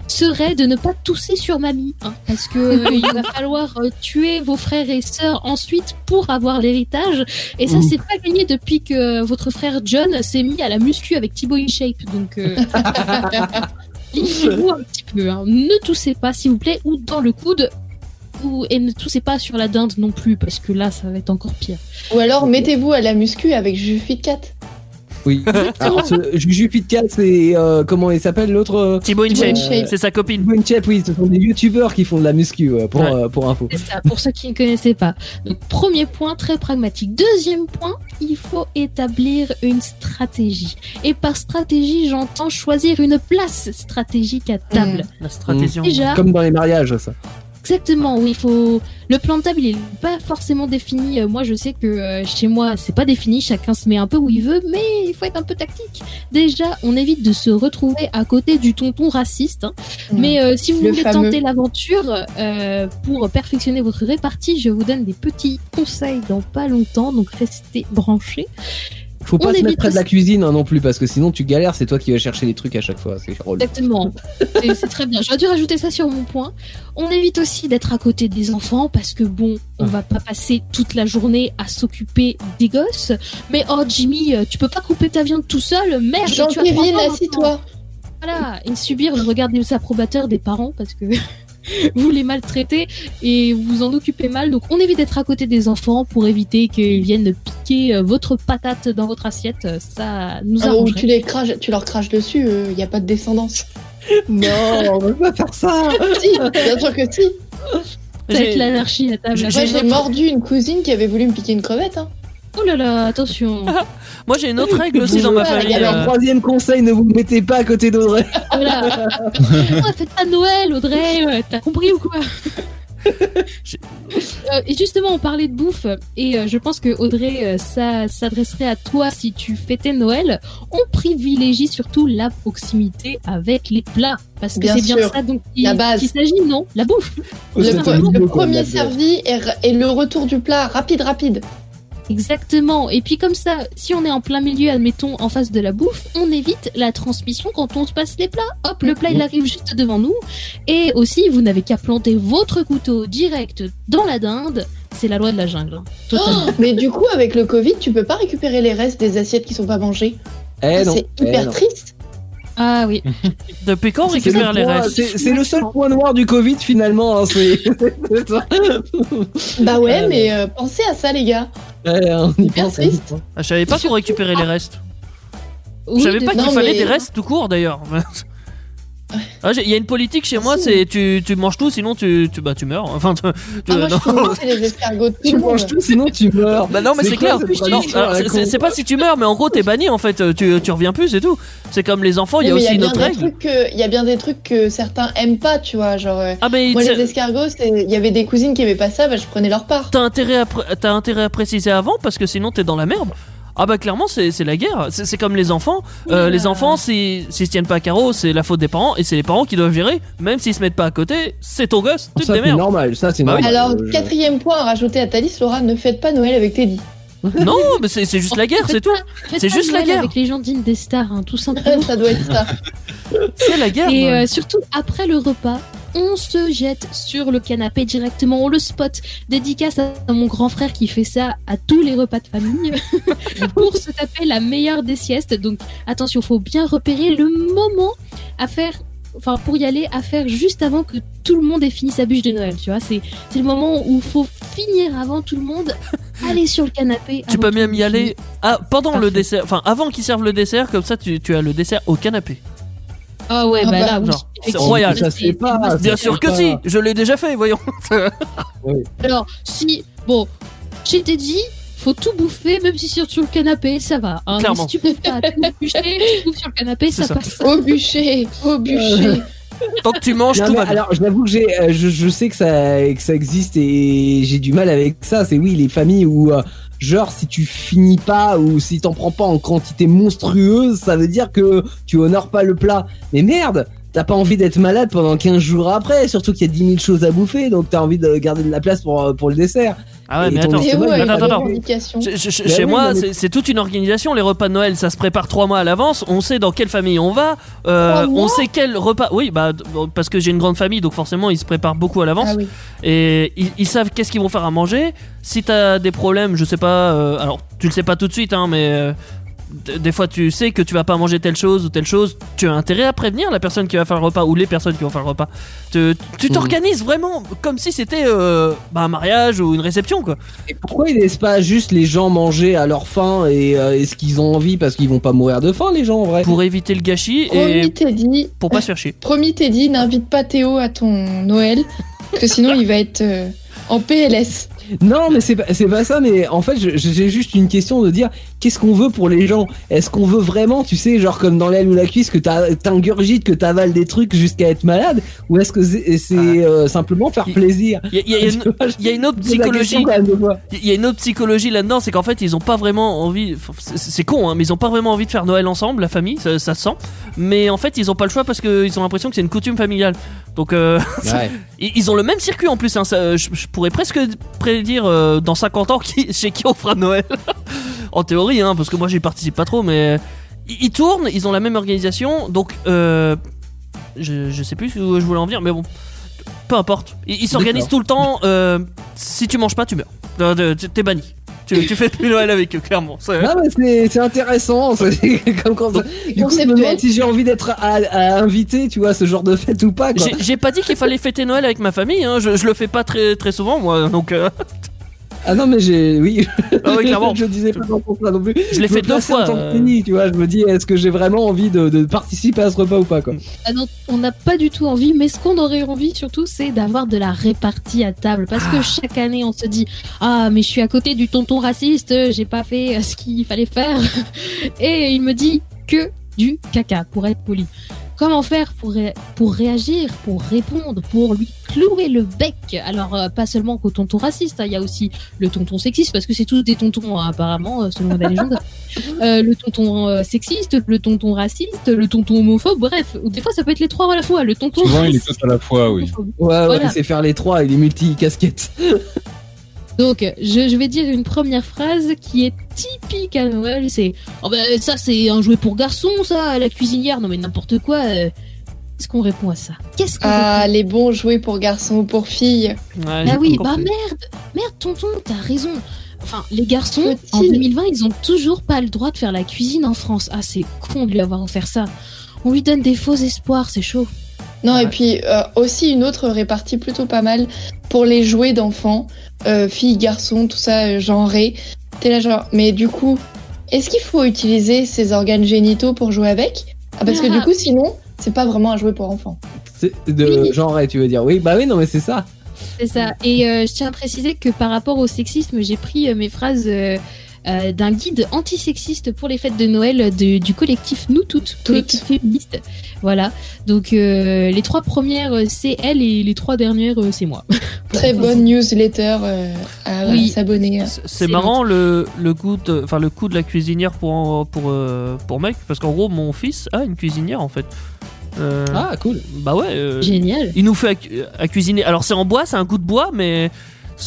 serait de ne pas tousser sur mamie, hein, parce que euh, il va falloir euh, tuer vos frères et sœurs ensuite pour avoir l'héritage. Et ça, c'est pas gagné depuis que votre frère John s'est mis à la muscu avec Thibaut InShape. Donc, euh, limitez-vous un petit peu. hein. Ne toussez pas, s'il vous plaît, ou dans le coude. Ou, et ne toussez pas sur la dinde non plus, parce que là, ça va être encore pire. Ou alors mettez-vous à la muscu avec Jufit 4. Oui. Alors, ce Juju Pitcal, c'est euh, comment il s'appelle l'autre euh, Thibaut Thibaut InShape, InShape. c'est sa copine. Bonchep, oui, ce sont des youtubeurs qui font de la muscu ouais, pour, Ouais. euh, pour info. C'est ça, pour ceux qui ne connaissaient pas. Donc, premier point, très pragmatique. Deuxième point, il faut établir une stratégie. Et par stratégie, j'entends choisir une place stratégique à table. La stratégie. Déjà, Comme dans les mariages, ça. Exactement, oui, il faut. Le plan de table, il est pas forcément défini. Euh, Moi, je sais que euh, chez moi, c'est pas défini. Chacun se met un peu où il veut, mais il faut être un peu tactique. Déjà, on évite de se retrouver à côté du tonton raciste. hein. Mais euh, si vous Le voulez fameux. tenter l'aventure euh, pour perfectionner votre répartie, je vous donne des petits conseils dans pas longtemps, donc restez branchés. Faut pas On se mettre évite près de la cuisine hein, non plus parce que sinon tu galères, c'est toi qui vas chercher les trucs à chaque fois. C'est. Exactement. C'est- C'est très bien. J'aurais dû rajouter ça sur mon point. On évite aussi d'être à côté des enfants parce que bon, on va pas passer toute la journée à s'occuper des gosses. Mais oh Jimmy, euh, tu peux pas couper ta viande tout seul, merde. maintenant. assis-toi. Voilà, et subir le regard des approbateurs des parents parce que vous les maltraitez et vous vous en occupez mal. Donc on évite d'être à côté des enfants pour éviter qu'ils viennent piquer euh, votre patate dans votre assiette. Euh, Ça nous Ah, arrangerait. tu, les craches, tu leur craches dessus, il n'y a pas de descendance. Non, on va pas faire ça. si, bien sûr que si. Ça va être J'ai- l'anarchie à table. J'ai- Moi, j'ai mordu une cousine qui avait voulu me piquer une crevette. Hein. Oh là là, attention. Moi j'ai une autre règle aussi dans ma famille. alors, euh, troisième conseil, ne vous mettez pas à côté d'Audrey. Voilà. Oh, faites pas Noël, Audrey. T'as compris ou quoi Euh, et justement, on parlait de bouffe, et euh, je pense que Audrey, euh, ça s'adresserait à toi si tu fêtais Noël. On privilégie surtout la proximité avec les plats, parce que c'est bien ça donc qui, La base. qu'il s'agit, non? La bouffe. Le, premier servi et le retour du plat, rapide, rapide. Exactement. Et puis comme ça, si on est en plein milieu, admettons, en face de la bouffe, on évite la transmission quand on se passe les plats. Hop, le plat il arrive juste devant nous. Et aussi, vous n'avez qu'à planter votre couteau direct dans la dinde. C'est la loi de la jungle. hein. Oh, mais du coup, avec le Covid, tu peux pas récupérer les restes des assiettes qui sont pas mangées. Eh non. c'est eh hyper non. triste. Ah oui. Depuis quand on C'est récupère le les point- restes C'est le seul point noir du Covid finalement. hein, ça. Bah ouais, Euh, mais euh, pensez à ça, les gars. Ouais, on y Hyper pense. pense. Ah, Je savais pas qu'on récupérait les restes. Oui, Je savais pas Non, qu'il fallait mais- des restes tout court d'ailleurs. Ah, Il y a une politique chez moi, c'est tu, tu manges tout, sinon tu, tu, bah, tu meurs. Enfin, tu, tu- Ah, moi, non. je tout Tu manges tout, sinon tu meurs. Bah non mais c'est clair. c'est- pas si tu meurs, mais en gros t'es banni en fait. Tu, tu reviens plus, c'est tout. C'est comme les enfants, il y a aussi une bien autre des règle. trucs que- Il y a bien des trucs que certains aiment pas, tu vois. Genre, euh, Ah mais moi, les escargots, il y avait des cousines qui aimaient pas ça, bah, je prenais leur part. t'as intérêt à intérêt à préciser avant parce que sinon t'es dans la merde. Ah bah clairement c'est c'est la guerre. C'est c'est comme les enfants. Euh, les enfants s'ils s'ils se tiennent pas à carreau, c'est la faute des parents et c'est les parents qui doivent gérer. Même s'ils se mettent pas à côté, c'est ton gosse. Tu te démerdes. normal. Ça c'est Bah normal. Alors, Euh, je- quatrième point à rajouter à ta liste, Laura, ne faites pas Noël avec Teddy. Non mais c'est c'est juste la guerre, c'est tout. C'est juste la guerre. Avec les gens dignes des stars, hein, tout simplement. ça doit être ça. C'est la guerre. Et euh, surtout, après le repas, on se jette sur le canapé directement, on le spot. Dédicace à mon grand frère qui fait ça à tous les repas de famille pour se taper la meilleure des siestes. Donc attention, faut bien repérer le moment à faire. Enfin, pour y aller, à faire juste avant que tout le monde ait fini sa bûche de Noël, tu vois. C'est, c'est le moment où faut finir avant tout le monde, aller sur le canapé. Tu peux même y aller ah, pendant le dessert, enfin avant qu'ils servent le dessert, comme ça tu, tu as le dessert au canapé. Ah ouais, Ah bah, bah, là, oui. genre, c'est royal. Ça se fait pas. Bien sûr que pas. si, je l'ai déjà fait, voyons. Alors, si, bon, je t'ai dit, faut tout bouffer, même si c'est sur le canapé, ça va. Hein. Mais. Si tu bouffes pas, tout bûcher, tu bouffes sur le canapé, ça, ça. passe. Au bûcher, au bûcher. Tant que tu manges, Non, tout va bien. alors, j'avoue que j'ai, euh, je, je sais que ça, que ça existe et j'ai du mal avec ça. C'est oui, les familles où, euh, genre, si tu finis pas ou si t'en prends pas en quantité monstrueuse, ça veut dire que tu honores pas le plat. Mais merde, t'as pas envie d'être malade pendant 15 jours après, surtout qu'il y a 10 000 choses à bouffer, donc t'as envie de garder de la place pour, euh, pour le dessert. Ah ouais, Et mais attends. va une attends. Chez, chez- Bah oui, moi, mais- c'est- toute une organisation. Les repas de Noël, ça se prépare trois mois à l'avance. On sait dans quelle famille on va. euh, on sait quel repas. Oui, bah parce que j'ai une grande famille, donc forcément ils se préparent beaucoup à l'avance Ah oui. et ils, ils savent qu'est-ce qu'ils vont faire à manger. Si t'as des problèmes, je sais pas. euh, alors tu le sais pas tout de suite, hein, mais euh, des fois tu sais que tu vas pas manger telle chose ou telle chose. Tu as intérêt à prévenir la personne qui va faire le repas ou les personnes qui vont faire le repas. Tu t'organises vraiment comme si c'était euh, bah, un mariage ou une réception quoi. Et pourquoi ils laissent pas juste les gens manger à leur faim et, euh, et ce qu'ils ont envie parce qu'ils vont pas mourir de faim, les gens, en vrai? Pour éviter le gâchis et Promis, Teddy. pour pas se faire chier. Promis, Teddy, n'invite pas Théo à ton Noël. Parce que sinon, il va être euh, en PLS. Non, mais c'est pas, pas ça, mais en fait, j'ai juste une question de dire qu'est-ce qu'on veut pour les gens? Est-ce qu'on veut vraiment, tu sais, genre comme dans l'aile ou la cuisse, que t'ingurgites, que t'avales des trucs jusqu'à être malade? Ou est-ce que c'est c'est, euh, simplement faire plaisir? Il y, a- une- autre psychologie. Il y a une autre psychologie là-dedans, c'est qu'en fait ils ont pas vraiment envie. c'est- con, hein, mais ils ont pas vraiment envie de faire Noël ensemble, la famille, ça, ça se sent. Mais en fait ils ont pas le choix parce qu'ils ont l'impression que c'est une coutume familiale. Donc euh, Ouais. ils ont le même circuit en plus. hein, ça, je, je pourrais presque prédire euh, dans 50 ans qui, chez qui on fera Noël. en théorie, hein, parce que moi j'y participe pas trop, mais ils, ils tournent, ils ont la même organisation. Donc euh, je, je sais plus où je voulais en venir, mais bon. Peu importe. Ils s'organisent tout le temps. si tu manges pas, tu meurs. T'es banni. Tu, tu fais plus Noël avec eux, clairement. C'est- Non, mais c'est- c'est intéressant. c'est comme quand C'est Du coup, je me demande si j'ai envie d'être à, à inviter, tu vois, ce genre de fête ou pas. J'ai j'ai pas dit qu'il fallait fêter Noël avec ma famille, hein. je, je le fais pas très, très souvent moi, donc euh, Ah non, mais j'ai. Oui. Ah oui, clairement. je disais pas ton ça non plus. Je l'ai fait deux en fois, tant que euh. Tu vois, je me dis, est-ce que j'ai vraiment envie de, de participer à ce repas ou pas, quoi Ah non, on n'a pas du tout envie, mais ce qu'on aurait envie surtout, c'est d'avoir de la répartie à table. Parce que chaque année, on se dit Ah, mais je suis à côté du tonton raciste, j'ai pas fait euh, ce qu'il fallait faire. Et il me dit que du caca, pour être poli. Comment faire pour, ré- pour réagir, pour répondre, pour lui clouer le bec? Alors, euh, pas seulement qu'au tonton raciste, hein, il y a aussi le tonton sexiste, parce que c'est tous des tontons, hein, apparemment, euh, selon la légende. Euh, le tonton euh, sexiste, le tonton raciste, le tonton homophobe, bref. Des fois, ça peut être les trois à la fois. Le tonton Souvent, il est tous à la fois, oui. Ouais, ouais, Voilà. faire les trois, il est multi-casquette. Donc, je, je vais dire une première phrase qui est typique à Noël. C'est oh ben, ça, c'est un jouet pour garçon, ça, la cuisinière. Non mais n'importe quoi. euh. Qu'est-ce qu'on répond à ça? Qu'est-ce qu'on Ah, les bons jouets pour garçons ou pour filles. ouais, Ah j'ai oui, bah merde, merde, tonton, t'as raison. Enfin, les garçons, en Faut-il 2020, ils ont toujours pas le droit de faire la cuisine en France. Ah, c'est con de lui avoir offert ça. On lui donne des faux espoirs, c'est chaud. Non, Ouais. et puis euh, aussi une autre répartie plutôt pas mal pour les jouets d'enfants, euh, filles, garçons, tout ça, euh, genré. T'es là genre, mais du coup, est-ce qu'il faut utiliser ses organes génitaux pour jouer avec? Ah, parce que Ah. du coup, sinon, c'est pas vraiment un jouet pour enfants. C'est de Oui. tu veux dire. Oui, bah oui, non, mais c'est ça. C'est ça. Et euh, je tiens à préciser que par rapport au sexisme, j'ai pris euh, mes phrases euh, d'un guide antisexiste pour les fêtes de Noël de- du collectif Nous Toutes, collectif féministe. Voilà. Donc euh, les trois premières, euh, c'est elle et les trois dernières, c'est moi. Très bonne newsletter euh, à Oui. s'abonner. C'est- marrant le, le coup de, enfin le coup de la cuisinière pour pour pour mec parce qu'en gros mon fils a une cuisinière en fait. Euh, Ah, cool. Bah ouais. euh, Génial. il nous fait à, cu- à cuisiner. Alors c'est en bois, c'est un coup de bois, mais.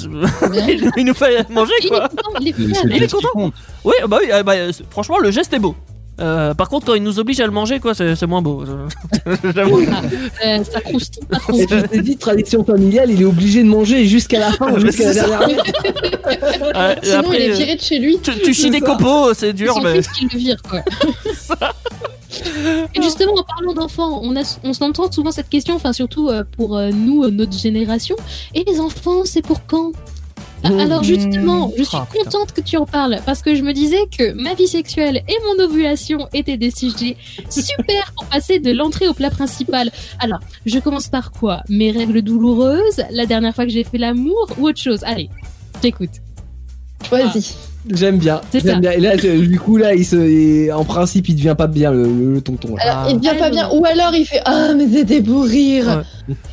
Il, il nous fait manger Il est quoi. content, il est C'est c'est il content. Oui, bah oui. ah bah, c'est- franchement le geste est beau. Euh, par contre, quand ils nous obligent à le manger, quoi, c'est c'est moins beau. J'avoue. Ah, euh, ça croustille pas trop. Et puis, je t'ai dit, tradition familiale, il est obligé de manger jusqu'à la fin, jusqu'à la c'est dernière minute. Sinon, après, il est euh, viré de chez lui. tu, tu chies des copeaux, c'est C'est dur, mais. fils qui le vire, quoi. Et justement, en parlant d'enfants, on, a, on s'entend souvent cette question, enfin surtout euh, pour euh, nous, euh, notre génération. Et les enfants, c'est pour quand? Ah, Mmh. Alors justement, je suis Ah, contente que tu en parles parce que je me disais que ma vie sexuelle et mon ovulation étaient des sujets super pour passer de l'entrée au plat principal. Alors, je commence par quoi? Mes règles douloureuses, la dernière fois que j'ai fait l'amour ou autre chose? Allez, j'écoute. Choisis. J'aime bien, C'est j'aime ça. bien. Et là, du coup, là, il se, en principe, il devient pas bien, le, le- le tonton. là. Alors, Ah. il devient pas bien. Ou alors, il fait Ah, mais c'était pour rire.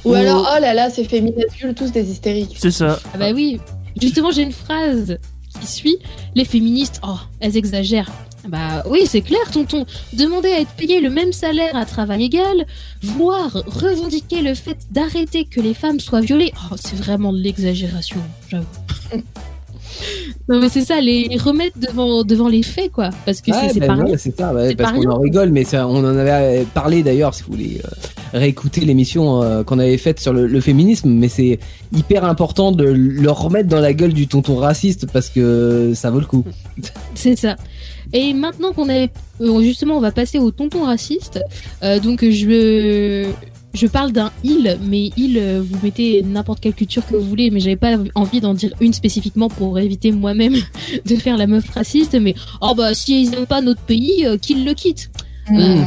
Ou alors, oh là là, c'est fait minuscule, tous des hystériques. C'est ça. Ah bah oui, justement j'ai une phrase qui suit les féministes, oh, elles exagèrent. Bah oui, c'est clair, tonton. Demander à être payé le même salaire à travail égal, voire revendiquer le fait d'arrêter que les femmes soient violées, oh, c'est vraiment de l'exagération, j'avoue. non mais c'est ça, les remettre devant, devant les faits, quoi. Parce que c'est- Ouais, c'est ouais, c'est ça, ouais, parce qu'on en rigole, mais ça, on en avait parlé d'ailleurs, si vous voulez euh, réécouter l'émission euh, qu'on avait faite sur le, le féminisme, mais c'est hyper important de le remettre dans la gueule du tonton raciste parce que ça vaut le coup. C'est ça. Et maintenant qu'on est euh, justement, on va passer au tonton raciste. Euh, donc je je parle d'un il, mais il, vous mettez n'importe quelle culture que vous voulez, mais j'avais pas envie d'en dire une spécifiquement pour éviter moi-même de faire la meuf raciste. Mais oh bah si ils aiment pas notre pays, euh, qu'ils le quittent. Mm.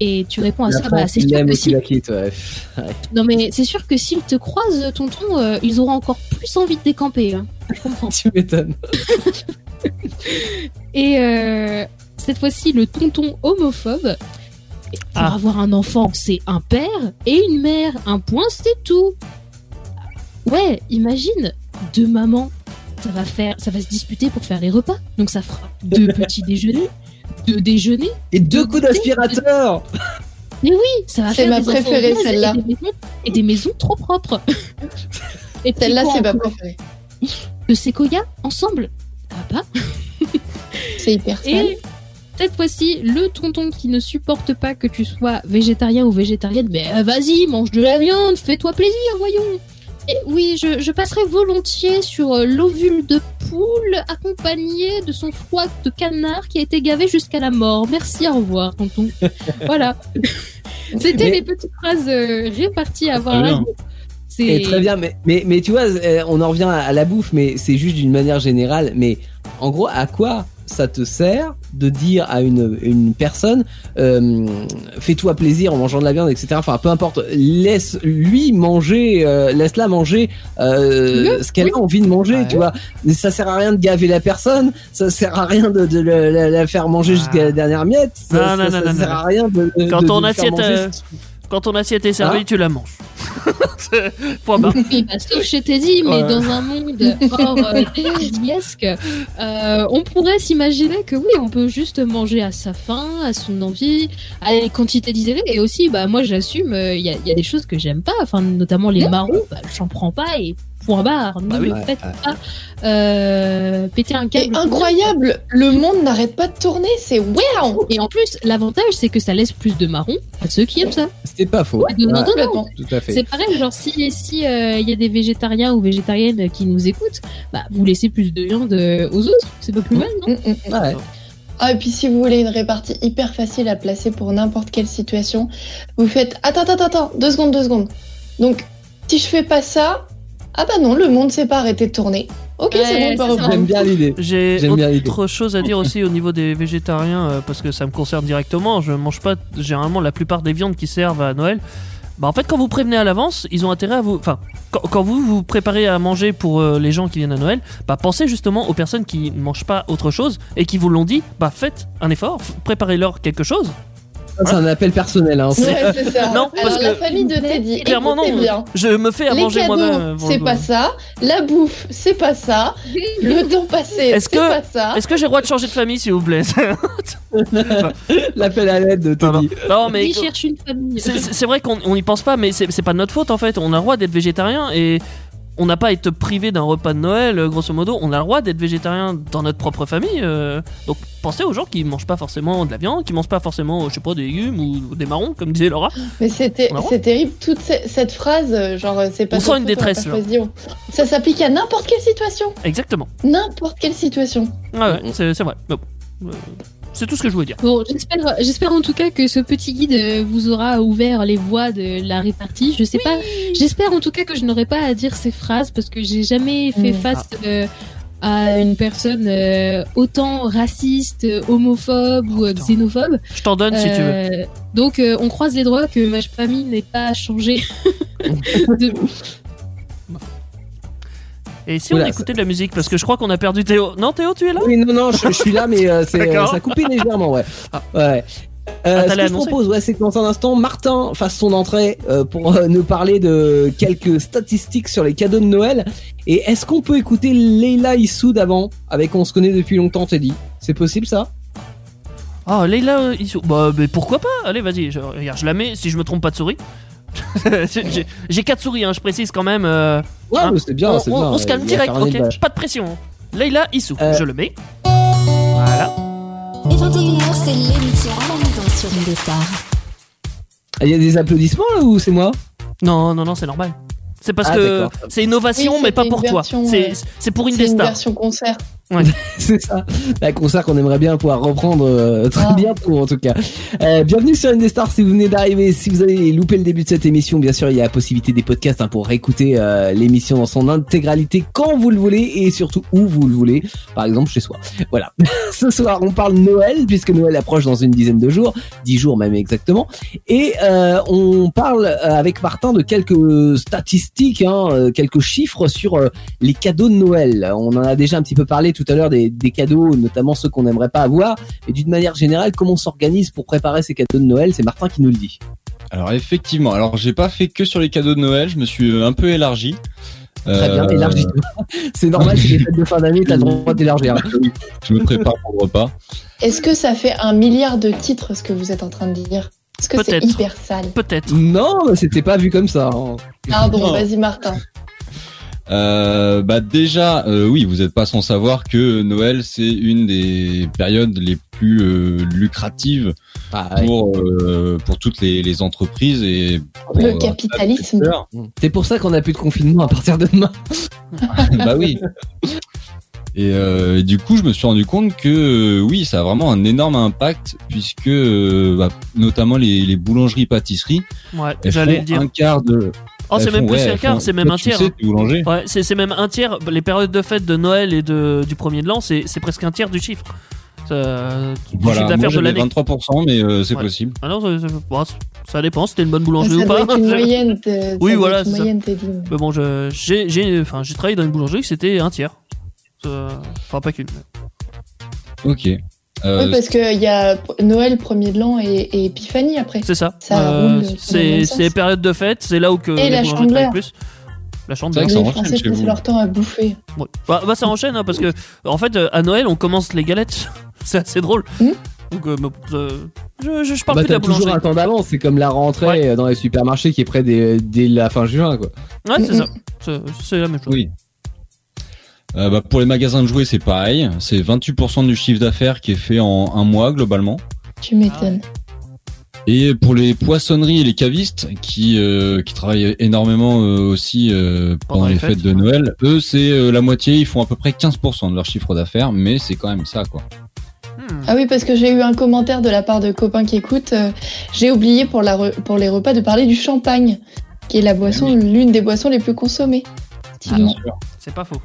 Et tu réponds à La ça, bah c'est sûr que si. qu'il la quitte, ouais. Non mais c'est sûr que s'ils te croisent, tonton, euh, ils auront encore plus envie de décamper. hein. Je comprends. tu m'étonnes. Et euh, cette fois-ci, le tonton homophobe. Pour Ah. avoir un enfant, c'est un père et une mère. Un point, c'est tout. Ouais, imagine deux mamans. Ça va faire, ça va se disputer pour faire les repas. Donc ça fera deux petits déjeuners, deux déjeuners. Et deux De coups d'aspirateur Mais oui, ça va C'est faire ma des préférée, celle-là. Et des maisons, et des maisons trop propres. et Celle-là, c'est ma préférée. Le séquoia ensemble. Ah bah. C'est hyper sale. Et cette fois-ci, le tonton qui ne supporte pas que tu sois végétarien ou végétarienne, mais euh, vas-y, mange de la viande, fais-toi plaisir, voyons. Et oui, je, je passerai volontiers sur euh, l'ovule de poule accompagné de son foie de canard qui a été gavé jusqu'à la mort. Merci, au revoir, tonton. voilà. C'était Mais- les petites phrases euh, réparties à avoir la bien. bouffe. C'est Et très bien, mais, mais, mais tu vois, on en revient à la bouffe, mais c'est juste d'une manière générale. Mais en gros, à quoi ça te sert de dire à une, une personne euh, fais-toi plaisir en mangeant de la viande, etc. Enfin, peu importe, laisse lui manger, euh, laisse-la manger euh, ce qu'elle a envie de manger, Ouais. tu vois. Mais ça sert à rien de gaver la personne, ça sert à rien de, de le- la, la faire manger Ah. jusqu'à la dernière miette, ça, Non, ça- non, ça non, non, sert non. à rien de, Quand de- ton assiette, Quand ton assiette est servie, Ah. tu la manges. Point barre. Oui, bah, sauf chez Teddy, mais Ouais. dans un monde hors euh, euh, on pourrait s'imaginer que oui, on peut juste manger à sa faim, à son envie, à les quantités désirées. Et aussi, bah, moi j'assume, euh, il y, a, il y a des choses que j'aime pas, enfin, notamment les marrons, bah, j'en prends pas et point barre. Ne Bah oui. me Ouais, faites ouais. pas euh, péter un câble. Et incroyable, le monde n'arrête pas de tourner, c'est wow Et en plus, l'avantage, c'est que ça laisse plus de marrons à ceux qui aiment ça. C'était pas faux. Ouais, non, non, non. C'est pareil, genre si si euh, il y a des végétariens ou végétariennes qui nous écoutent, bah vous laissez plus de viande euh, aux autres, c'est pas plus mal, non Mm, mm, mm. Ouais. Ah, et puis si vous voulez une répartie hyper facile à placer pour n'importe quelle situation, vous faites attends, attends, attends, deux secondes, deux secondes. Donc, si je fais pas ça, ah bah non, le monde s'est pas arrêté de tourner. Ok, Ouais, c'est bon, on peut. J'aime bien l'idée. J'ai autre chose à dire aussi au niveau des végétariens euh, parce que ça me concerne directement. Je mange pas généralement la plupart des viandes qui servent à Noël. Bah en fait quand vous prévenez à l'avance, ils ont intérêt à vous. Enfin, quand, quand vous vous préparez à manger pour euh, les gens qui viennent à Noël, bah pensez justement aux personnes qui ne mangent pas autre chose et qui vous l'ont dit. Bah faites un effort, préparez-leur quelque chose. C'est un appel personnel. Hein. Ouais, c'est ça. Non, parce Alors, la que- famille de Teddy, Clairement non. bien. Je me fais à Les manger moi-même. c'est pas ça. La bouffe, c'est pas ça. Le temps passé, Est-ce c'est que- pas ça. Est-ce que j'ai le droit de changer de famille s'il vous plaît L'appel à l'aide de. Teddy. Non mais Qui cherche une famille C'est- vrai qu'on on y pense pas, mais c'est pas de notre faute en fait. On a le droit d'être végétarien et on n'a pas à être privé d'un repas de Noël, euh, grosso modo. On a le droit d'être végétarien dans notre propre famille. euh, donc pensez aux gens qui mangent pas forcément de la viande, qui mangent pas forcément, je sais pas, des légumes ou des marrons, comme disait Laura. Mais c'est terrible, toute ce- cette phrase, euh, genre, c'est pas On sent une détresse, là. Ça s'applique à n'importe quelle situation. Exactement. N'importe quelle situation. Ah ouais, c'est vrai. Mais bon, euh, c'est tout ce que je voulais dire. Bon, j'espère, j'espère en tout cas que ce petit guide euh, vous aura ouvert les voies de la répartie. Je sais pas. J'espère en tout cas que je n'aurai pas à dire ces phrases parce que j'ai jamais fait Mm. face euh, à une personne euh, autant raciste, homophobe ou euh, putain. xénophobe. Je t'en donne si tu veux. Donc euh, on croise les doigts que ma famille n'ait pas changé. de... Et si on Oula, écoutait de la musique, parce que je crois qu'on a perdu Théo. Non, Théo, tu es là? Oui, non, non, je, je suis là, mais euh, c'est, euh, ça a coupé légèrement, ouais. Ah. Ouais. Euh, Ah, ce que je propose, ouais, c'est que dans un instant, Martin fasse son entrée euh, pour euh, nous parler de quelques statistiques sur les cadeaux de Noël. Et est-ce qu'on peut écouter Leila Issoud avant, avec On se connaît depuis longtemps, Teddy? C'est possible ça? Ah, Leila, Issou. Bah, mais pourquoi pas? Allez, vas-y, je, regarde, je la mets si je me trompe pas de souris. J'ai- J'ai quatre souris, hein, je précise quand même. euh, Ouais, hein. mais c'est bien, on, c'est on- bien. on se calme direct, ok. Pas de pression. Leila Issou, Euh. je le mets. Voilà. Et 21h, c'est l'émission à la maison sur Indestar. Ah, Il y a des applaudissements là ou c'est moi? Non, non, non, c'est normal. C'est parce Ah, que c'est innovation, Oui, mais pas pour toi. C'est pour C'est une Indestar. version concert. C'est ça, un concert qu'on aimerait bien pouvoir reprendre euh, très Ah. bientôt en tout cas. Euh, bienvenue sur Indestar si vous venez d'arriver. Si vous avez loupé le début de cette émission, bien sûr, il y a la possibilité des podcasts hein, pour réécouter euh, l'émission dans son intégralité quand vous le voulez et surtout où vous le voulez. Par exemple chez soi. Voilà. Ce soir, on parle Noël puisque Noël approche dans une dizaine de jours, dix jours même exactement. Et euh, on parle euh, avec Martin de quelques statistiques, hein, euh, quelques chiffres sur euh, les cadeaux de Noël. On en a déjà un petit peu parlé tout à l'heure des, des cadeaux, notamment ceux qu'on n'aimerait pas avoir. Et d'une manière générale, comment on s'organise pour préparer ces cadeaux de Noël? C'est Martin qui nous le dit. Alors effectivement, alors j'ai pas fait que sur les cadeaux de Noël, je me suis euh, un peu élargi. Très bien, Euh, élargis-toi. C'est normal, c'est les fêtes de fin d'année, t'as le droit d'élargir. Je me prépare pour le repas. Est-ce que ça fait un milliard de titres ce que vous êtes en train de dire? Est-ce que c'est hyper sale? Peut-être. Non, mais c'était pas vu comme ça. hein. Pardon, Non. vas-y Martin. Euh, bah déjà, euh, oui, vous n'êtes pas sans savoir que Noël c'est une des périodes les plus euh, lucratives Ah, pour euh, pour toutes les, les entreprises et pour, Le euh, capitalisme. C'est pour ça qu'on a plus de confinement à partir de demain. bah oui. Et, euh, et du coup, je me suis rendu compte que euh, oui, ça a vraiment un énorme impact puisque euh, bah, notamment les, les boulangeries-pâtisseries, Ouais, elles j'allais font le dire. un quart de. Oh, c'est même font- plus ouais, un quart, c'est même un tiers. sais, boulanger. Ouais, c'est c'est même un tiers. Les périodes de fête de Noël et de, du premier de l'an, c'est c'est presque un tiers du chiffre. Ça- chiffre Voilà, moi de l'année. 23%, mais euh, c'est Ouais. possible. Ah non, ça, ça- bon, ça dépend, c'était une bonne Ça boulangerie ou doit pas. être une moyenne. ça Oui, voilà, une ça. moyenne. Mais bon, je- j'ai j'ai- enfin, j'ai travaillé dans une boulangerie, c'était un tiers. Euh, Enfin, pas qu'une. mais- Ok. Euh, Oui, parce qu'il y a Noël, premier de l'an et, et Épiphanie après. C'est ça. Ça Euh, c'est les sens. période de fête, c'est là où que les la chandeleur. plus. La chandeleur. Les Français passent leur temps à bouffer. Ouais. Bah, bah, ça enchaîne hein, parce que en fait euh, à Noël on commence les galettes. c'est assez drôle. Hmm. Donc euh, euh, je, je, je parle Bah, plus de la boulangerie. toujours un temps d'avance, c'est comme la rentrée Ouais. dans les supermarchés qui est près dès, dès la fin juin. Quoi. Ouais, c'est Mm, ça. C'est- C'est la même chose. Oui. Euh, bah, pour les magasins de jouets, c'est pareil. C'est 28% du chiffre d'affaires qui est fait en un mois globalement. Tu m'étonnes. Et pour les poissonneries et les cavistes qui euh, qui travaillent énormément euh, aussi euh, pendant, les fêtes, de Noël, eux c'est euh, la moitié, ils font à peu près 15% de leur chiffre d'affaires, mais c'est quand même ça quoi. Hmm. Ah oui, parce que j'ai eu un commentaire de la part de copains qui écoutent. euh, j'ai oublié pour, la re- pour les repas de parler du champagne, qui est la boisson, l'une des boissons les plus consommées. Effectivement. C'est pas faux.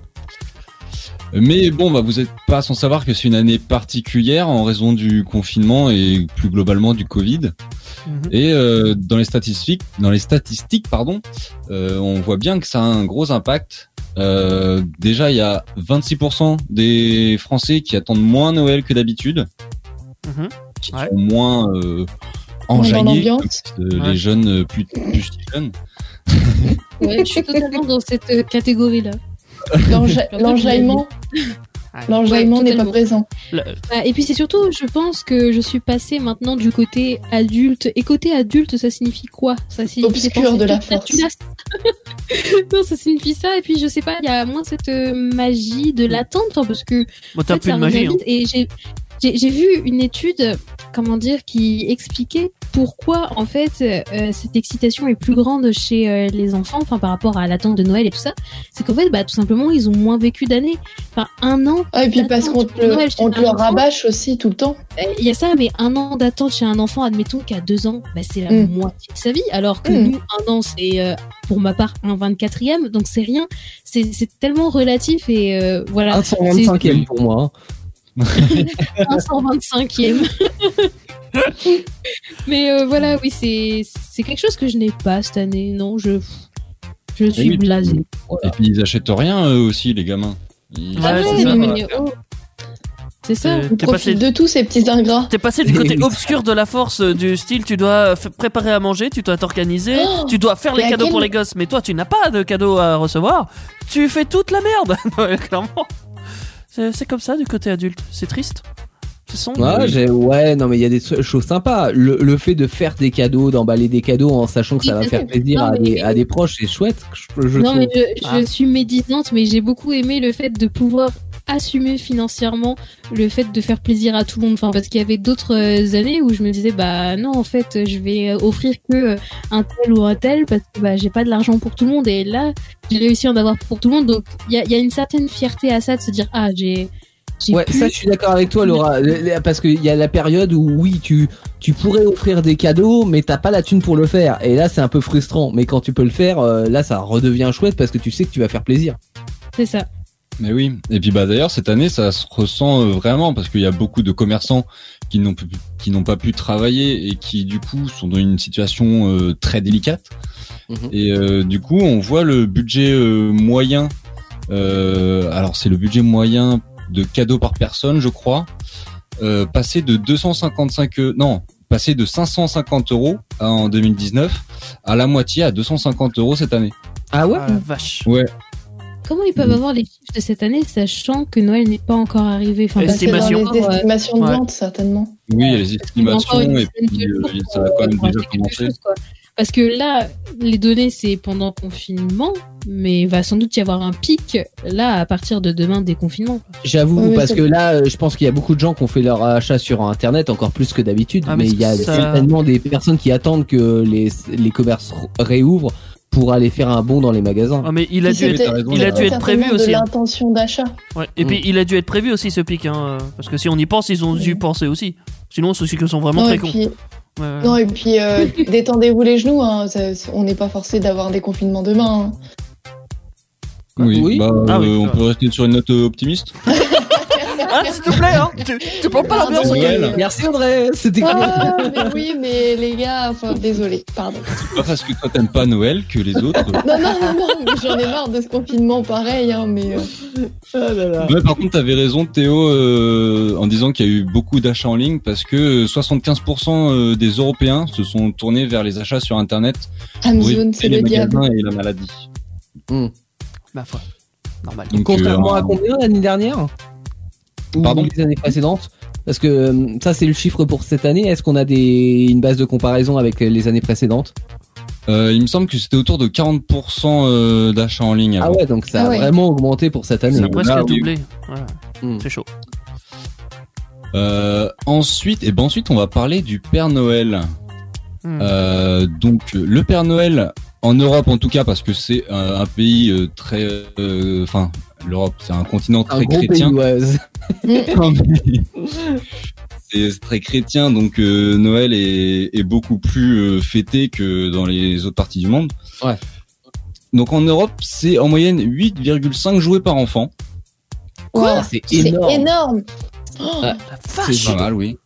Mais bon, bah vous êtes pas sans savoir que c'est une année particulière en raison du confinement et plus globalement du Covid. Mhm. Et euh, dans les statistiques, dans les statistiques, pardon, euh, on voit bien que ça a un gros impact. Euh, déjà, il y a 26% des Français qui attendent moins Noël que d'habitude, Mhm. qui Ouais. sont moins euh, enjaillés, comme euh, Ouais. les jeunes plus, jeunes. Ouais, je suis totalement dans cette catégorie-là. L'enja- L'enjaillement. L'enjaillement Ouais, n'est pas présent. Le- Bah, et puis c'est surtout, je pense que je suis passée maintenant du côté adulte. Et côté adulte, ça signifie quoi? Ça signifie Obscur de la force. tunasse. non, ça signifie ça. Et puis je sais pas, il y a moins cette euh, magie de l'attente, enfin, parce que Bon, en t'as fait, plus ça de magie. hein. Et j'ai vu une étude, comment dire, qui expliquait pourquoi en fait euh, cette excitation est plus grande chez euh, les enfants, enfin par rapport à l'attente de Noël et tout ça. C'est qu'en fait, bah tout simplement, ils ont moins vécu d'années. Enfin, un an. Ah, et puis parce qu'on te, le- Noël chez on te un le enfant. rabâche aussi tout le temps. Euh, Il y a ça, mais un an d'attente chez un enfant, admettons qu'à deux ans, bah, c'est la Mm. moitié de sa vie, alors que Mm. nous, un an, c'est euh, pour ma part un 24e, donc c'est rien. C'est c'est tellement relatif et euh, voilà. Un 125e pour moi. hein. C'est un 125e. mais euh, voilà, oui, c'est c'est quelque chose que je n'ai pas cette année. Non, je je suis oui, blasée. Et puis ils achètent rien eux aussi, les gamins. Ils- Ah ouais, c'est ça. mais, oh. C'est ça. Euh, On T'es profite passé, de tous ces petits ingrats. t'es passé du côté obscur de la force euh, du style tu dois préparer à manger, tu dois t'organiser, Oh tu dois faire les cadeaux quel- pour les gosses, mais toi tu n'as pas de cadeaux à recevoir, tu fais toute la merde, clairement. C'est c'est comme ça du côté adulte, c'est triste. C'est sombre. Ouais, j'ai- ouais, non, mais il y a des choses sympas. Le, le fait de faire des cadeaux, d'emballer des cadeaux en sachant que ça Oui, va faire plaisir Non, à, mais- des, à des proches, c'est chouette. Je, je non, trouve. mais je, je Ah. suis médisante, mais j'ai beaucoup aimé le fait de pouvoir assumer financièrement le fait de faire plaisir à tout le monde. Enfin, parce qu'il y avait d'autres euh, années où je me disais, bah non, en fait, je vais euh, offrir que euh, un tel ou un tel parce que bah, j'ai pas de l'argent pour tout le monde. Et là, j'ai réussi à en avoir pour tout le monde. Donc, il y a, il y a une certaine fierté à ça de se dire, ah, j'ai. Ouais, ça je suis d'accord avec toi Laura, parce qu'il y a la période où oui tu tu pourrais offrir des cadeaux mais t'as pas la thune pour le faire et là c'est un peu frustrant mais quand tu peux le faire là ça redevient chouette parce que tu sais que tu vas faire plaisir. C'est ça. Mais oui. Et puis bah d'ailleurs cette année ça se ressent euh, vraiment parce qu'il y a beaucoup de commerçants qui n'ont pu- qui n'ont pas pu travailler et qui du coup sont dans une situation euh, très délicate. Mhm. Et euh, du coup on voit le budget euh, moyen. euh, alors c'est le budget moyen de cadeaux par personne je crois euh, passer de 255 euh, non passer de 550 euros en 2019 à la moitié à 250 euros cette année. Ah ouais? Ah, vache. Ouais. Comment ils peuvent Mm. avoir les chiffres de cette année, sachant que Noël n'est pas encore arrivé? Enfin, C'est dans Estimation. les euh, estimations de Ouais. vente, certainement. Oui, il y a les estimations et puis euh, ça a quand même déjà commencé. chose. Parce que là, les données, c'est pendant confinement, mais il va sans doute y avoir un pic, là, à partir de demain, déconfinement. J'avoue Oui, parce que là euh, je pense qu'il y a beaucoup de gens qui ont fait leur achat sur internet encore plus que d'habitude Ah, mais mais il y a ça- certainement des personnes qui attendent que les les commerces réouvrent pour aller faire un bond dans les magasins. Ah, mais il a dû être, raison, il a dû être prévu aussi. de hein. l'intention d'achat. Ouais. Et puis Mm. il a dû être prévu aussi ce pic, hein, parce que si on y pense, ils ont dû penser aussi. Sinon, ceux qui sont vraiment Non, très cons. puis, Ouais, ouais. non, et puis euh, détendez-vous les genoux. Hein, ça- on n'est pas forcé d'avoir des confinements demain. hein. Oui, Oui. bah, Ah oui, euh, on peut rester sur une note euh, optimiste. Ah, s'il te plaît, hein, tu, tu prends pas l'ambiance mais- Merci André, c'était cool. Ah, mais oui, mais les gars, enfin, désolé, pardon. C'est pas parce que toi t'aimes pas Noël que les autres. Non, non, non, non, j'en ai marre de ce confinement pareil, hein, mais. euh, Ah là là. Ouais, par contre, t'avais raison, Théo, euh, en disant qu'il y a eu beaucoup d'achats en ligne parce que 75% euh, des Européens se sont tournés vers les achats sur Internet Amazon, c'est le diable. magasins et la maladie. Ma foi. Normal. Donc, Contrairement euh, à combien l'année dernière? Pardon les années précédentes Parce que euh, ça c'est le chiffre pour cette année. Est-ce qu'on a des une base de comparaison avec les années précédentes? Euh, il me semble que c'était autour de 40% euh, d'achats en ligne. Ah ouais, donc ça Ah a ouais. vraiment augmenté pour cette année. Ça a presque là, oui. doublé. Hmm. C'est chaud. Euh, ensuite, et ben ensuite, on va parler du Père Noël. Hmm. Euh, donc le Père Noël en Europe en tout cas parce que c'est un, un pays très, euh, enfin l'Europe c'est un continent très chrétien. c'est très chrétien donc euh, Noël est, est beaucoup plus euh, fêté que dans les autres parties du monde. Ouais. Donc en Europe c'est en moyenne 8,5 jouets par enfant. Wow, C'est c'est énorme. énorme. Oh, Ah, C'est pas mal oui.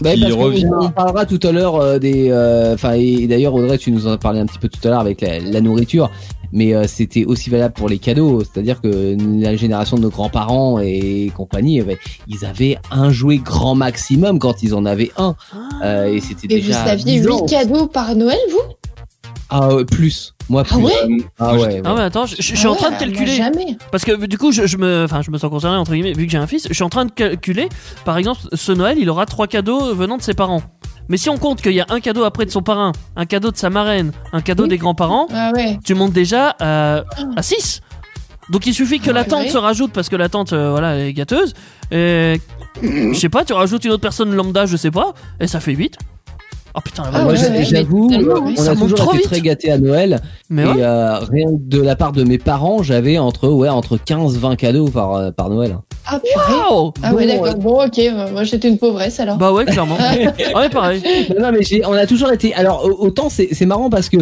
Bah, parce revient. On parlera tout à l'heure euh, des. euh, Enfin, et d'ailleurs, Audrey, tu nous en as parlé un petit peu tout à l'heure avec la, la nourriture, mais euh, c'était aussi valable pour les cadeaux. C'est-à-dire que la génération de nos grands-parents et compagnie, eh ben, ils avaient un jouet grand maximum quand ils en avaient un, Euh, et c'était Et vous déjà. saviez 10 ans. 8 cadeaux par Noël, vous? Ah ouais, plus. Moi plus. Ah ouais Ah ouais. Ah ouais. attends, je, je- je suis Ah en train de calculer. Jamais. Parce que du coup, je, je me, enfin, je me sens concerné entre guillemets, vu que j'ai un fils. Je suis en train de calculer. Par exemple, ce Noël, il aura trois cadeaux venant de ses parents. Mais si on compte qu'il y a un cadeau après de son parrain, un cadeau de sa marraine, un cadeau Oui. des grands-parents, Ah ouais. tu montes déjà à, à 6. Donc il suffit que Ah, la tante se rajoute parce que la tante, euh, voilà, elle est gâteuse. Et je sais pas, tu rajoutes une autre personne lambda, je sais pas, et ça fait 8. Oh putain, la Ah Moi, ouais, ouais, j'avoue, on a monte toujours trop été vite. très gâtés à Noël. Mais et ouais. euh, rien que de la part de mes parents, j'avais entre ouais entre 15 20 cadeaux par euh, par Noël. Ah purée. Wow Ah ouais, Bon, d'accord. Bon, ok. bah, Moi, j'étais une pauvresse alors. Bah ouais, clairement. ouais, pareil. Non, non, mais on a toujours été. Alors au- autant c'est c'est marrant parce que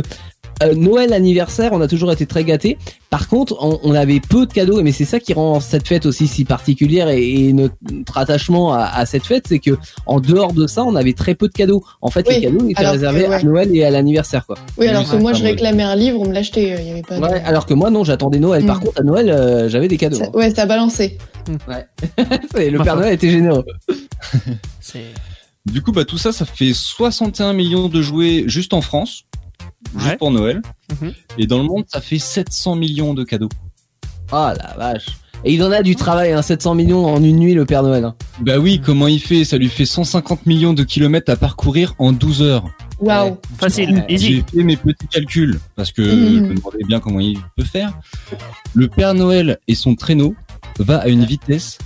euh, Noël anniversaire, on a toujours été très gâtés. Par contre, on, on avait peu de cadeaux, mais c'est ça qui rend cette fête aussi si particulière et, et notre, attachement à, à cette fête, c'est que en dehors de ça, on avait très peu de cadeaux. En fait, Oui, les cadeaux étaient alors réservés à ouais. Noël et à l'anniversaire, quoi. Oui, alors que moi, ouais, je ouais. réclamais un livre, on me l'achetait. Il y avait pas de- Ouais, alors que moi non, j'attendais Noël. Par Mm. contre, à Noël, euh, j'avais des cadeaux. Ça- ouais, ça a balancé. Et le Père. Noël était généreux. C'est. Du coup, bah, tout ça, ça fait 61 millions de jouets juste en France, Ouais. juste pour Noël. Mhm. Et dans le monde, ça fait 700 millions de cadeaux. Ah la vache. Et il en a du travail, hein, 700 millions en une nuit, le Père Noël. hein. Bah oui, comment il fait? Ça lui fait 150 millions de kilomètres à parcourir en 12 heures. Waouh. Facile, Ouais. easy. J'ai fait mes petits calculs parce que Mhm. je me demandais bien comment il peut faire. Le Père Noël et son traîneau va à une vitesse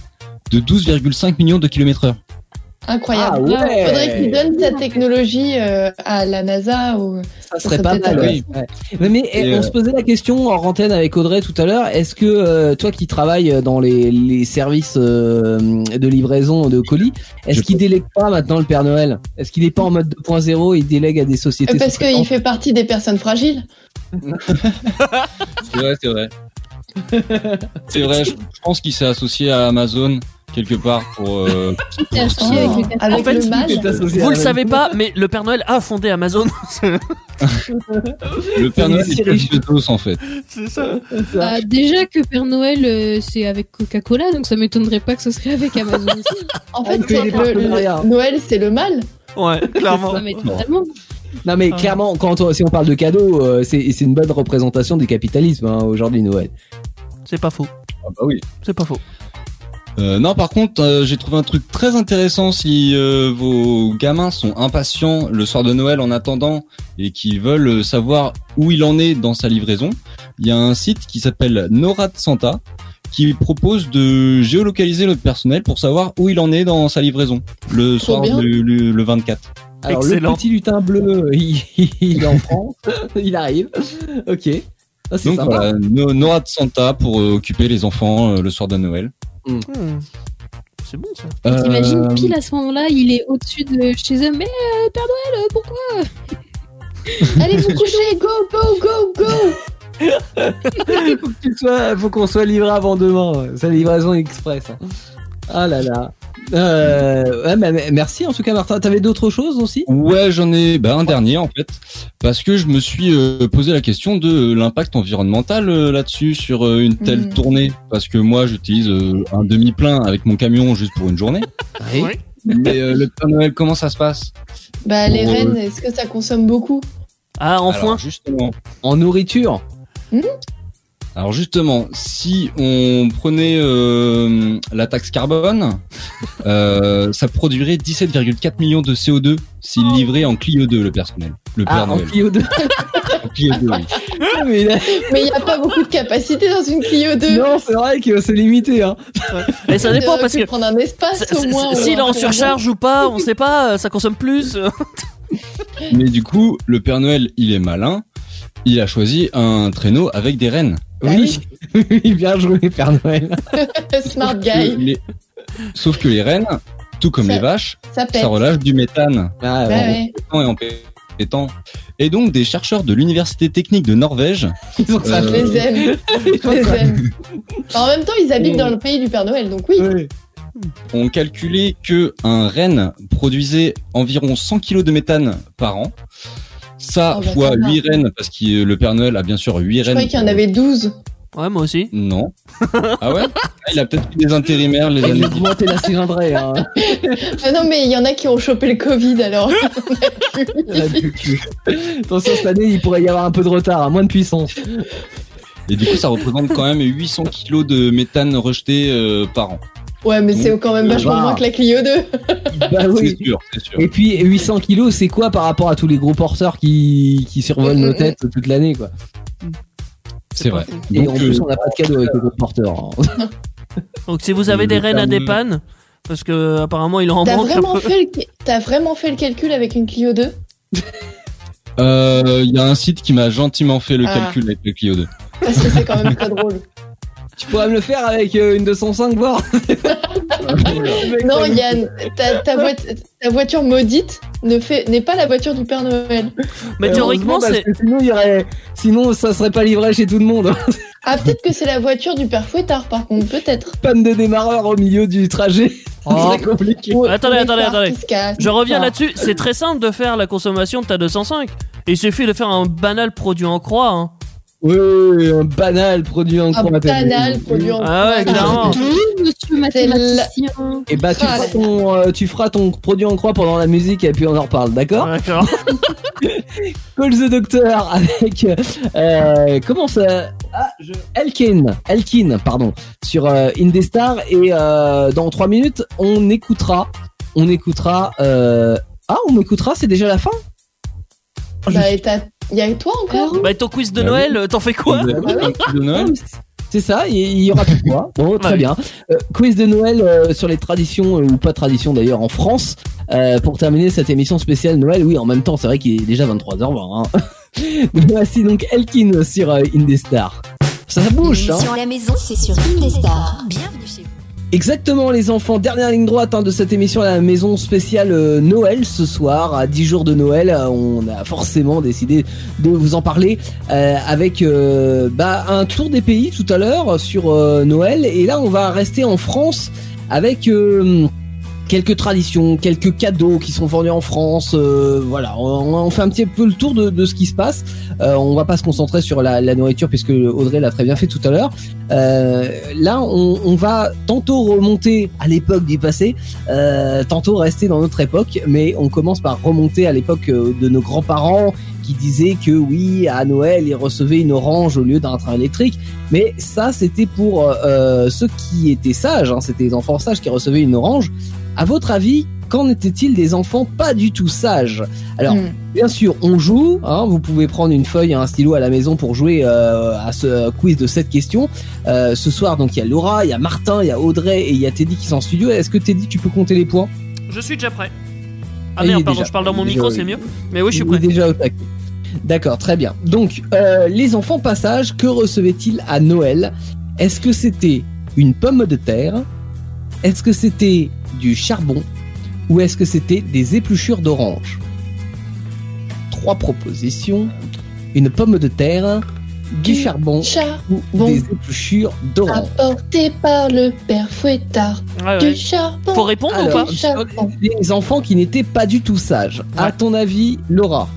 de 12,5 millions de kilomètres heure. Incroyable. Ah ouais. Faudrait qu'ils donnent cette technologie euh, à la NASA ou. Ça serait Ça pas mal. ouais. Ouais. Mais, eh, Et, on euh, se posait la question en antenne avec Audrey tout à l'heure. Est-ce que euh, toi qui travailles dans les, les services euh, de livraison de colis, est-ce qu'il délègue pas maintenant le Père Noël? Est-ce qu'il est pas en mode 2.0 Il délègue à des sociétés Euh, Parce qu'il fait partie des personnes fragiles. C'est vrai, c'est vrai. c'est vrai, je, je pense qu'il s'est associé à Amazon quelque part pour. euh, associé avec avec En fait, le associé Vous le savez pas, mais le Père Noël a fondé Amazon. le Père Noël est Bezos en fait. C'est ça. Bah, déjà que Père Noël, euh, c'est avec Coca-Cola, donc ça m'étonnerait pas que ce serait avec Amazon aussi. En fait, des le- le- Noël, c'est le mal. Ouais, clairement. Non, mais totalement. Non mais Ah. clairement, quand on- si on parle de cadeaux, euh, c'est c'est une bonne représentation du capitalisme hein, aujourd'hui Noël. C'est pas faux. Ah bah oui. C'est pas faux. Euh, non, par contre, euh, j'ai trouvé un truc très intéressant si euh, vos gamins sont impatients le soir de Noël en attendant et qui veulent euh, savoir où il en est dans sa livraison. Il y a un site qui s'appelle Nora de Santa qui propose de géolocaliser notre personnel pour savoir où il en est dans sa livraison le Trop soir du le, le 24. Alors Excellent. le petit lutin bleu, il, il est en France, il arrive. Ok. Ah, Donc sympa. voilà, No- Nora de Santa pour euh, occuper les enfants euh, le soir de Noël. Hmm. C'est bon ça. Euh, T'imagines pile à ce moment-là, il est au-dessus de chez eux, mais euh, Père Noël, euh, pourquoi? Allez vous coucher, go, go, go, go. faut que tu sois, faut qu'on soit livré avant demain. C'est la livraison express. hein. Ah là là. Euh, ouais, merci en tout cas Martin. T'avais d'autres choses aussi? Ouais, j'en ai bah, un dernier en fait, parce que je me suis euh, posé la question de l'impact environnemental euh, là-dessus sur euh, une telle Mhm. tournée, parce que moi j'utilise euh, un demi-plein avec mon camion juste pour une journée. Oui. Mais euh, le Père Noël, comment ça se passe? Bah, les Pour, euh, rennes, est-ce que ça consomme beaucoup? Ah, en foin. justement, En nourriture. Alors justement, si on prenait euh, la taxe carbone, euh, ça produirait 17,4 millions de CO2 s'il livrait en Clio 2 le personnel, le Père Ah, en Noël. Clio 2. En Clio 2, oui. Mais il Mais n'y a pas beaucoup de capacité dans une Clio 2. Non, c'est vrai qu'il va se limiter. Hein. Et ça dépend parce que. prendre un espace au moins. ou S'il est en surcharge ou pas, on sait pas, euh, ça consomme plus. euh. Mais du coup, le Père Noël, il est malin. Il a choisi un traîneau avec des rennes. Ah oui. oui, bien joué Père Noël. Smart Que guy. les- Sauf que les rennes, tout comme Ça- les vaches, Ça relâche du méthane Ah, Bah ouais. en et en pétant. Et donc, des chercheurs de l'université technique de Norvège, Ils ont ça Je Euh, les aime. Je les aime. En même temps, ils habitent dans le pays du Père Noël, donc oui. Ouais. ont calculé que un renne produisait environ 100 kg de méthane par an. Ça Oh, bah, fois ça va. 8 rennes, parce que le Père Noël a bien sûr 8 Je rennes. croyais qu'il y en avait 12. Ouais, moi aussi. Non. Ah ouais? Ah, Il a peut-être eu des intérimaires les Il années a augmenté la cylindrée. Hein. Ah non, mais il y en a qui ont chopé le Covid alors. Elle a cul. Attention, cette année, il pourrait y avoir un peu de retard, hein, moins de puissance. Et du coup, ça représente quand même 800 kilos de méthane rejeté euh, par an. Ouais, mais c'est quand même vachement Bah. moins que la Clio 2. Bah oui. C'est sûr, c'est sûr. Et puis 800 kilos, c'est quoi par rapport à tous les gros porteurs qui, qui survolent nos têtes toute l'année, quoi? C'est vrai. Et Donc, en plus, euh, on n'a pas de cadeau avec les gros porteurs. hein. Donc si vous avez Le des rennes à dépanne, parce que apparemment il en T'as manque un vraiment, peu. fait le... T'as vraiment fait le calcul avec une Clio 2 euh, Il y a un site qui m'a gentiment fait le Ah. calcul avec le Clio 2. Parce que c'est quand même très drôle. Tu pourrais me le faire avec euh, une 205, voir Non, Yann, ta, ta, voit- ta voiture maudite ne fait n'est pas la voiture du Père Noël. Mais théoriquement, Heureusement, parce c'est. que sinon, il y aurait... sinon, ça serait pas livré chez tout le monde. Ah, peut-être que c'est la voiture du Père Fouettard, par contre, peut-être. Panne de démarreur au milieu du trajet. Oh. C'est compliqué. Ou- Attendez, ou les attendez, phares attendez. qui se cassent, Je reviens enfin. là-dessus, c'est très simple de faire la consommation de ta 205. Il suffit de faire un banal produit en croix. hein. Oui, un banal produit en Un croix. banal produit en Ah ouais, clairement. Monsieur mathématicien. Et bah, tu Ah, feras, ton, euh, tu feras ton produit en croix pendant la musique et puis on en reparle, d'accord D'accord. Call the Doctor avec euh, comment ça ah, je... Elkin Elkin pardon sur euh, Indestar et euh, dans 3 minutes on écoutera on écoutera euh... ah on écoutera c'est déjà la fin? Je Bah, suis- et t'as- y a toi encore Bah, et ton quiz de Bah Noël, t'en fais quoi quiz de Noël c'est ça, il il y aura plus quoi. Bon, très Ouais. bien. Euh, quiz de Noël euh, sur les traditions, euh, ou pas traditions d'ailleurs, en France. Euh, pour terminer cette émission spéciale Noël, oui, en même temps, c'est vrai qu'il est déjà 23h20. Hein. Voici donc Elkin sur euh, Indestar. Ça bouge, hein L'émission à la maison, c'est sur Indestar. Bienvenue. Exactement les enfants, dernière ligne droite hein, de cette émission à la maison spéciale euh, Noël. Ce soir, à 10 jours de Noël, euh, on a forcément décidé de vous en parler euh, avec bah, un tour des pays tout à l'heure sur Noël. Et là on va rester en France avec quelques traditions, quelques cadeaux qui sont vendus en France, euh, voilà, on, on fait un petit peu le tour de, de ce qui se passe, Euh, on va pas se concentrer sur la, la nourriture puisque Audrey l'a très bien fait tout à l'heure. Euh, là, on, on va tantôt remonter à l'époque du passé, euh, tantôt rester dans notre époque, mais on commence par remonter à l'époque euh, de nos grands-parents qui disaient que oui, à Noël, ils recevaient une orange au lieu d'un train électrique. Mais ça, c'était pour euh, ceux qui étaient sages, hein, c'était les enfants sages qui recevaient une orange. À votre avis, qu'en était-il des enfants pas du tout sages? Alors, Hmm. Bien sûr, on joue. Hein, vous pouvez prendre une feuille et un stylo à la maison pour jouer euh, à ce quiz de cette question. Euh, ce soir, donc il y a Laura, il y a Martin, il y a Audrey et il y a Teddy qui sont en studio. Est-ce que Teddy, tu peux compter les points? Je suis déjà prêt. Ah Il merde, pardon, déjà- je parle dans mon micro, c'est mieux. Mais oui, je suis Il est prêt. déjà au taquet. D'accord, très bien. Donc, euh, les enfants passage, que recevaient-ils à Noël? Est-ce que c'était une pomme de terre? Est-ce que c'était du charbon Ou est-ce que c'était des épluchures d'orange? Trois propositions. Une pomme de terre, du Du charbon ou des épluchures d'orange. apporté par le Père Fouettard. Ouais, Du ouais. charbon. Faut répondre ou Alors, pas? Du charbon. les enfants qui n'étaient pas du tout sages. À ton avis, Laura?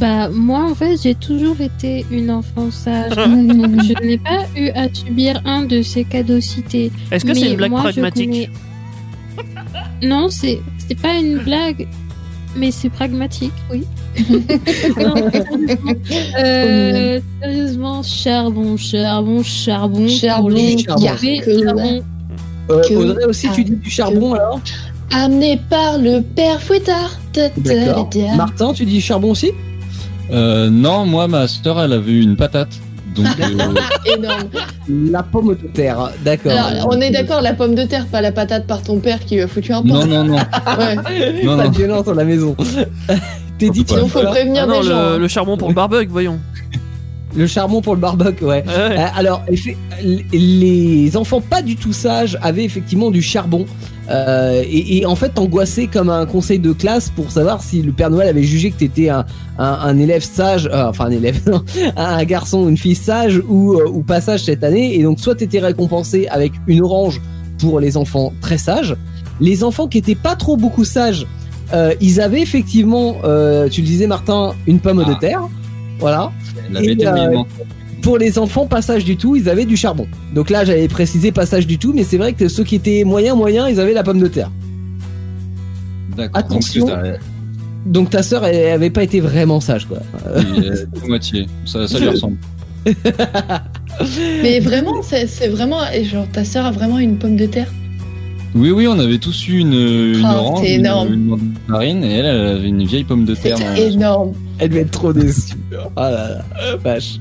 Bah, moi, en fait, j'ai toujours été une enfant sage. je n'ai pas eu à subir un de ces cadeaux-cités. Est-ce que c'est une blague moi, je pragmatique? connais- Non, c'est c'est pas une blague, mais c'est pragmatique, oui. Non, euh, sérieusement, charbon, charbon, charbon. Charbon, charbon. charbon. Euh, Que- Audrey aussi, tu dis du charbon alors Amené par le Père Fouettard. Martin, tu dis charbon aussi? Euh, non, moi, ma sœur, elle avait eu une patate. Donc, euh, Énorme. La pomme de terre, d'accord. Alors, on est d'accord, la pomme de terre, pas la patate par ton père qui lui a foutu un non, pain. non, non. Ouais. non, Pas non. de violence dans la maison. T'es dit, Sinon, faut prévenir Ah non, des gens. le, hein. le charbon pour le barbecue, voyons. le charbon pour le barbecue, ouais. Ouais, ouais. Euh, alors, les enfants pas du tout sages avaient effectivement du charbon. Euh, et, et en fait, t'angoissais comme un conseil de classe pour savoir si le Père Noël avait jugé que t'étais un, un, un élève sage, euh, enfin un élève, non, un garçon ou une fille sage ou, euh, ou pas sage cette année. Et donc, soit t'étais récompensé avec une orange pour les enfants très sages. Les enfants qui étaient pas trop beaucoup sages, ils avaient effectivement, tu le disais Martin, une pomme de Ah. terre. Voilà. Elle avait Et. Pour les enfants, passage du tout, ils avaient du charbon. Donc là, j'avais précisé passage du tout, mais c'est vrai que ceux qui étaient moyens, moyens, ils avaient la pomme de terre. D'accord. Attention. Donc, Donc ta sœur, elle avait pas été vraiment sage, quoi. à moitié. Ça, ça lui ressemble. Mais vraiment, c'est vraiment. et Genre, ta sœur a vraiment une pomme de terre? Oui, oui, on avait tous eu une, une Oh, orange, c'est une, énorme. une mandarine, et elle, elle avait une vieille pomme de terre. dans- énorme. Elle devait être trop déçue. Ah là là, vache.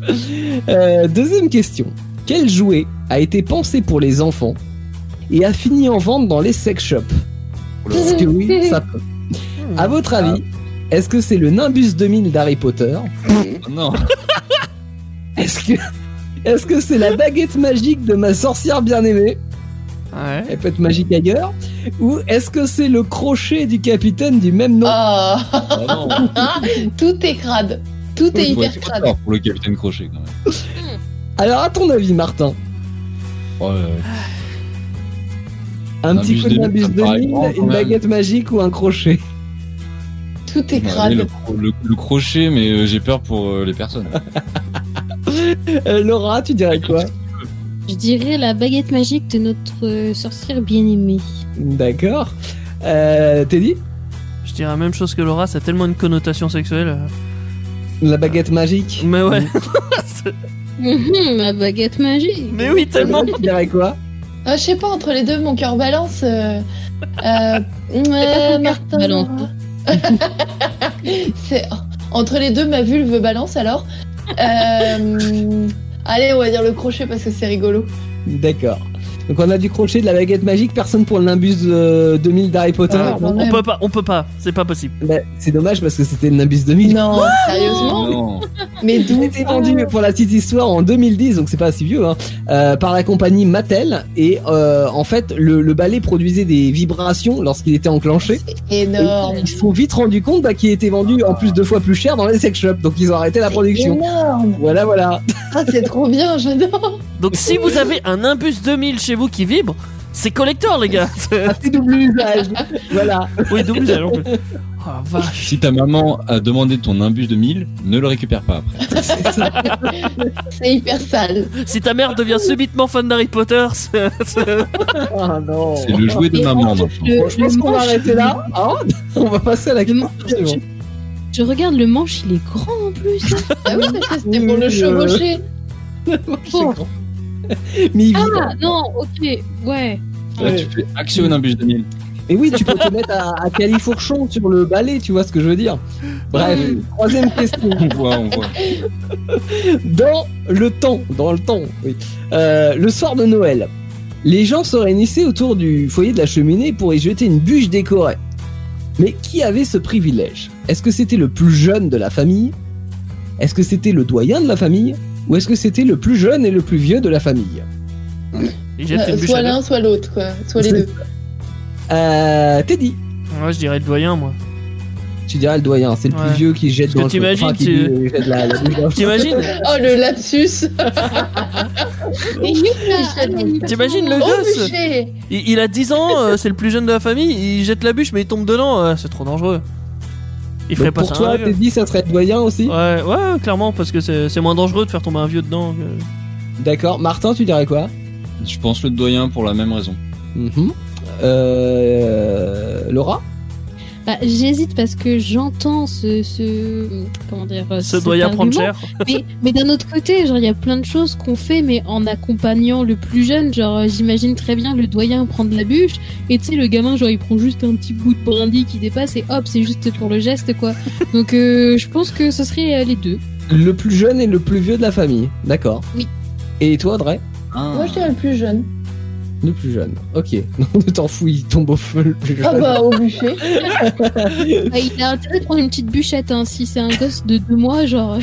Euh, deuxième question. Quel jouet a été pensé pour les enfants et a fini en vente dans les sex shops? Parce que oui, ça peut? À votre avis, est-ce que c'est le Nimbus 2000 d'Harry Potter? Oh non, Est-ce que est-ce que c'est la baguette magique de ma sorcière bien-aimée? Ouais. Elle peut être magique ailleurs. Ou est-ce que c'est le crochet du capitaine du même nom Ah, oh non. tout est crade. Tout est hyper crade. pour le capitaine Crochet quand même. Alors, à ton avis, Martin Ouais, ouais. Un Nimbus petit coup de 2000, Nimbus ça me paraît 2000, grand, quand une même. baguette magique ou un crochet Tout est Ouais, crade. le, cro- le- le crochet, mais euh, j'ai peur pour euh, les personnes. Euh, Laura, tu dirais quoi? Je dirais la baguette magique de notre euh, sorcière bien-aimée. D'accord. Euh, Teddy Je dirais la même chose que Laura, ça a tellement une connotation sexuelle. euh. La baguette magique Mais ouais. Mhm, la baguette magique. Mais oui, tellement. Tu dirais quoi Ah, je sais pas, entre les deux, mon cœur balance. Euh, euh, euh, Martin. balance. C'est entre les deux, ma vulve balance alors. Allez, on va dire le crochet parce que c'est rigolo. D'accord. Donc on a du crochet, de la baguette magique, personne pour le Nimbus euh, 2000 d'Harry Potter. Ah, On peut pas, on peut pas, c'est pas possible. bah, c'est dommage parce que c'était le Nimbus 2000. Non, sérieusement non. Mais Il d'où a été vendu pour la petite histoire en 2010, donc c'est pas si vieux, hein, euh, par la compagnie Mattel. Et euh, en fait, le, le balai produisait des vibrations lorsqu'il était enclenché. C'est Et énorme. ils se sont vite rendu compte bah, qu'il était vendu en plus deux fois plus cher dans les sex shops. Donc ils ont arrêté la C'est production. énorme. Voilà, voilà. Ah, c'est trop bien, j'adore. Donc si vous avez un Nimbus 2000 chez vous qui vibre, c'est collector les gars. C'est double usage. voilà. oui, double usage en plus. Oh vache. Si ta maman a demandé ton imbus de 1000, ne le récupère pas après. C'est hyper sale. Si ta mère devient subitement fan d'Harry Potter, c'est- c'est- non. C'est le jouet de Et maman Bon, je pense qu'on va arrêter là. Ah, on va passer à la question. manche, je, je regarde le manche, il est grand en plus. Ah oui, parce que c'était pour le chevaucher. Oh. Il Ah non, ok, ouais. Là, tu fais action imbus de 1000. Et oui, tu peux te mettre à, à califourchon sur le balai, tu vois ce que je veux dire. Bref, troisième question. On voit, on voit. Dans le temps, dans le temps, oui. Euh, le soir de Noël, les gens se réunissaient autour du foyer de la cheminée pour y jeter une bûche décorée. Mais qui avait ce privilège? Est-ce que c'était le plus jeune de la famille? Est-ce que c'était le doyen de la famille? Ou est-ce que c'était le plus jeune et le plus vieux de la famille il jette Euh, soit l'un, soit l'autre, quoi. Soit les deux. Euh, Teddy, Moi je dirais le doyen moi. tu dirais le doyen, c'est le Ouais. plus vieux qui jette Parce dans que le Enfin, qui tu- jette la. T'imagines Oh, le lapsus. T'imagines le gosse il, il a 10 ans, euh, c'est le plus jeune de la famille, il jette la bûche mais il tombe dedans, euh, c'est trop dangereux. Il ferait Donc, pas pour ça. toi, à un vieux. Teddy, ça serait le doyen aussi? Ouais, ouais, clairement, parce que c'est c'est moins dangereux de faire tomber un vieux dedans. que- D'accord. Martin, tu dirais quoi? Je pense le doyen pour la même raison. Mhm. Euh, Laura? Bah, J'hésite parce que j'entends ce, ce. Comment dire Ce cet doyen prendre cher. Mais, mais d'un autre côté, genre, il y a plein de choses qu'on fait, mais en accompagnant le plus jeune. Genre, euh, j'imagine très bien le doyen prendre la bûche, et tu sais, le gamin, genre, il prend juste un petit bout de brindille qui dépasse, et hop, c'est juste pour le geste, quoi. Donc, euh, je pense que ce serait euh, les deux. Le plus jeune et le plus vieux de la famille. D'accord. Oui. Et toi, Audrey Moi, je dirais le plus jeune. Le plus jeune. Ok. Non, ne t'en fous, il tombe au feu le plus jeune. Ah bah, au bûcher. Ah, il a intérêt de prendre une petite bûchette, hein. Si c'est un gosse de deux mois, genre.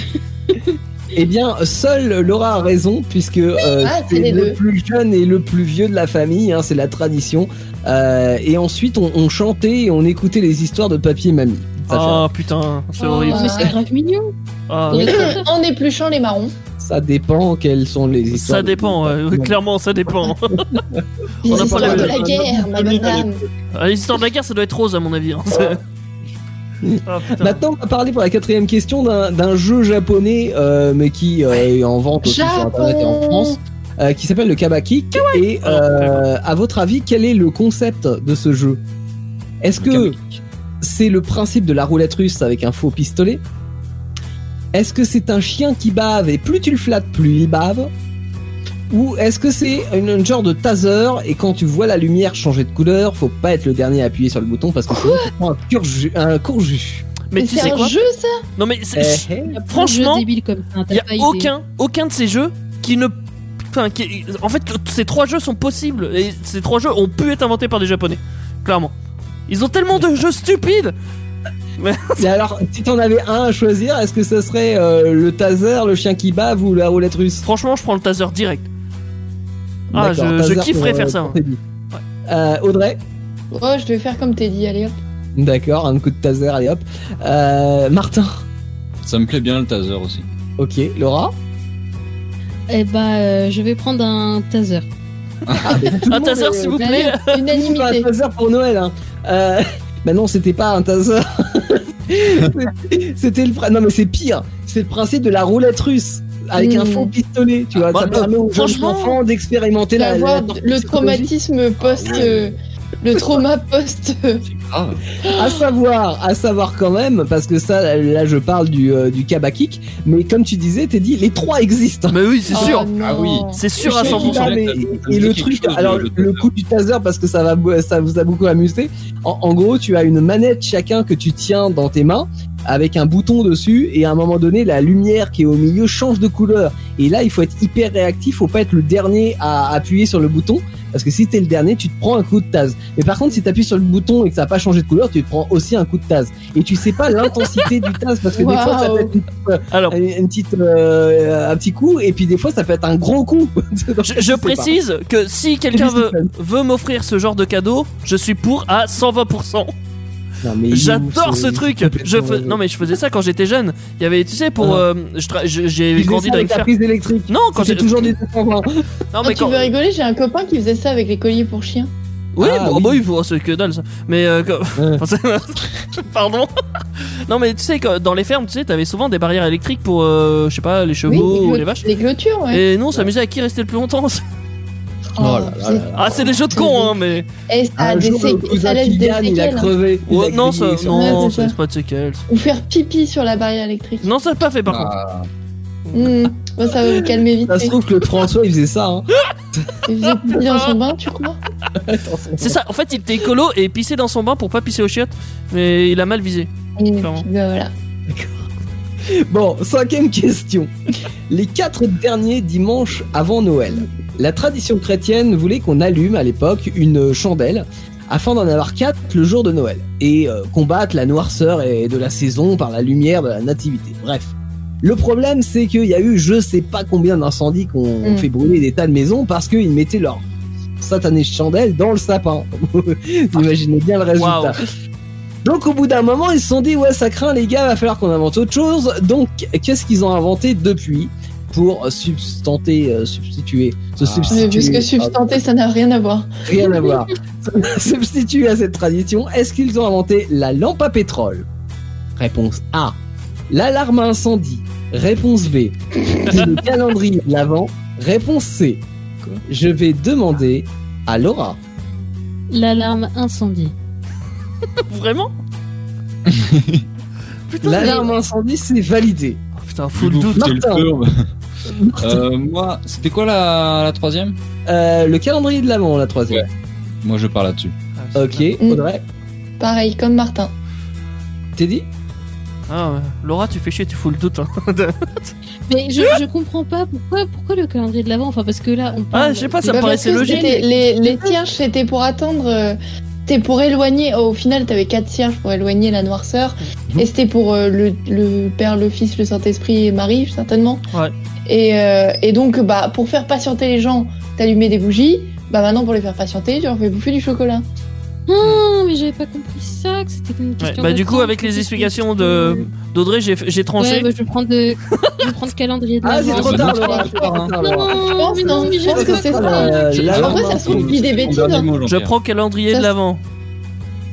Eh bien, seule Laura a raison, puisque euh, Ah, c'est le deux. plus jeune et le plus vieux de la famille, hein, c'est la tradition. Euh, et ensuite, on, on chantait et on écoutait les histoires de papy et mamie. Ça, fait- Oh putain, c'est Oh, horrible. mais c'est grave mignon. Ah, Oui. en épluchant les marrons. Ça dépend quelles sont les histoires. Ça dépend, clairement ça dépend. Les On a pas histoires les- de la guerre, ma bonne dame. Ah, L'histoire de la guerre ça doit être rose à mon avis. hein. C'est- Ah. Maintenant, on va parler pour la quatrième question d'un d'un jeu japonais, euh, mais qui euh, est en vente aussi sur Internet et en. France, euh, qui s'appelle le Kabaki. Et euh, à votre avis, quel est le concept de ce jeu? Est-ce que c'est le principe de la roulette russe avec un faux pistolet? Est-ce que c'est un chien qui bave et plus tu le flattes, plus il bave Ou est-ce que c'est une, une genre de taser et quand tu vois la lumière changer de couleur, faut pas être le dernier à appuyer sur le bouton parce que sinon tu prends un, curju- un courju. Mais Mais tu c'est sais un quoi jeu, ça Non mais c'est- Eh, eh. franchement, Un il y a aucun aucun de ces jeux qui ne enfin qui- en fait ces trois jeux sont possibles et ces trois jeux ont pu être inventés par des japonais. Clairement. Ils ont tellement de jeux stupides. Et alors, si t'en avais un à choisir, est-ce que ce serait euh, le taser, le chien qui bave ou la roulette russe? Franchement, je prends le taser direct. Ah, je, je kifferais pour, faire euh, ça. hein. Teddy. Euh, Audrey? Oh, je vais faire comme t'es dit, allez hop. D'accord, un coup de taser, allez hop. Euh, Martin? Ça me plaît bien le taser aussi. Ok, Laura? Eh bah, euh, je vais prendre un taser. Un taser, s'il vous plaît. Pas Unanimité. un taser pour Noël. Hein. Euh, bah non, c'était pas un taser. c'était le. Non, mais c'est pire. C'est le principe de la roulette russe avec un Mm. faux pistolet. Tu vois, bah, ça bah, permet aux jeunes franchement, enfants d'expérimenter la, la, le traumatisme post. Ah ouais. euh, le trauma post. grave. À savoir, à savoir quand même, parce que ça, là, je parle du, euh, du Kabakik, mais comme tu disais, t'es dit, les trois existent. Mais oui, c'est oh sûr. non. Ah oui. C'est sûr à chien qui 100%. bave Et, le truc, alors le- le, le coup du taser parce que ça va, ça vous a beaucoup amusé. En, en gros, tu as une manette chacun que tu tiens dans tes mains avec un bouton dessus et à un moment donné, la lumière qui est au milieu change de couleur. Et là, il faut être hyper réactif, faut pas être le dernier à appuyer sur le bouton. Parce que si t'es le dernier, tu te prends un coup de tase. Mais par contre, si t'appuies sur le bouton et que ça n'a pas changé de couleur, tu te prends aussi un coup de tase. Et tu sais pas l'intensité du tase parce que des fois, ça peut être une petite, Alors, une, une petite, euh, un petit coup et puis des fois, ça peut être un gros coup. Donc, je, pas. précise que si quelqu'un veut, veut m'offrir ce genre de cadeau, je suis pour à 120%. J'adore ce truc. Je fais- non mais je faisais ça quand j'étais jeune. Il y avait, tu sais, pour, Ah. euh, j'ai Tu faisais grandi dans une ferme. prise électrique. Non, quand j'ai toujours des 220. Non Ah, mais tu quand. veux rigoler, j'ai un copain qui faisait ça avec les colliers pour chiens. Oui, Ah, bon, oui. bah oui, bon, c'est que dalle ça. Mais euh, quand- Ouais. Pardon. non mais tu sais que dans les fermes, tu sais, t'avais souvent des barrières électriques pour, euh, je sais pas, les chevaux ou les, les vaches. les clôtures, ouais. Et nous, on s'amusait à qui restait le plus longtemps. Oh là là. ah, c'est des jeux de cons, hein, mais. Et ça, a Un des jour, le sé- cousin ça laisse qui des gagne, il a séquelles. crevé. il a Ouais, non, ça, non, ça c'est pas de séquelles. Ou faire pipi sur la barrière électrique. Non, ça pas fait par contre. Ah, Hmm. Bon, ça va vous calmer vite. Ça se trouve que le François il faisait ça. Hein. Il faisait pipi dans son bain, tu crois C'est ça, en fait, il était écolo et pissait dans son bain pour pas pisser aux chiottes, mais il a mal visé. Bah, voilà. Bon, cinquième question. Les quatre derniers dimanches avant Noël, la tradition chrétienne voulait qu'on allume à l'époque une chandelle afin d'en avoir quatre le jour de Noël et euh, combattre la noirceur et de la saison par la lumière de la nativité. Bref. Le problème, c'est qu'il y a eu je sais pas combien d'incendies qu'on Mm. fait brûler des tas de maisons parce qu'ils mettaient leur satanée chandelle dans le sapin. Vous imaginez bien le résultat. Donc au bout d'un moment, ils se sont dit ouais ça craint les gars, va falloir qu'on invente autre chose. Donc qu'est-ce qu'ils ont inventé depuis? Pour substanter, euh, substituer, se Ah. substituer, Mais puisque substanté, ça n'a rien à voir. rien à voir, substituer à cette tradition. Est-ce qu'ils ont inventé la lampe à pétrole? Réponse A. L'alarme à incendie. Réponse B. Le calendrier de l'avant? Réponse C. Je vais demander à Laura. L'alarme incendie. Vraiment? L'alarme incendie, c'est validé. oh, putain, full doute. Martin. Euh, moi, c'était quoi la, la troisième? Euh, le calendrier de l'avant, la troisième. Moi, je pars là-dessus. Ok, Mm. Audrey, Pareil, comme Martin. t'es dit Ah ouais. Laura, tu fais chier, tu fous le doute. hein. Mais je, je comprends pas pourquoi, pourquoi le calendrier de l'avant. Enfin, parce que là, on ah, parle. je sais pas, ça me paraissait logique. c'était- Les, les cierges, c'était pour attendre. C'était pour éloigner. Au final, t'avais quatre cierges pour éloigner la noirceur. Mhm. Et c'était pour euh, le, le Père, le Fils, le Saint-Esprit et Marie, certainement. Ouais. Et, euh, et donc, bah, pour faire patienter les gens, t'allumais des bougies. Bah, maintenant, pour les faire patienter, tu leur fais bouffer du chocolat. Ah, mais j'avais pas compris ça, que c'était une Ouais, question bah de du coup temps, avec les explications de d'Audrey, j'ai j'ai tranché. Ouais, bah, je vais prendre de... je vais prendre le calendrier de Ah, l'avant. c'est trop bah, tard, non, Laura. Non, mais non, mais je pense que c'est pas. ça. Euh, l'alarme Après, ça se trouve, incendie. je dis des bêtises. Hein. Je prends calendrier de l'avant.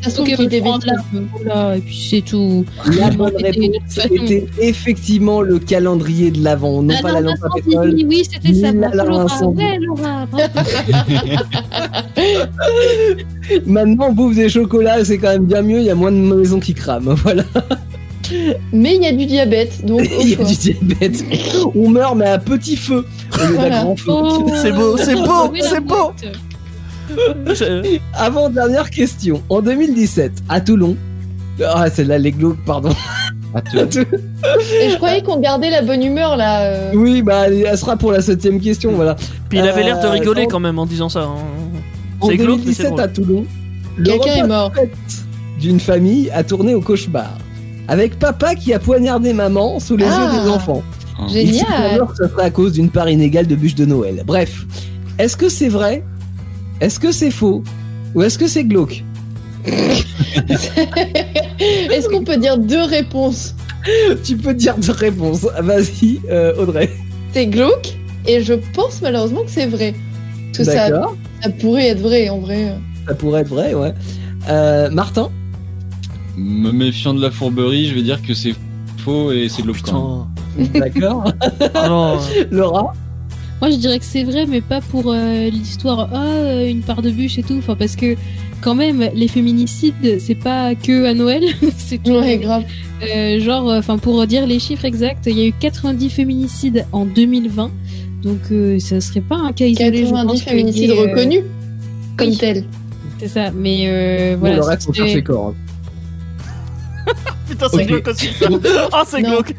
Façon, Ok, qui des je prends bêtises. là, voilà, et puis c'est tout. La Bon, bonne c'était- réponse toute façon- était effectivement le calendrier de l'avant, non Ah pas non, la pas lampe à pétrole. Oui, c'était ça. la Laura. Ouais, Laura. Maintenant, on bouffe des chocolats, c'est quand même bien mieux, il y a moins de maisons qui crament. Voilà, Mais il y a du diabète, donc il y a du diabète. On meurt, mais à petit feu au lieu d'un Voilà. grand feu. Oh, C'est beau, c'est beau, oui, la c'est beau. Je- Avant dernière question, en 2017, à Toulon. Ah, celle-là, les glauques, pardon. À te- Et je croyais qu'on gardait la bonne humeur là. euh. Oui, bah, elle sera pour la septième question, voilà. Puis il avait l'air de Euh, rigoler quand même en disant ça. hein. En C'est glauque, mais c'est 2017, drôle. à Toulon, Quelqu'un est mort. d'une famille a tourné au cauchemar. Avec papa qui a poignardé maman sous les Ah. yeux des enfants. Ah. Il s'est Génial. alors que ça serait à cause d'une part inégale de bûches de Noël. Bref, est-ce que c'est vrai Est-ce que c'est faux Ou est-ce que c'est glauque Est-ce qu'on peut dire deux réponses Tu peux dire deux réponses. Vas-y, euh, Audrey. C'est glauque et je pense malheureusement que c'est vrai. Que ça, ça pourrait être vrai en vrai. Ça pourrait être vrai, ouais. Euh, Martin Me méfiant de la fourberie, je vais dire que c'est faux et c'est même. Putain. D'accord. Laura Moi, je dirais que c'est vrai, mais pas pour euh, l'histoire. Ah, euh, une part de bûche et tout. Enfin, parce que quand même, les féminicides, c'est pas que à Noël. c'est tout. Ouais, grave. Euh, genre, enfin, pour dire les chiffres exacts, il y a eu 90 féminicides en 2020. Donc, euh, ça serait pas un cas isolé. je 90 pense qu'il y féminicides ait, euh, reconnus comme oui. tels. C'est ça. Mais euh, Voilà, voilà. le reste, on c'est- cherche les corps. putain, c'est Ok. glauque aussi. ça. Ah, c'est Non. glauque.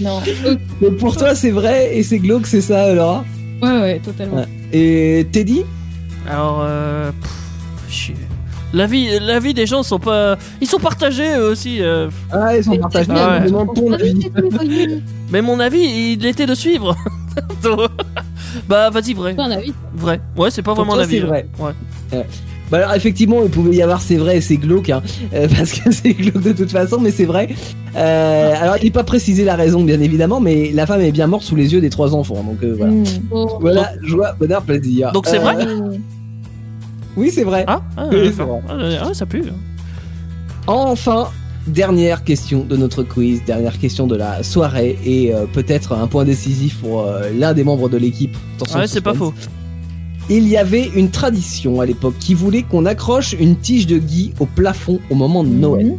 Non. Donc pour toi, c'est vrai et c'est glauque, c'est ça, Laura? Ouais, ouais, totalement. Ouais. Et Teddy? Alors, euh, pff, chier. La vie, la vie des gens sont pas, ils sont partagés eux aussi. euh. Ah, ils sont partagés. Ah ouais. Demande ton avis. Mais mon avis, il était de suivre. Bah, vas-y, vrai, Pas un avis. vrai. Ouais, c'est pas Pour vraiment la vie. c'est vrai. Ouais. Bah alors effectivement, il pouvait y avoir c'est vrai et c'est glauque, hein, euh, parce que c'est glauque de toute façon, mais c'est vrai. Euh, alors il n'est pas précisé la raison bien évidemment, mais la femme est bien morte sous les yeux des trois enfants, donc euh, voilà. Hmm. Bon, Voilà, joie, bonheur, plaisir. Donc c'est Euh, vrai Oui, c'est vrai. Ah, ah, Oui, d'accord. Ah, ah, ça pue. Enfin, dernière question de notre quiz, dernière question de la soirée et euh, peut-être un point décisif pour euh, l'un des membres de l'équipe. Attention, Ouais, c'est pas faux. Il y avait une tradition à l'époque qui voulait qu'on accroche une tige de gui au plafond au moment de Noël. Mhm.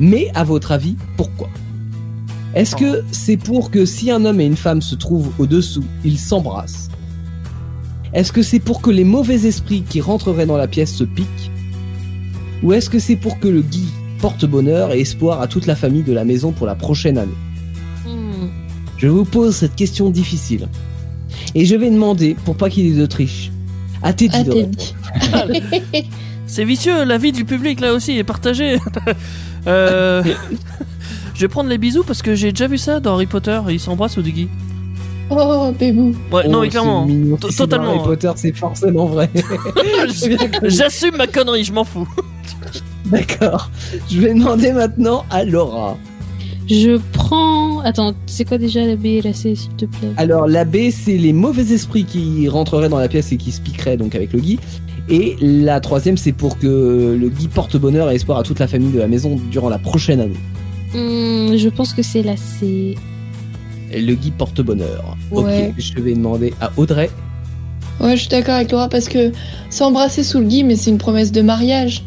Mais à votre avis, pourquoi? Est-ce que c'est pour que si un homme et une femme se trouvent au-dessous, ils s'embrassent? Est-ce que c'est pour que les mauvais esprits qui rentreraient dans la pièce se piquent? Ou est-ce que c'est pour que le gui porte bonheur et espoir à toute la famille de la maison pour la prochaine année? Hmm. Je vous pose cette question difficile. Et je vais demander, pour pas qu'il y ait d'Autriche, à Teddy de répondre. C'est vicieux, la vie du public là aussi est partagée. Euh, Je vais prendre les bisous parce que j'ai déjà vu ça dans Harry Potter. Ils s'embrassent au Diggy. Oh, bébou. Ouais, non, Oh, mais clairement. totalement. Harry Potter, c'est forcément vrai. J'assume ma connerie, je m'en fous. D'accord. Je vais demander maintenant à Laura. Je prends. Attends, c'est quoi déjà la B et la C, s'il te plaît? Alors la B, c'est les mauvais esprits qui rentreraient dans la pièce et qui se piqueraient donc avec le Guy. Et la troisième, c'est pour que le Guy porte bonheur et espoir à toute la famille de la maison durant la prochaine année. Hmm, Je pense que c'est la C. Le Guy porte bonheur. Ouais. Ok, je vais demander à Audrey. Ouais, je suis d'accord avec Laura parce que s'embrasser sous le gui, mais c'est une promesse de mariage.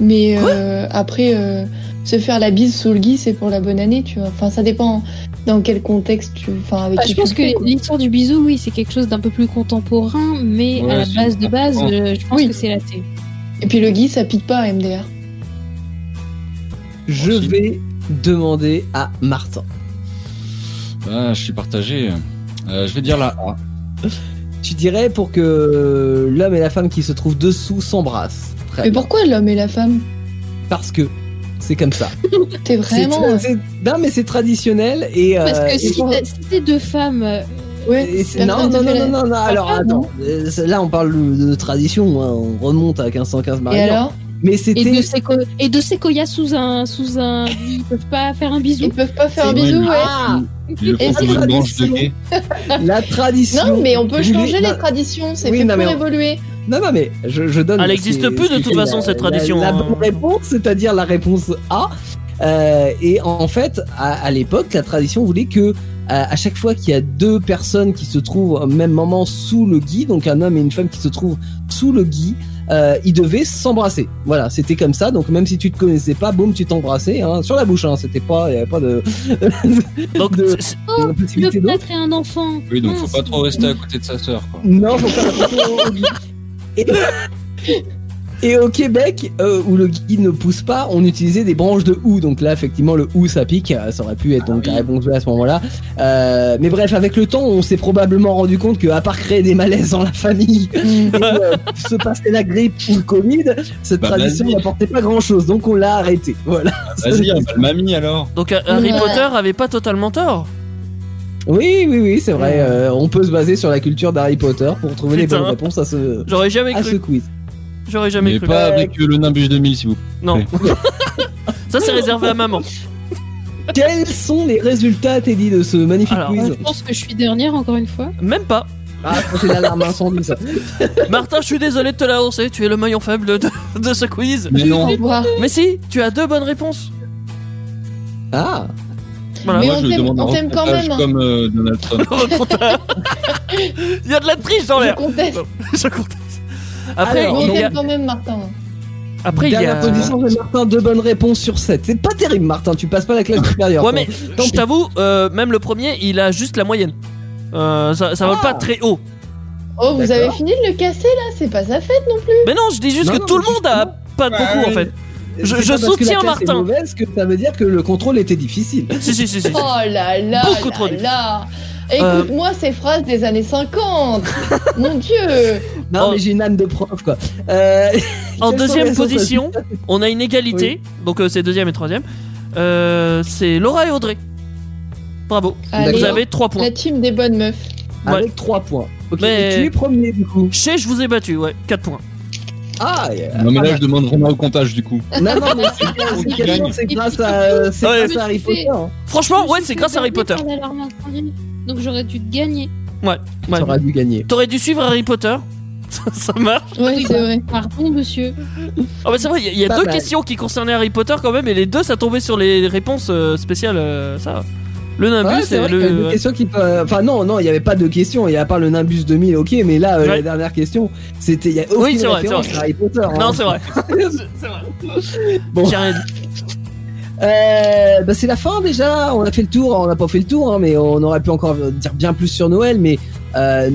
Mais euh, après, euh, se faire la bise sous le gui, c'est pour la bonne année, tu vois. Enfin, ça dépend dans quel contexte tu. Enfin, avec Bah, je pense que l'histoire du bisou, oui, c'est quelque chose d'un peu plus contemporain, mais Ouais, à la base de base, euh, je pense Oui. que c'est la T. Et puis le gui, ça pique pas, MDR. Je Merci. vais demander à Martin. Ah, je suis partagé. Euh, je vais dire la A. Tu dirais pour que l'homme et la femme qui se trouvent dessous s'embrassent. Mais bien. pourquoi l'homme et la femme? Parce que c'est comme ça. T'es C'est- vraiment. c'est- non mais c'est traditionnel et. Parce euh, que et si, c'est deux femmes, euh, Ouais, Et c'est- non, non, non, non, non, non, alors attends, euh, là on parle de, tradition, hein, on remonte à 1515 Et Marie. alors Mais et c'était. de séco et de séquoia sous un sous un, ils peuvent pas faire un bisou. Ils peuvent pas faire un bisou, ouais. Ah Et c'est tradition. La tradition. Non, mais on peut changer les traditions, c'est Oui, fait non, pour mais on- évoluer. Non, non, mais je, je donne. Elle n'existe plus de toute la- façon, cette la- tradition, La, hein. bonne réponse, c'est-à-dire la réponse A. Euh, et en fait, à, à l'époque, la tradition voulait que à, à chaque fois qu'il y a deux personnes qui se trouvent au même moment sous le gui, donc un homme et une femme qui se trouvent sous le gui, euh, ils devaient s'embrasser. Voilà, c'était comme ça. Donc même si tu te connaissais pas, boum, tu t'embrassais hein, sur la bouche. Hein, c'était pas, il y avait pas de, Donc, de, c'est- de Le possibilité prêtre et un enfant. Oui, donc faut pas trop rester à côté de sa sœur. Quoi. Non, faut gui. Et, et au Québec, euh, où le gui ne pousse pas, on utilisait des branches de houx. Donc là, effectivement, le houx, ça pique. Ça aurait pu être donc la réponse à ce moment-là. Euh, mais bref, avec le temps, on s'est probablement rendu compte que, à part créer des malaises dans la famille, et, euh, se passer la grippe ou le Covid, cette Bah, tradition n'apportait pas grand-chose. Donc on l'a arrêté. Voilà. Vas-y, on va le mamie alors. donc euh, Harry Ouais. Potter avait pas totalement tort. Oui, oui, oui, c'est vrai. euh, on peut se baser sur la culture d'Harry Potter pour trouver les bonnes réponses à ce, J'aurais jamais à ce quiz. J'aurais jamais Mais cru. pas avec euh, le Nimbus 2000, s'il vous plaît. Non. Ça, c'est réservé à maman. Quels sont les résultats, Teddy, de ce magnifique Alors, quiz Je pense que je suis dernière encore une fois. Même pas. Ah, c'est l'alarme incendie, ça. Martin, je suis désolé de te l'annoncer. Tu es le maillon faible de, de ce quiz. Mais non. Mais si, tu as deux bonnes réponses. Ah, Voilà. Mais Moi, on je t'aime- demande un on t'aime quand même, hein. comme euh, Donald Trump. Il y a de la triche dans Je l'air. conteste. Je conteste. Après, il on y a, t'aime quand même, Martin. après, il y dernière a. position de Martin, deux bonnes réponses sur 7. C'est pas terrible, Martin, tu passes pas la classe supérieure. Ouais, mais Tant je t'avoue, euh, même le premier, il a juste la moyenne. Euh, ça, ça va Ah. pas très haut. Oh, vous avez fini de le casser là? C'est pas sa fête non plus. Mais non, je dis juste Non, que non, tout le monde a pas beaucoup en fait. Je- je pas parce que soutiens la classe est Martin. mauvaise que ça veut dire que le contrôle était difficile. Si, si, si, si. Oh là là Beaucoup là trop difficile. là. Euh. Écoute-moi ces phrases des années 50. Mon Dieu. Non, Oh. mais j'ai une âme de prof, quoi. Euh, En deuxième position, on a une égalité. Donc euh, c'est deuxième et troisième. Euh, c'est Laura et Audrey. Bravo. Allez, Vous avez 3 points. la team des bonnes meufs. Avec 3 points. Ok, Mais- et tu es premier, du coup. Chez, je vous ai battu, ouais, 4 points. Ah, yeah. Non, mais là, je demande vraiment au comptage du coup. Non, non, mais c'est grâce à, c'est Ouais. grâce à Harry Potter. hein. Franchement, Je ouais, c'est grâce à Harry Potter. Donc j'aurais dû gagner. Ouais. Tu aurais dû gagner. T'aurais dû suivre Harry Potter. Ça, ça marche. Ouais, c'est vrai. Pardon, monsieur. Ah bah c'est vrai, il y a- il y a, Pas deux mal. questions qui concernaient Harry Potter quand même, et les deux ça tombait sur les réponses euh, spéciales. euh, ça. Le Nimbus Ouais, c'est et le. qui Enfin non, non, il n'y avait pas de questions. Il y a pas le Nimbus 2000, ok, mais là, euh, la dernière question, c'était... Il y a aucune Oui, c'est vrai, référence c'est vrai. à Harry Potter. hein. Non, c'est vrai. c'est vrai. Bon. J'ai rien dit. Euh, bah, c'est la fin déjà, on a fait le tour, on n'a pas fait le tour, hein, mais on aurait pu encore dire bien plus sur Noël, mais... Euh,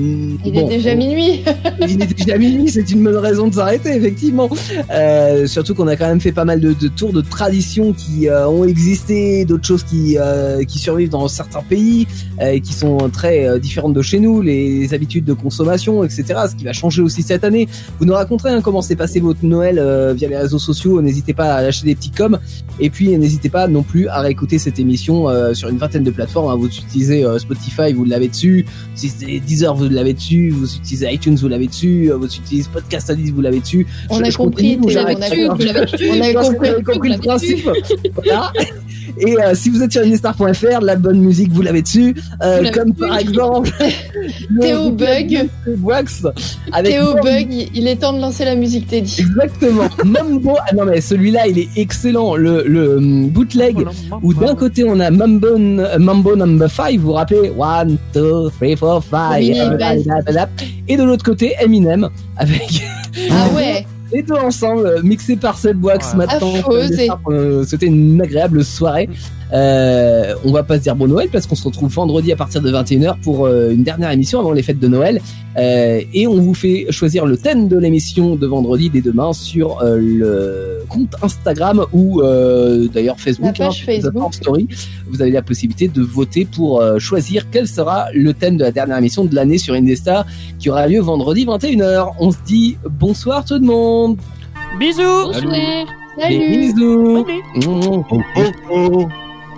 Il bon, est déjà on- minuit. Il est déjà minuit, c'est une bonne raison de s'arrêter, effectivement. Euh, surtout qu'on a quand même fait pas mal de, de tours de traditions qui euh, ont existé, d'autres choses qui, euh, qui survivent dans certains pays, euh, et qui sont très euh, différentes de chez nous, les, habitudes de consommation, etc. Ce qui va changer aussi cette année. Vous nous raconterez hein, comment s'est passé votre Noël euh, via les réseaux sociaux. N'hésitez pas à lâcher des petits coms. Et puis n'hésitez pas non plus à réécouter cette émission euh, sur une vingtaine de plateformes. hein. Vous utilisez Spotify, vous l'avez dessus. Deezer, vous l'avez dessus. Vous utilisez iTunes, vous l'avez dessus. euh, Vous utilisez Podcast Addict, vous l'avez dessus. On Je- a je compris, a D'accord. compris. Vous l'avez tué. On a compris. vous le Vous l'avez principe. Voilà. Et euh, si vous êtes sur indestar.fr, la bonne musique, vous l'avez dessus. Euh, Vous comme par exemple le Théo Bug. Wax avec Théo. Bug, il est temps de lancer la musique Teddy. Exactement. Mambo. Ah non mais celui-là, il est excellent. Le, le hum, bootleg où d'un côté on a Mambo, Mambo number 5, vous vous rappelez 1, 2, 3, 4, 5, Mini bass. et de l'autre côté Eminem avec Ah ouais. Les deux ensemble, euh, mixés par Seb Wax Ouais. maintenant. Affreux, et- Euh, C'était une agréable soirée. Euh, on va pas se dire bon Noël parce qu'on se retrouve vendredi à partir de 21h pour euh, une dernière émission avant les fêtes de Noël. Euh, et on vous fait choisir le thème de l'émission de vendredi dès demain sur euh, le compte Instagram ou euh, d'ailleurs Facebook. La page hein, Facebook. en story. Vous avez la possibilité de voter pour euh, choisir quel sera le thème de la dernière émission de l'année sur Indestar qui aura lieu vendredi 21h. On se dit bonsoir tout le monde. Bisous. Bonsoir. Des Salut. bisous. Salut. Mmh. Oh, oh, oh,